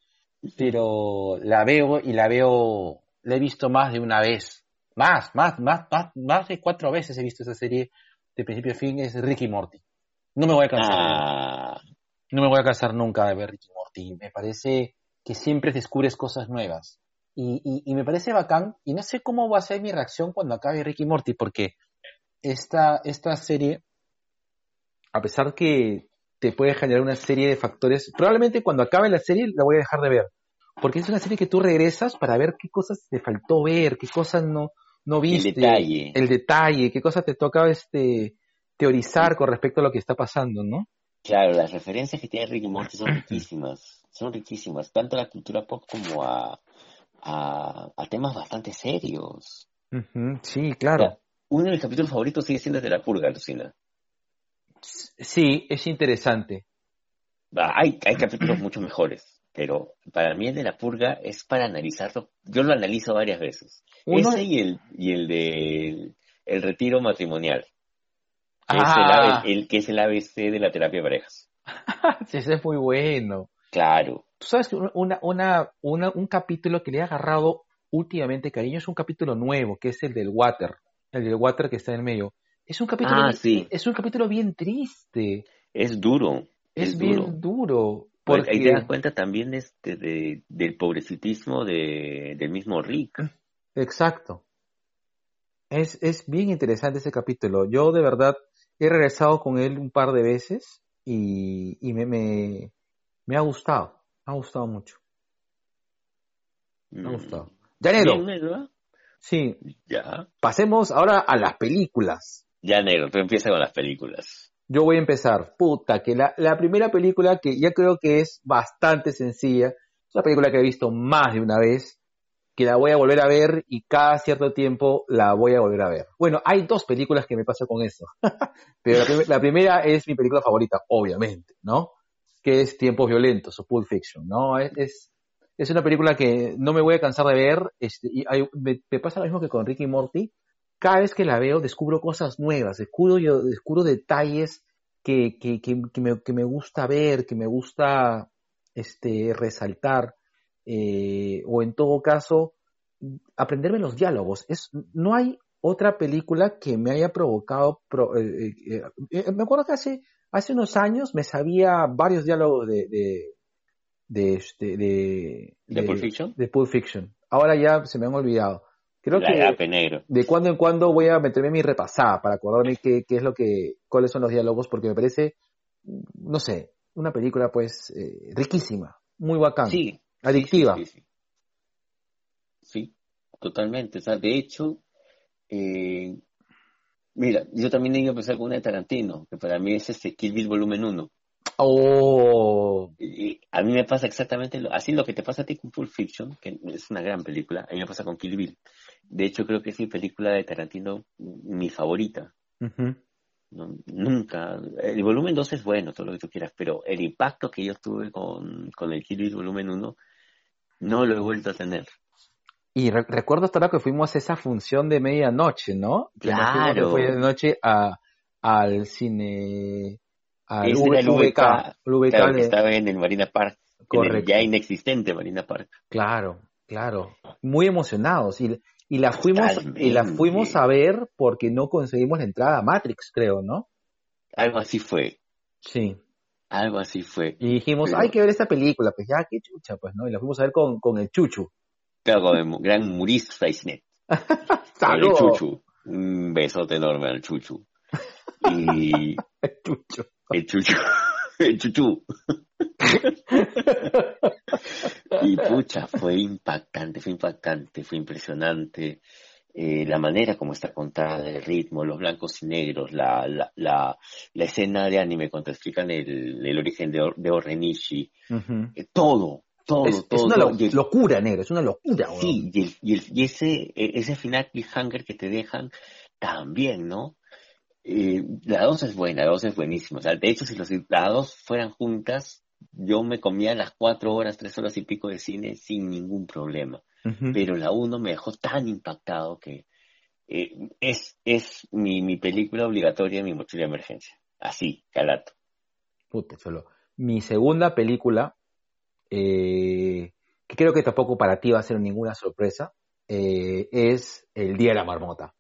pero la veo y la veo, la he visto más de una vez. Más, más, más, más, más de cuatro veces he visto esa serie de principio a fin, es Ricky Morty. No me voy a cansar. Ah, No me voy a cansar nunca de ver Ricky Morty. Me parece que siempre descubres cosas nuevas. Y, y, y me parece bacán. Y no sé cómo va a ser mi reacción cuando acabe Ricky Morty, porque esta, esta serie, a pesar que te puede generar una serie de factores, probablemente cuando acabe la serie la voy a dejar de ver. Porque es una serie que tú regresas para ver qué cosas te faltó ver, qué cosas no, no el viste. detalle. El detalle, qué cosas te toca este, teorizar con respecto a lo que está pasando, ¿no? Claro, las referencias que tiene Ricky Morty son riquísimas. Son riquísimas, tanto a la cultura pop como a, a, a temas bastante serios. Sí, O claro. sea, uno de mis capítulos favoritos sigue siendo el de la purga, Lucina. Sí, es interesante. Hay, hay capítulos mucho mejores, pero para mí el de la purga es para analizarlo. Yo lo analizo varias veces. Uno- Ese y el, y el de el retiro matrimonial, que, es el, Ah, ave- el que es el ABC de la terapia de parejas. sí, ese es muy bueno. Claro. Tú sabes que una, una, una- un capítulo que le he agarrado últimamente cariño es un capítulo nuevo, que es el del water, el del water que está en el medio. Es un capítulo, Ah, sí. es un capítulo bien triste, Es duro. es, Es bien duro. porque Ahí te das cuenta también este, de, del pobrecitismo de, del mismo Rick. Exacto. Es, es bien interesante ese capítulo. Yo de verdad he regresado con él un par de veces y, y me, me, me ha gustado. Me ha gustado mucho. Me ha Mm. gustado. Negro. Sí, Ya. pasemos ahora a las películas. Ya, negro, tú empiezas con las películas. Yo voy a empezar. Puta, que la, primera película que ya creo que es bastante sencilla, es una película que he visto más de una vez, que la voy a volver a ver y cada cierto tiempo la voy a volver a ver. Bueno, hay dos películas que me pasa con eso. Pero la, prim- la primera es mi película favorita, obviamente, ¿no? Que es Tiempos Violentos o Pulp Fiction, ¿no? Es, es, una película que no me voy a cansar de ver. Este, y hay- me pasa lo mismo que con Ricky Morty. Cada vez que la veo descubro cosas nuevas, descubro, yo, descubro detalles que, que, que, que me, que me gusta ver, que me gusta este, resaltar, eh, o en todo caso, aprenderme los diálogos. Es, no hay otra película que me haya provocado. pro- eh, eh, eh, me acuerdo que hace, hace unos años me sabía varios diálogos de, de, de, este, de, ¿De Pulp Fiction? de Pulp Fiction. Ahora ya se me han olvidado. Creo la que Agape negro. de cuando en cuando voy a meterme mi repasada para acordarme qué, qué es lo que, cuáles son los diálogos, porque me parece, no sé, una película pues eh, riquísima, muy bacán, Sí. adictiva. Sí, sí, sí. Sí, totalmente. O sea, de hecho, eh, mira, yo también iba a empezar con una de Tarantino, que para mí es este Kill Bill volumen 1. Oh, Y a mí me pasa exactamente lo, así lo que te pasa a ti con Pulp Fiction, que es una gran película, a mí me pasa con Kill Bill. De hecho, creo que es mi película de Tarantino, mi favorita. Nunca. El volumen 2 es bueno, todo lo que tú quieras, pero el impacto que yo tuve con, con el Kill Bill volumen 1 no lo he vuelto a tener. Y re- recuerdo hasta ahora que fuimos a esa función de medianoche, ¿no? Que nos fuimos de Claro. medianoche a, al cine, al Ese era el VK, el VK claro, que estaba en el Marina Park, en el correcto. ya inexistente Marina Park. Claro, claro. Muy emocionados. Y, y la fuimos, y la fuimos a ver porque no conseguimos la entrada a Matrix, creo, ¿no? Algo así fue, Sí. algo así fue. Y dijimos, Pero- hay que ver esta película, pues ya, qué chucha, pues, ¿no? Y la fuimos a ver con, con el Chuchu. Claro, con el gran con el ¡Saludos! Chuchu. Un besote enorme al Chuchu. Y El Chuchu. el Chuchu, el Chuchu. Y pucha, fue impactante, fue impactante, fue impresionante. Eh, la manera como está contada, el ritmo, los blancos y negros, la, la, la, la escena de anime cuando explican el, el origen de, Or- de Orenishi, Ujú. eh, todo, todo, Es, es todo. una lo- Y el- locura, negro, es una locura, sí, y, el- y, el- y ese, e- ese final cliffhanger que te dejan también, ¿no? Eh, la dos es buena, la dos es buenísima. O sea, de hecho, si los, las dos fueran juntas, yo me comía las cuatro horas, tres horas y pico de cine sin ningún problema. Pero la uno me dejó tan impactado que eh, es, es mi, mi película obligatoria en mi mochila de emergencia. Así, calato. Puta, solo. Mi segunda película, eh, que creo que tampoco para ti va a ser ninguna sorpresa, eh, es El Día de la Marmota.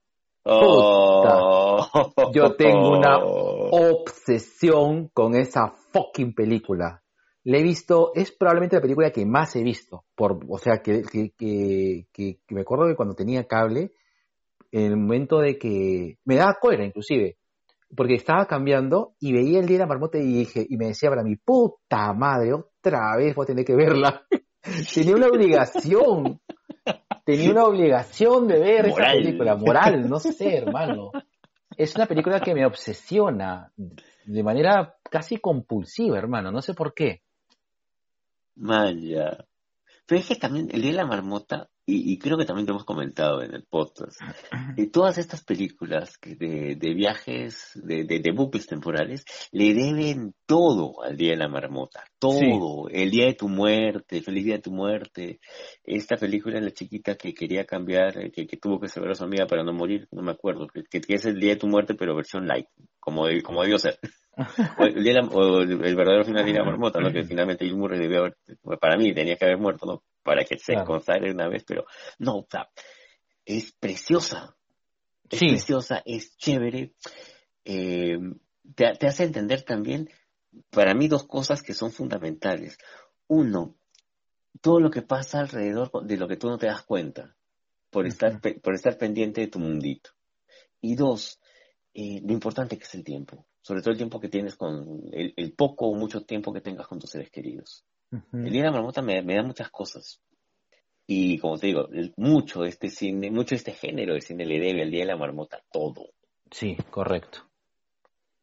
Oh. Yo tengo una obsesión con esa fucking película. La he visto, es probablemente la película que más he visto. Por, o sea, que, que, que, que- que me acuerdo que cuando tenía cable, en el momento de que me daba cólera inclusive, porque estaba cambiando y veía el día de la marmota y dije, y me decía para mi puta madre, otra vez voy a tener que verla. tenía una obligación, tenía una obligación de ver Moral. esa película, moral, no sé, hermano. Es una película que me obsesiona de manera casi compulsiva, hermano, no sé por qué. Maya. Pero es que también el día de la marmota, y, y creo que también te hemos comentado en el podcast, y todas estas películas que de, de viajes, de, de, de bucles temporales, le deben todo al día de la marmota. Todo. El día de tu muerte, feliz día de tu muerte. Esta película de la chiquita que quería cambiar, eh, que, que tuvo que salvar a su amiga para no morir, no me acuerdo, que, que es el día de tu muerte pero versión light, como, de- como debió ser. El, de o el- el verdadero final de la marmota, ¿no? Que finalmente Bill Murray debió haber, para mí tenía que haber muerto, ¿no? Para que se Claro. consagre una vez, pero no, o sea, es preciosa. Es Sí. preciosa, es chévere. Eh, te, te hace entender también, para mí, dos cosas que son fundamentales. Uno, todo lo que pasa alrededor de lo que tú no te das cuenta, por, estar, por estar pendiente de tu mundito. Y dos, eh, lo importante que es el tiempo, sobre todo el tiempo que tienes con, el, el poco o mucho tiempo que tengas con tus seres queridos. El día de la marmota me, me da muchas cosas. Y como te digo, mucho este cine, mucho este género de cine le debe al día de la marmota todo. Sí, correcto.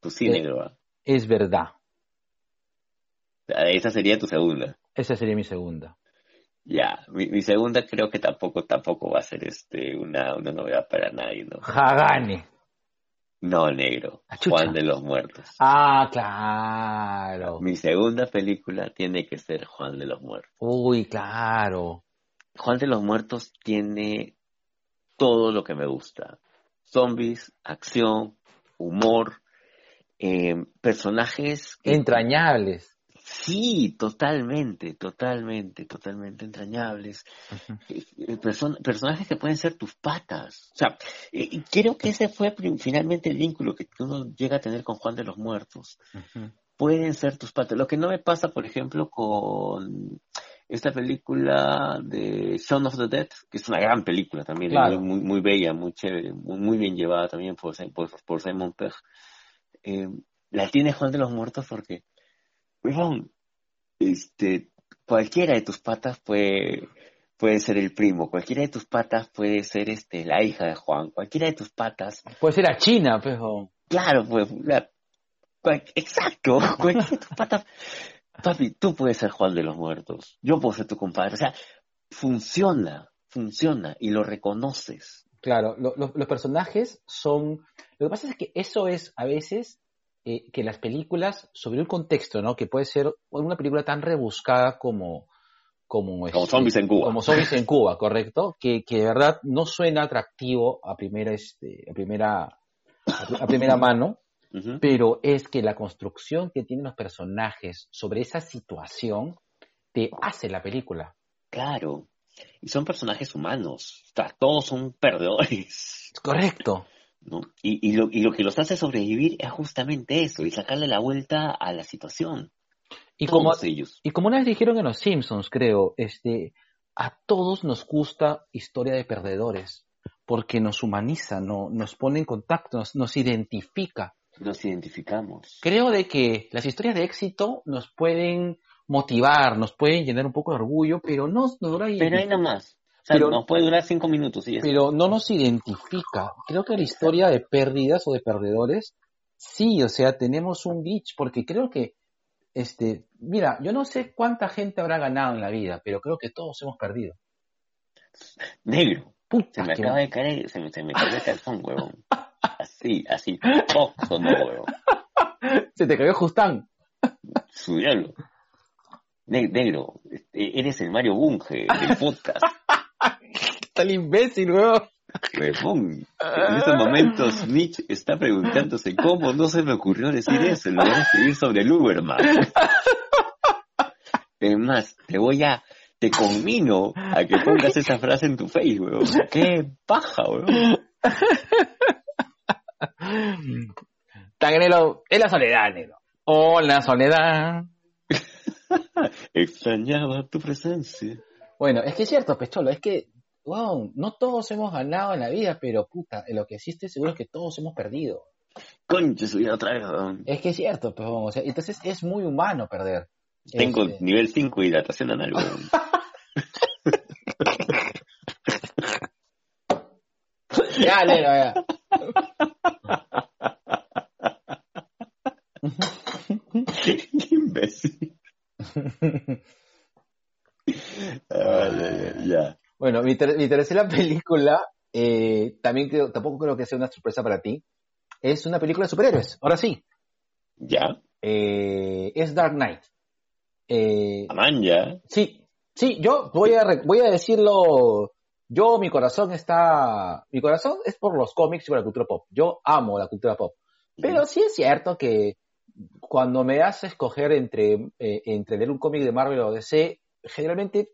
Tu cine, Eh. ¿verdad? Es verdad. Esa sería tu segunda. Esa sería mi segunda. Ya, mi, mi segunda creo que tampoco, tampoco va a ser este una, una novedad para nadie, ¿no? Hagane. No, negro. Juan de los Muertos. Ah, claro. Mi segunda película tiene que ser Juan de los Muertos. Uy, claro. Juan de los Muertos tiene todo lo que me gusta. Zombies, acción, humor, eh, personajes que- Entrañables. Sí, totalmente, totalmente, totalmente entrañables. Eh, person- personajes que pueden ser tus patas. O sea, eh, y creo que ese fue finalmente el vínculo que uno llega a tener con Juan de los Muertos. Pueden ser tus patas. Lo que no me pasa, por ejemplo, con esta película de Shaun of the Dead, que es una gran película también, Claro. muy, muy bella, muy chévere, muy, muy bien llevada también por, por, por Simon Pegg. Eh, la tiene Juan de los Muertos porque, weón, este, cualquiera de tus patas puede, puede ser el primo, cualquiera de tus patas puede ser este, la hija de Juan, cualquiera de tus patas Puede ser a China, pero... Claro, pues, la- cual- exacto, cualquiera de tus patas. Papi, tú puedes ser Juan de los Muertos, yo puedo ser tu compadre, o sea, funciona, funciona y lo reconoces. Claro, lo- lo- los personajes son... Lo que pasa es que eso es a veces eh, que las películas, sobre un contexto, ¿no? Que puede ser una película tan rebuscada como... Como, Como este, zombies en Cuba. Como zombies en Cuba, correcto. Que, que de verdad no suena atractivo a primera, este, a primera, a primera mano, pero es que la construcción que tienen los personajes sobre esa situación te hace la película. Claro, y son personajes humanos, o sea, todos son perdedores, Correcto. ¿No? Y, y, lo, y lo que los hace sobrevivir es justamente eso, y sacarle la vuelta a la situación. Y como, ellos. y como una vez dijeron en Los Simpsons, creo, este, a todos nos gusta historia de perdedores, porque nos humaniza, no, nos pone en contacto, nos, nos identifica. Nos identificamos. Creo de que las historias de éxito nos pueden motivar, nos pueden llenar un poco de orgullo, pero no, no, Pero ahí nomás. O sea, Pero- nos puede durar cinco minutos y pero no nos identifica. Creo que la historia de pérdidas o de perdedores, sí, o sea, tenemos un glitch, porque creo que, este, mira, yo no sé cuánta gente habrá ganado en la vida, pero creo que todos hemos perdido. Negro. Puta, Se me acaba de caer, se me, se me cayó el calzón, huevón. Así, así, no, huevón. se te cayó Justán. Su diablo. Ne- negro, este, eres el Mario Bunge del podcast. Está el imbécil, weón. En estos momentos Mitch está preguntándose cómo no se me ocurrió decir eso. Lo voy a escribir sobre el Uberman. Es más, te voy a, te conmino a que pongas esa frase en tu face, weón. Qué paja, weón. Tagrelo, es la soledad, negro. Hola, soledad. Extrañaba tu presencia. Bueno, es que es cierto, Pecholo, es que, wow, no todos hemos ganado en la vida, pero puta, en lo que existe seguro es que todos hemos perdido. Concha, subí otra vez, weón. Es que es cierto, pues, o sea, entonces es muy humano perder. Tengo Este, nivel 5 de hidratación anal, weón. Ya, negro, ya. Qué imbécil. Ah, ya, ya, ya. Bueno, mi, ter- mi tercera película, eh, también creo, tampoco creo que sea una sorpresa para ti, es una película de superhéroes, ahora sí, ¿Ya? eh, es Dark Knight. Eh, Amán, ya. sí, sí, yo voy a, voy a decirlo, yo, mi corazón está, mi corazón es por los cómics y por la cultura pop, yo amo la cultura pop, pero sí es cierto que cuando me hace escoger entre, eh, entre leer un cómic de Marvel o DC, generalmente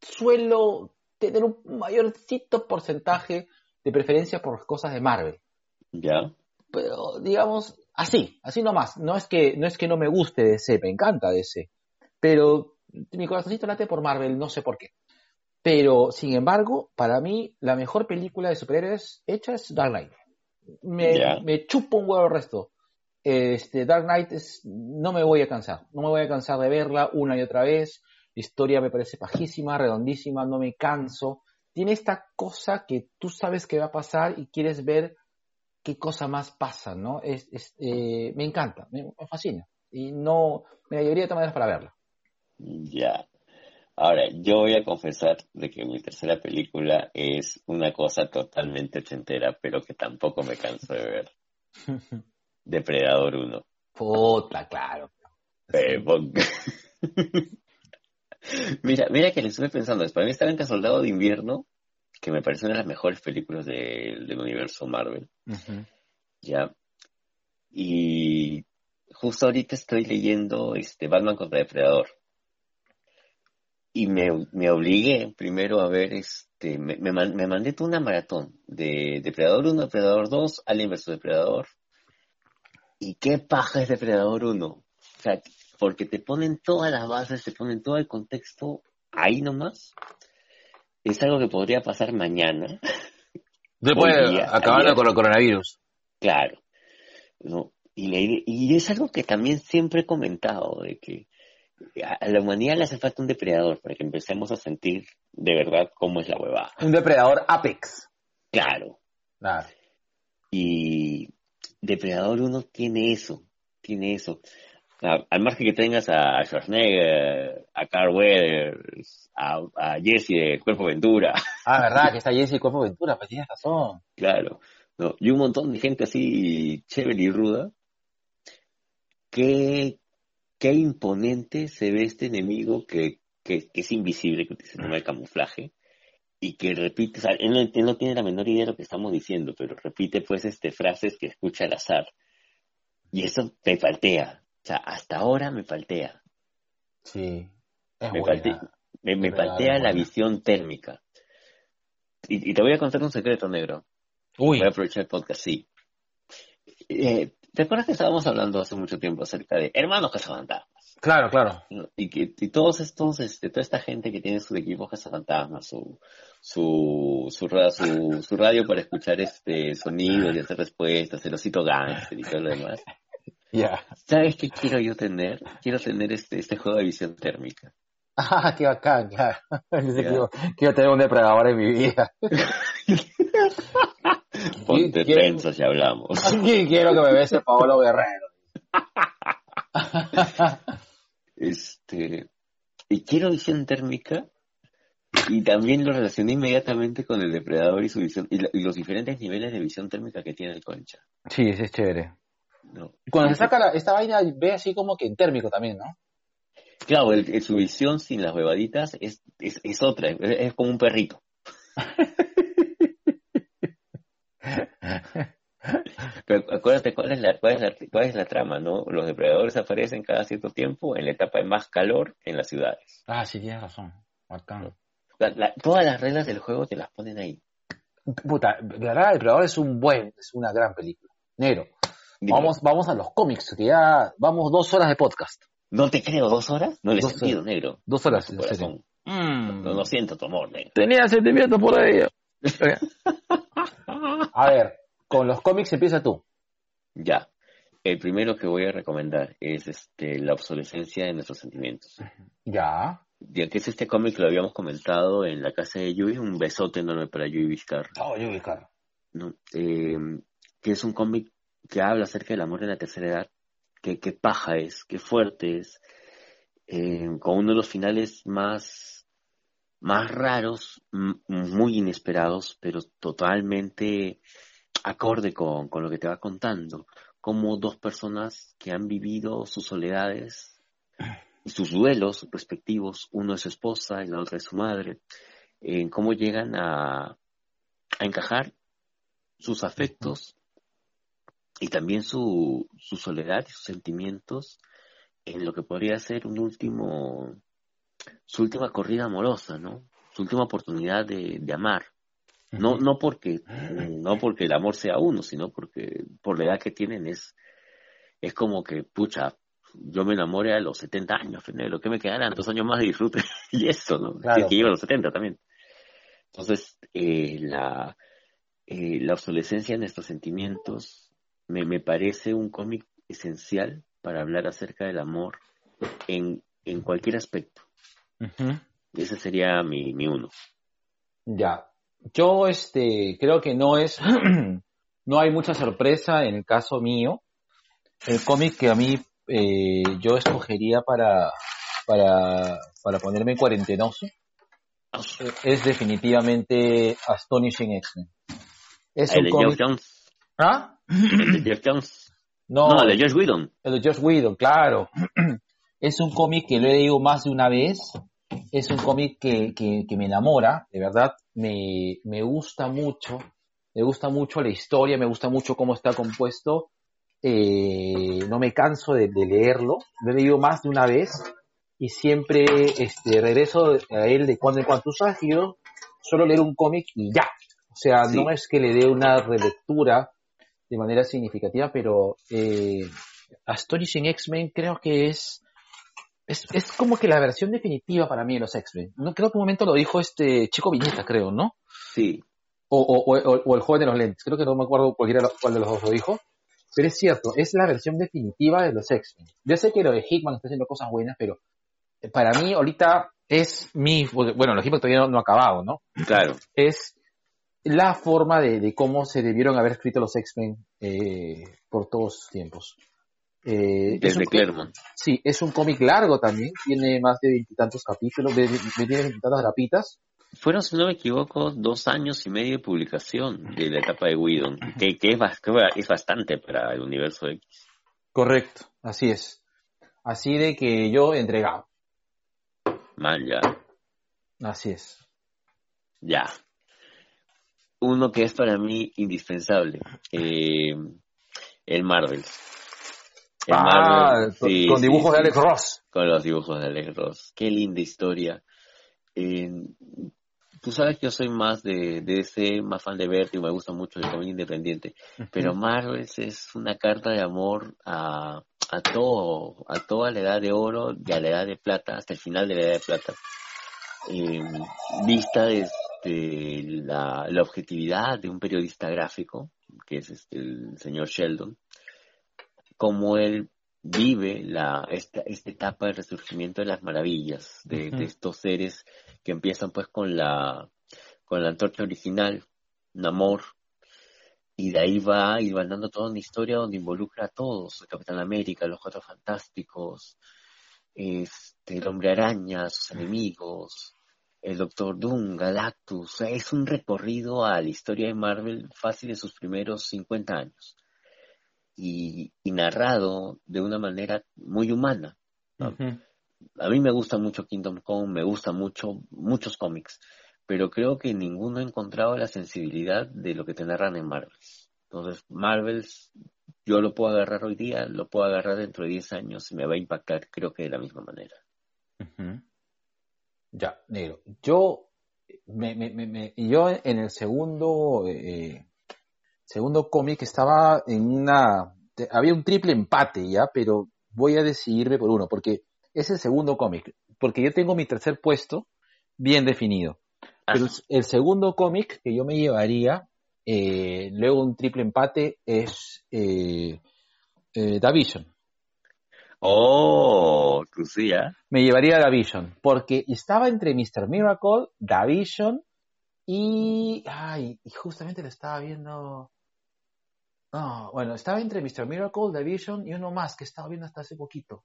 suelo tener un mayorcito porcentaje de preferencia por cosas de Marvel. Ya. Pero, digamos, así, así nomás. No es que no, es que no me guste DC, me encanta DC. Pero mi corazoncito late por Marvel, no sé por qué. Pero, sin embargo, para mí, la mejor película de superhéroes hecha es Dark Knight. Me, Ya. me chupo un huevo el resto. Este, Dark Knight es, no me voy a cansar. No me voy a cansar de verla una y otra vez. Historia me parece pajísima, redondísima, no me canso. Tiene esta cosa que tú sabes que va a pasar y quieres ver qué cosa más pasa, ¿no? Es, es, eh, me encanta, me, me fascina. Y no, me llevaría de todas maneras para verla. Ya. Ahora, yo voy a confesar de que mi tercera película es una cosa totalmente ochentera, pero que tampoco me canso de ver. Depredador 1. Puta, claro. Huevón. mira, mira que le estuve pensando, para mí está Blanca Soldado de Invierno, que me parece una de las mejores películas de- del universo Marvel, ¿ya? Y justo ahorita estoy leyendo este Batman contra Depredador. Y me, me obligué primero a ver, este, me, me, me mandé toda una maratón de Depredador 1, Depredador 2, Alien vs Depredador. ¿Y qué paja es Depredador 1? O sea, porque te ponen todas las bases, te ponen todo el contexto ahí nomás, es algo que podría pasar mañana. Después acabar con el coronavirus. Claro. ¿no? Y, ide- y es algo que también siempre he comentado, de que a la humanidad le hace falta un depredador para que empecemos a sentir de verdad cómo es la huevada. Un depredador Apex. Claro. Claro. Y Depredador 1 tiene eso, tiene eso. Al margen que tengas a Schwarzenegger, a Carl Weathers, a, a Jesse de Cuerpo Ventura, Ah, verdad, que está Jesse Cuerpo Ventura, pues tienes razón. claro, ¿no? y un montón de gente así chévere y ruda, qué, qué imponente se ve este enemigo que, que, que es invisible, que utiliza el de camuflaje, y que repite, o sea, él no, él no tiene la menor idea de lo que estamos diciendo, pero repite pues este frases que escucha al azar. Y eso me faltea. O sea, hasta ahora me faltea. Sí. Es Me, buena. me, me es la visión térmica. Y, y te voy a contar un secreto negro. Uy, Voy a aprovechar el podcast, sí. Eh, ¿Te acuerdas que estábamos hablando hace mucho tiempo acerca de hermanos cazafantasmas? claro, claro. Y que y todos estos, este, toda esta gente que tiene sus equipos cazafantasmas, su, su, su, su, su radio para escuchar este sonidos y hacer respuestas, el osito gangster y todo lo demás. Ya. ¿Sabes qué quiero yo tener? Quiero tener este, este juego de visión térmica. Ah, qué bacán, quiero, quiero tener un depredador en mi vida. Ponte tensos y hablamos. Quiero que me bese Paolo Guerrero. Este, y quiero visión térmica y también lo relacioné inmediatamente con el depredador y su visión y, lo- y los diferentes niveles de visión térmica que tiene el concha. Sí, ese es chévere. Cuando se saca la- esta vaina, ve así como que en térmico también, ¿no? Claro, el- el- su visión sin las huevaditas es, es, es otra, es, es como un perrito. Pero acuérdate cuál es, la, cuál, es la, cuál es la trama, ¿no? Los depredadores aparecen cada cierto tiempo en la etapa de más calor en las ciudades. Ah, sí, tienes razón. Bacán. La- la- todas las reglas del juego te las ponen ahí. Puta, de verdad, El Depredador es un buen, es una gran película. Negro, Dime, vamos, vamos a los cómics, que ya vamos dos horas de podcast. No te creo, ¿dos horas? No le he sentido, horas. negro. Dos horas, en serio. Mm. No, no siento tu amor, negro. Tenía sentimientos por ello. a ver, con los cómics empieza tú. Ya. El primero que voy a recomendar es este la obsolescencia de nuestros sentimientos. Ya. Ya que es este cómic que lo habíamos comentado en la casa de Yui, un besote enorme para Yui Vizcarra. Oh, yo Ricardo. ¿no? Eh, que es un cómic que habla acerca del amor en la tercera edad, que, qué paja es, qué fuerte es, eh, con uno de los finales más, más raros, muy inesperados, pero totalmente acorde con, con lo que te va contando, como dos personas que han vivido sus soledades y sus duelos respectivos, uno es su esposa y la otra es su madre, en cómo llegan a, a encajar sus afectos y también su, su soledad y sus sentimientos en lo que podría ser un último, su última corrida amorosa, ¿no? Su última oportunidad de, de amar. No, no porque, no porque el amor sea uno, sino porque por la edad que tienen es, es como que, pucha, yo me enamoré a los 70 años, lo que me quedarán dos años más de disfrute y eso, ¿no? Claro. Si es que llevo a los 70 también. Entonces, eh, la, eh, la obsolescencia de nuestros sentimientos me, me parece un cómic esencial para hablar acerca del amor en, en cualquier aspecto. Ujú. Ese sería mi, mi uno. Ya. Yo, este, creo que no es, no hay mucha sorpresa en el caso mío. El cómic que a mí, eh, yo escogería para, para, para ponerme cuarentenoso eh, es definitivamente Astonishing X-Men. Es El un cómic... Jones. ¿Ah? El de Geoff Jones. No, No, el de Josh Whedon. El de Josh Whedon, claro. Es un cómic que lo he leído más de una vez. Es un cómic que, que, que me enamora, de verdad. Me, me gusta mucho. Me gusta mucho la historia, me gusta mucho cómo está compuesto. Eh, no me canso de, de leerlo. Lo he leído más de una vez. Y siempre este, regreso a él de cuando en cuando. Tú sabes que yo suelo leer un cómic y ya. O sea, Sí. no es que le dé una relectura de manera significativa, pero eh, Astonishing X-Men creo que es es, es como que la versión definitiva para mí de los X-Men. No creo que un momento lo dijo este chico Viñeta, creo, ¿no? Sí, O, o, o, o el joven de los lentes. Creo que no me acuerdo cualquiera cuál de los dos lo dijo. Pero es cierto, es la versión definitiva de los X-Men. Yo sé que lo de Hickman está haciendo cosas buenas, pero para mí ahorita es mi... Bueno, los Hickman todavía no, no ha acabado, ¿no? claro. es la forma de, de cómo se debieron haber escrito los X-Men eh, por todos los tiempos. Eh, es Desde Claremont. Sí, es un cómic largo también, tiene más de veintitantos capítulos, de, de veintitantas grapitas. Fueron, si no me equivoco, dos años y medio de publicación de la etapa de Whedon, que, que es, bas- que es bastante para el universo X. Correcto, así es. Así de que yo he entregado, Man, ya. así es. Ya. Uno que es para mí indispensable. eh, el Marvel. El Ah, Marvel, con, sí, con sí, dibujos de Alex Ross. Con los dibujos de Alex Ross. Qué linda historia. Eh, tú sabes que yo soy más de, de ese, más fan de Vertigo, me gusta mucho el cómic independiente. Pero Marvel es una carta de amor a, a todo, a toda la edad de oro y a la edad de plata, hasta el final de la edad de plata. Eh, vista desde la, la objetividad de un periodista gráfico, que es este, el señor Sheldon, como él vive la, esta, esta etapa del resurgimiento de las maravillas, de, estos seres que empiezan pues con la, con la antorcha original, Namor, y de ahí va y van dando toda una historia donde involucra a todos, el Capitán América, los Cuatro Fantásticos, este, el Hombre Araña, sus enemigos, el Doctor Doom, Galactus, es un recorrido a la historia de Marvel fácil de sus primeros 50 años y, y narrado de una manera muy humana. A mí me gusta mucho Kingdom Come, me gusta mucho muchos cómics, pero creo que ninguno ha encontrado la sensibilidad de lo que te narran en Marvel. Entonces, Marvel, yo lo puedo agarrar hoy día, lo puedo agarrar dentro de 10 años y me va a impactar, creo que de la misma manera. Ujú. Ya, negro. Yo, me, me, me, me- yo en el segundo, eh, segundo cómic estaba en una, había un triple empate ya, pero voy a decidirme por uno, porque es el segundo cómic, porque yo tengo mi tercer puesto bien definido. Pero el, segundo cómic que yo me llevaría, eh, luego un triple empate, es eh, eh. Oh, tú sí, ¿ah? me llevaría a The Vision, porque estaba entre Mr. Miracle, The Vision y... Ay, y justamente lo estaba viendo... No, bueno, estaba entre Mr. Miracle, The Vision y uno más que estaba viendo hasta hace poquito.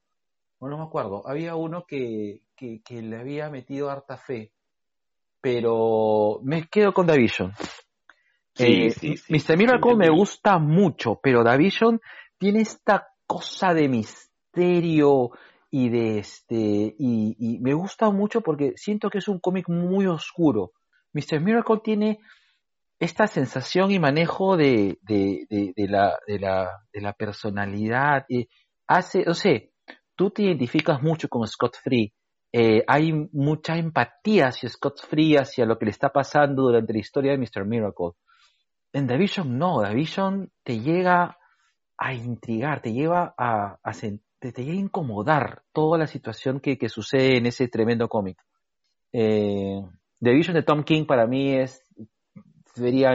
Bueno, no me acuerdo. Había uno que, que, que le había metido harta fe, pero me quedo con The Vision. Sí, Eh, sí, sí. Mr. Miracle me gusta mucho, pero The Vision tiene esta cosa de misterio y de este y, me gusta mucho porque siento que es un cómic muy oscuro. Mr. Miracle tiene esta sensación y manejo de, la, personalidad. y hace, no sé, tú te identificas mucho con Scott Free. Eh, hay mucha empatía hacia Scott Free, hacia lo que le está pasando durante la historia de Mr. Miracle. En The Vision no, The Vision te llega a intrigar, te lleva a, a sen- te, te llega a incomodar toda la situación que, que sucede en ese tremendo cómic. Eh, The Vision de Tom King para mí es sería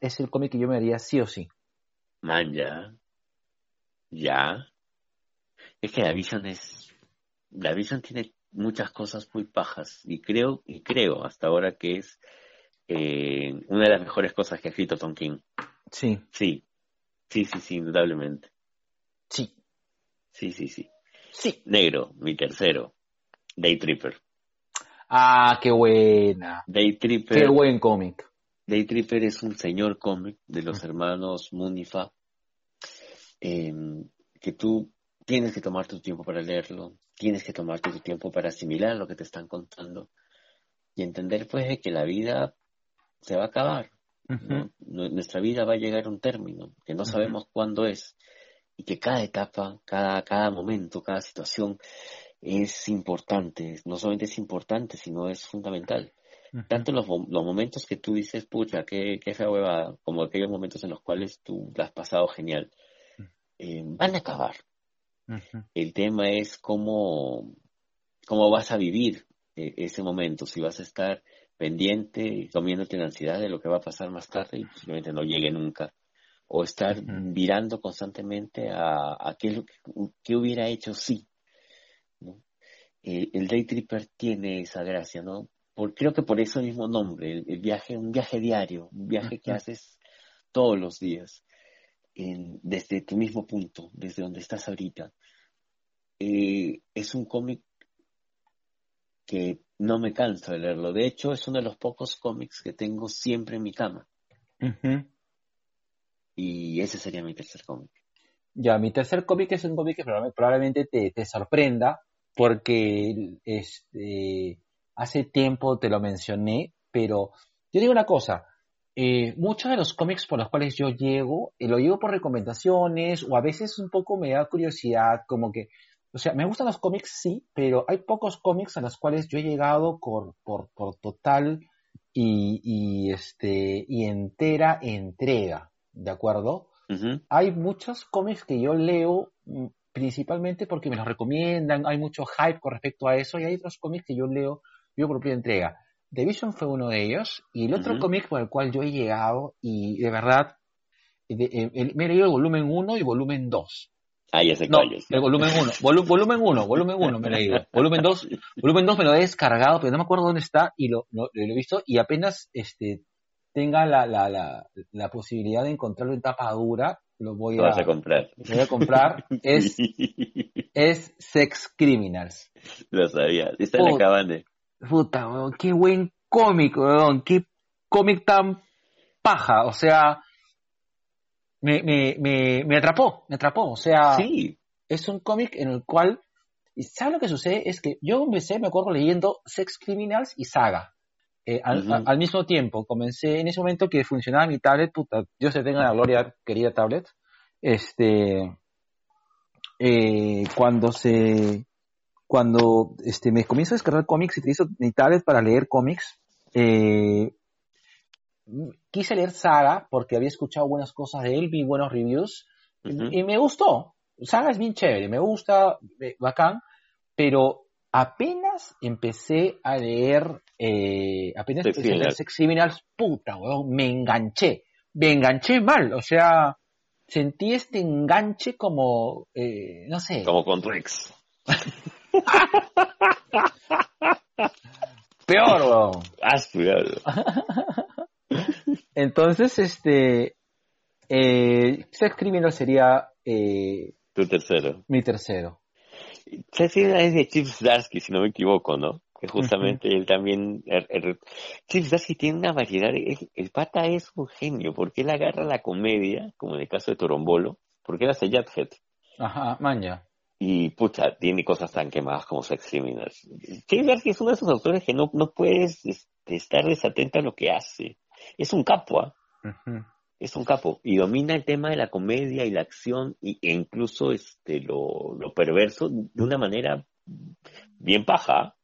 es el cómic que yo me haría sí o sí. Man, ya. Ya. Es que la Vision es. La Vision tiene muchas cosas muy pajas. Y creo, y creo hasta ahora que es eh, una de las mejores cosas que ha escrito Tom King. Sí, Sí. Sí, sí, sí, indudablemente. sí, Sí, sí, sí. sí. Negro, mi tercero. Day Tripper. Ah, qué buena. Day Tripper. Qué buen cómic. Day Tripper es un señor cómic de los hermanos Munifa eh, que tú tienes que tomarte tu tiempo para leerlo, tienes que tomarte tu tiempo para asimilar lo que te están contando y entender pues de que la vida se va a acabar, Nuestra vida va a llegar a un término que no sabemos cuándo es y que cada etapa, cada, cada momento, cada situación es importante, no solamente es importante, sino es fundamental. Tanto los, los momentos que tú dices, pucha, qué, qué fea huevada, como aquellos momentos en los cuales tú la has pasado genial, eh, van a acabar. El tema es cómo, cómo vas a vivir eh, ese momento, si vas a estar pendiente y comiéndote la ansiedad de lo que va a pasar más tarde y posiblemente no llegue nunca, o estar Ujú. mirando constantemente a, a qué, lo que, qué hubiera hecho si. ¿no? Eh, el day tripper tiene esa gracia, ¿no? Por, creo que por eso mismo nombre, el, el viaje, un viaje diario, un viaje que haces todos los días, en- desde tu mismo punto, desde donde estás ahorita. Eh, es un cómic que no me canso de leerlo. De hecho, es uno de los pocos cómics que tengo siempre en mi cama. Y ese sería mi tercer cómic. Ya, mi tercer cómic es un cómic que probable- probablemente te, sorprenda porque este, hace tiempo te lo mencioné, pero yo digo una cosa, eh, muchos de los cómics por los cuales yo llego, eh, lo llevo por recomendaciones o a veces un poco me da curiosidad, como que, o sea, me gustan los cómics, sí, pero hay pocos cómics a los cuales yo he llegado por, por, por total y, y, este, y entera entrega, ¿de acuerdo? Ujú. hay muchos cómics que yo leo mm, principalmente porque me los recomiendan, hay mucho hype con respecto a eso, y hay otros cómics que yo leo yo por propia entrega. The Vision fue uno de ellos, y el otro Ujú. cómic por el cual yo he llegado, y de verdad, de- eh, el- me he leído el volumen 1 y volumen 2. Ah, ya sé No, cuál es. el volumen 1, volumen 1, volumen 1 me he leído. Volumen 2, volumen 2 me lo he descargado, pero no me acuerdo dónde está, y lo, lo- lo he visto, y apenas este tenga la, la, la, la posibilidad de encontrarlo en tapa dura, lo voy a, a comprar. lo voy a comprar. Es, es Sex Criminals. Lo sabía. Está en la Puta. cabana. Puta, weón, qué buen cómic, weón, qué cómic tan paja, o sea, me, me, me, me atrapó, me atrapó, o sea, Sí. es un cómic en el cual, ¿sabes lo que sucede? Es que yo empecé, me acuerdo, leyendo Sex Criminals y Saga. Eh, al, Ujú. a- al mismo tiempo, comencé en ese momento que funcionaba mi tablet, puta, Dios se tenga la gloria, querida tablet, este, eh, cuando se, cuando este, me comienzo a descargar cómics y utilizo mi tablet para leer cómics, eh, quise leer Saga porque había escuchado buenas cosas de él, vi buenos reviews Ujú. y me gustó. Saga es bien chévere, me gusta, eh, bacán, pero apenas empecé a leer, eh, apenas empecé Criminals. Sex Criminals, puta, weón, me enganché, me enganché mal, o sea, sentí este enganche como, eh, no sé, Como con Rex. peor, weón. Ah. Entonces, este, eh, Sex Criminal sería eh, Tu tercero. mi tercero. Sex Criminals es de Chip Zdarsky, si no me equivoco, ¿no? Que justamente él también... er- er- Chip Zdarsky tiene una variedad... es- el pata es un genio, porque él agarra la comedia, como en el caso de Torombolo, porque él hace Jughead. Ajá, maña. Y pucha, tiene cosas tan quemadas como Sex Criminals. Zdarsky es uno de esos autores que no, no puedes este, estar desatento a lo que hace. Es un capo, ¿ah? Es un capo y domina el tema de la comedia y la acción y, e incluso este lo, lo perverso de una manera bien paja.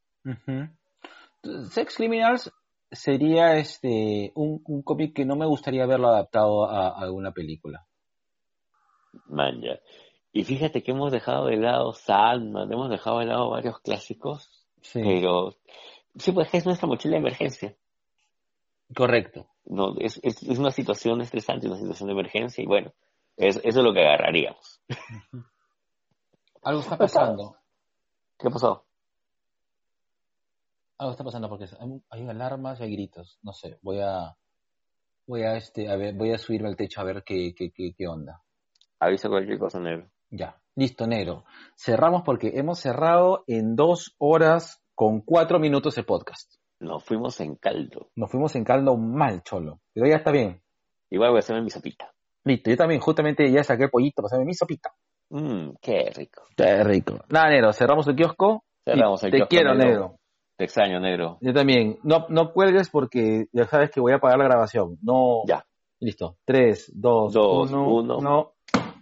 Sex Criminals sería este un, un cómic que no me gustaría verlo adaptado a, a alguna película. Man, ya. Y fíjate que hemos dejado de lado Sandman, hemos dejado de lado varios clásicos, Sí, pero sí, pues es nuestra mochila de emergencia. correcto. No, es, es, es una situación estresante, una situación de emergencia y bueno, es, eso es lo que agarraríamos. Algo está pasando. ¿Qué pasó? Algo está pasando porque hay, hay alarmas y hay gritos. No sé, voy a voy a este a ver, voy a subirme al techo a ver qué qué, qué, qué onda. Avisa cualquier cosa, negro. Ya, listo, negro. Cerramos porque hemos cerrado en dos horas con cuatro minutos el podcast. Nos fuimos en caldo. Nos fuimos en caldo mal, cholo. Pero ya está bien. Igual voy a hacerme mi sopita. Listo, yo también justamente ya saqué el pollito para hacerme mi sopita. Mmm, qué rico. Qué rico. Nada, negro, cerramos el kiosco. Cerramos el Te kiosco, quiero, negro. negro. Te extraño, negro. Yo también. No, no cuelgues porque ya sabes que voy a pagar la grabación. No. Ya. Listo. Tres, dos, Dos, uno. uno. No.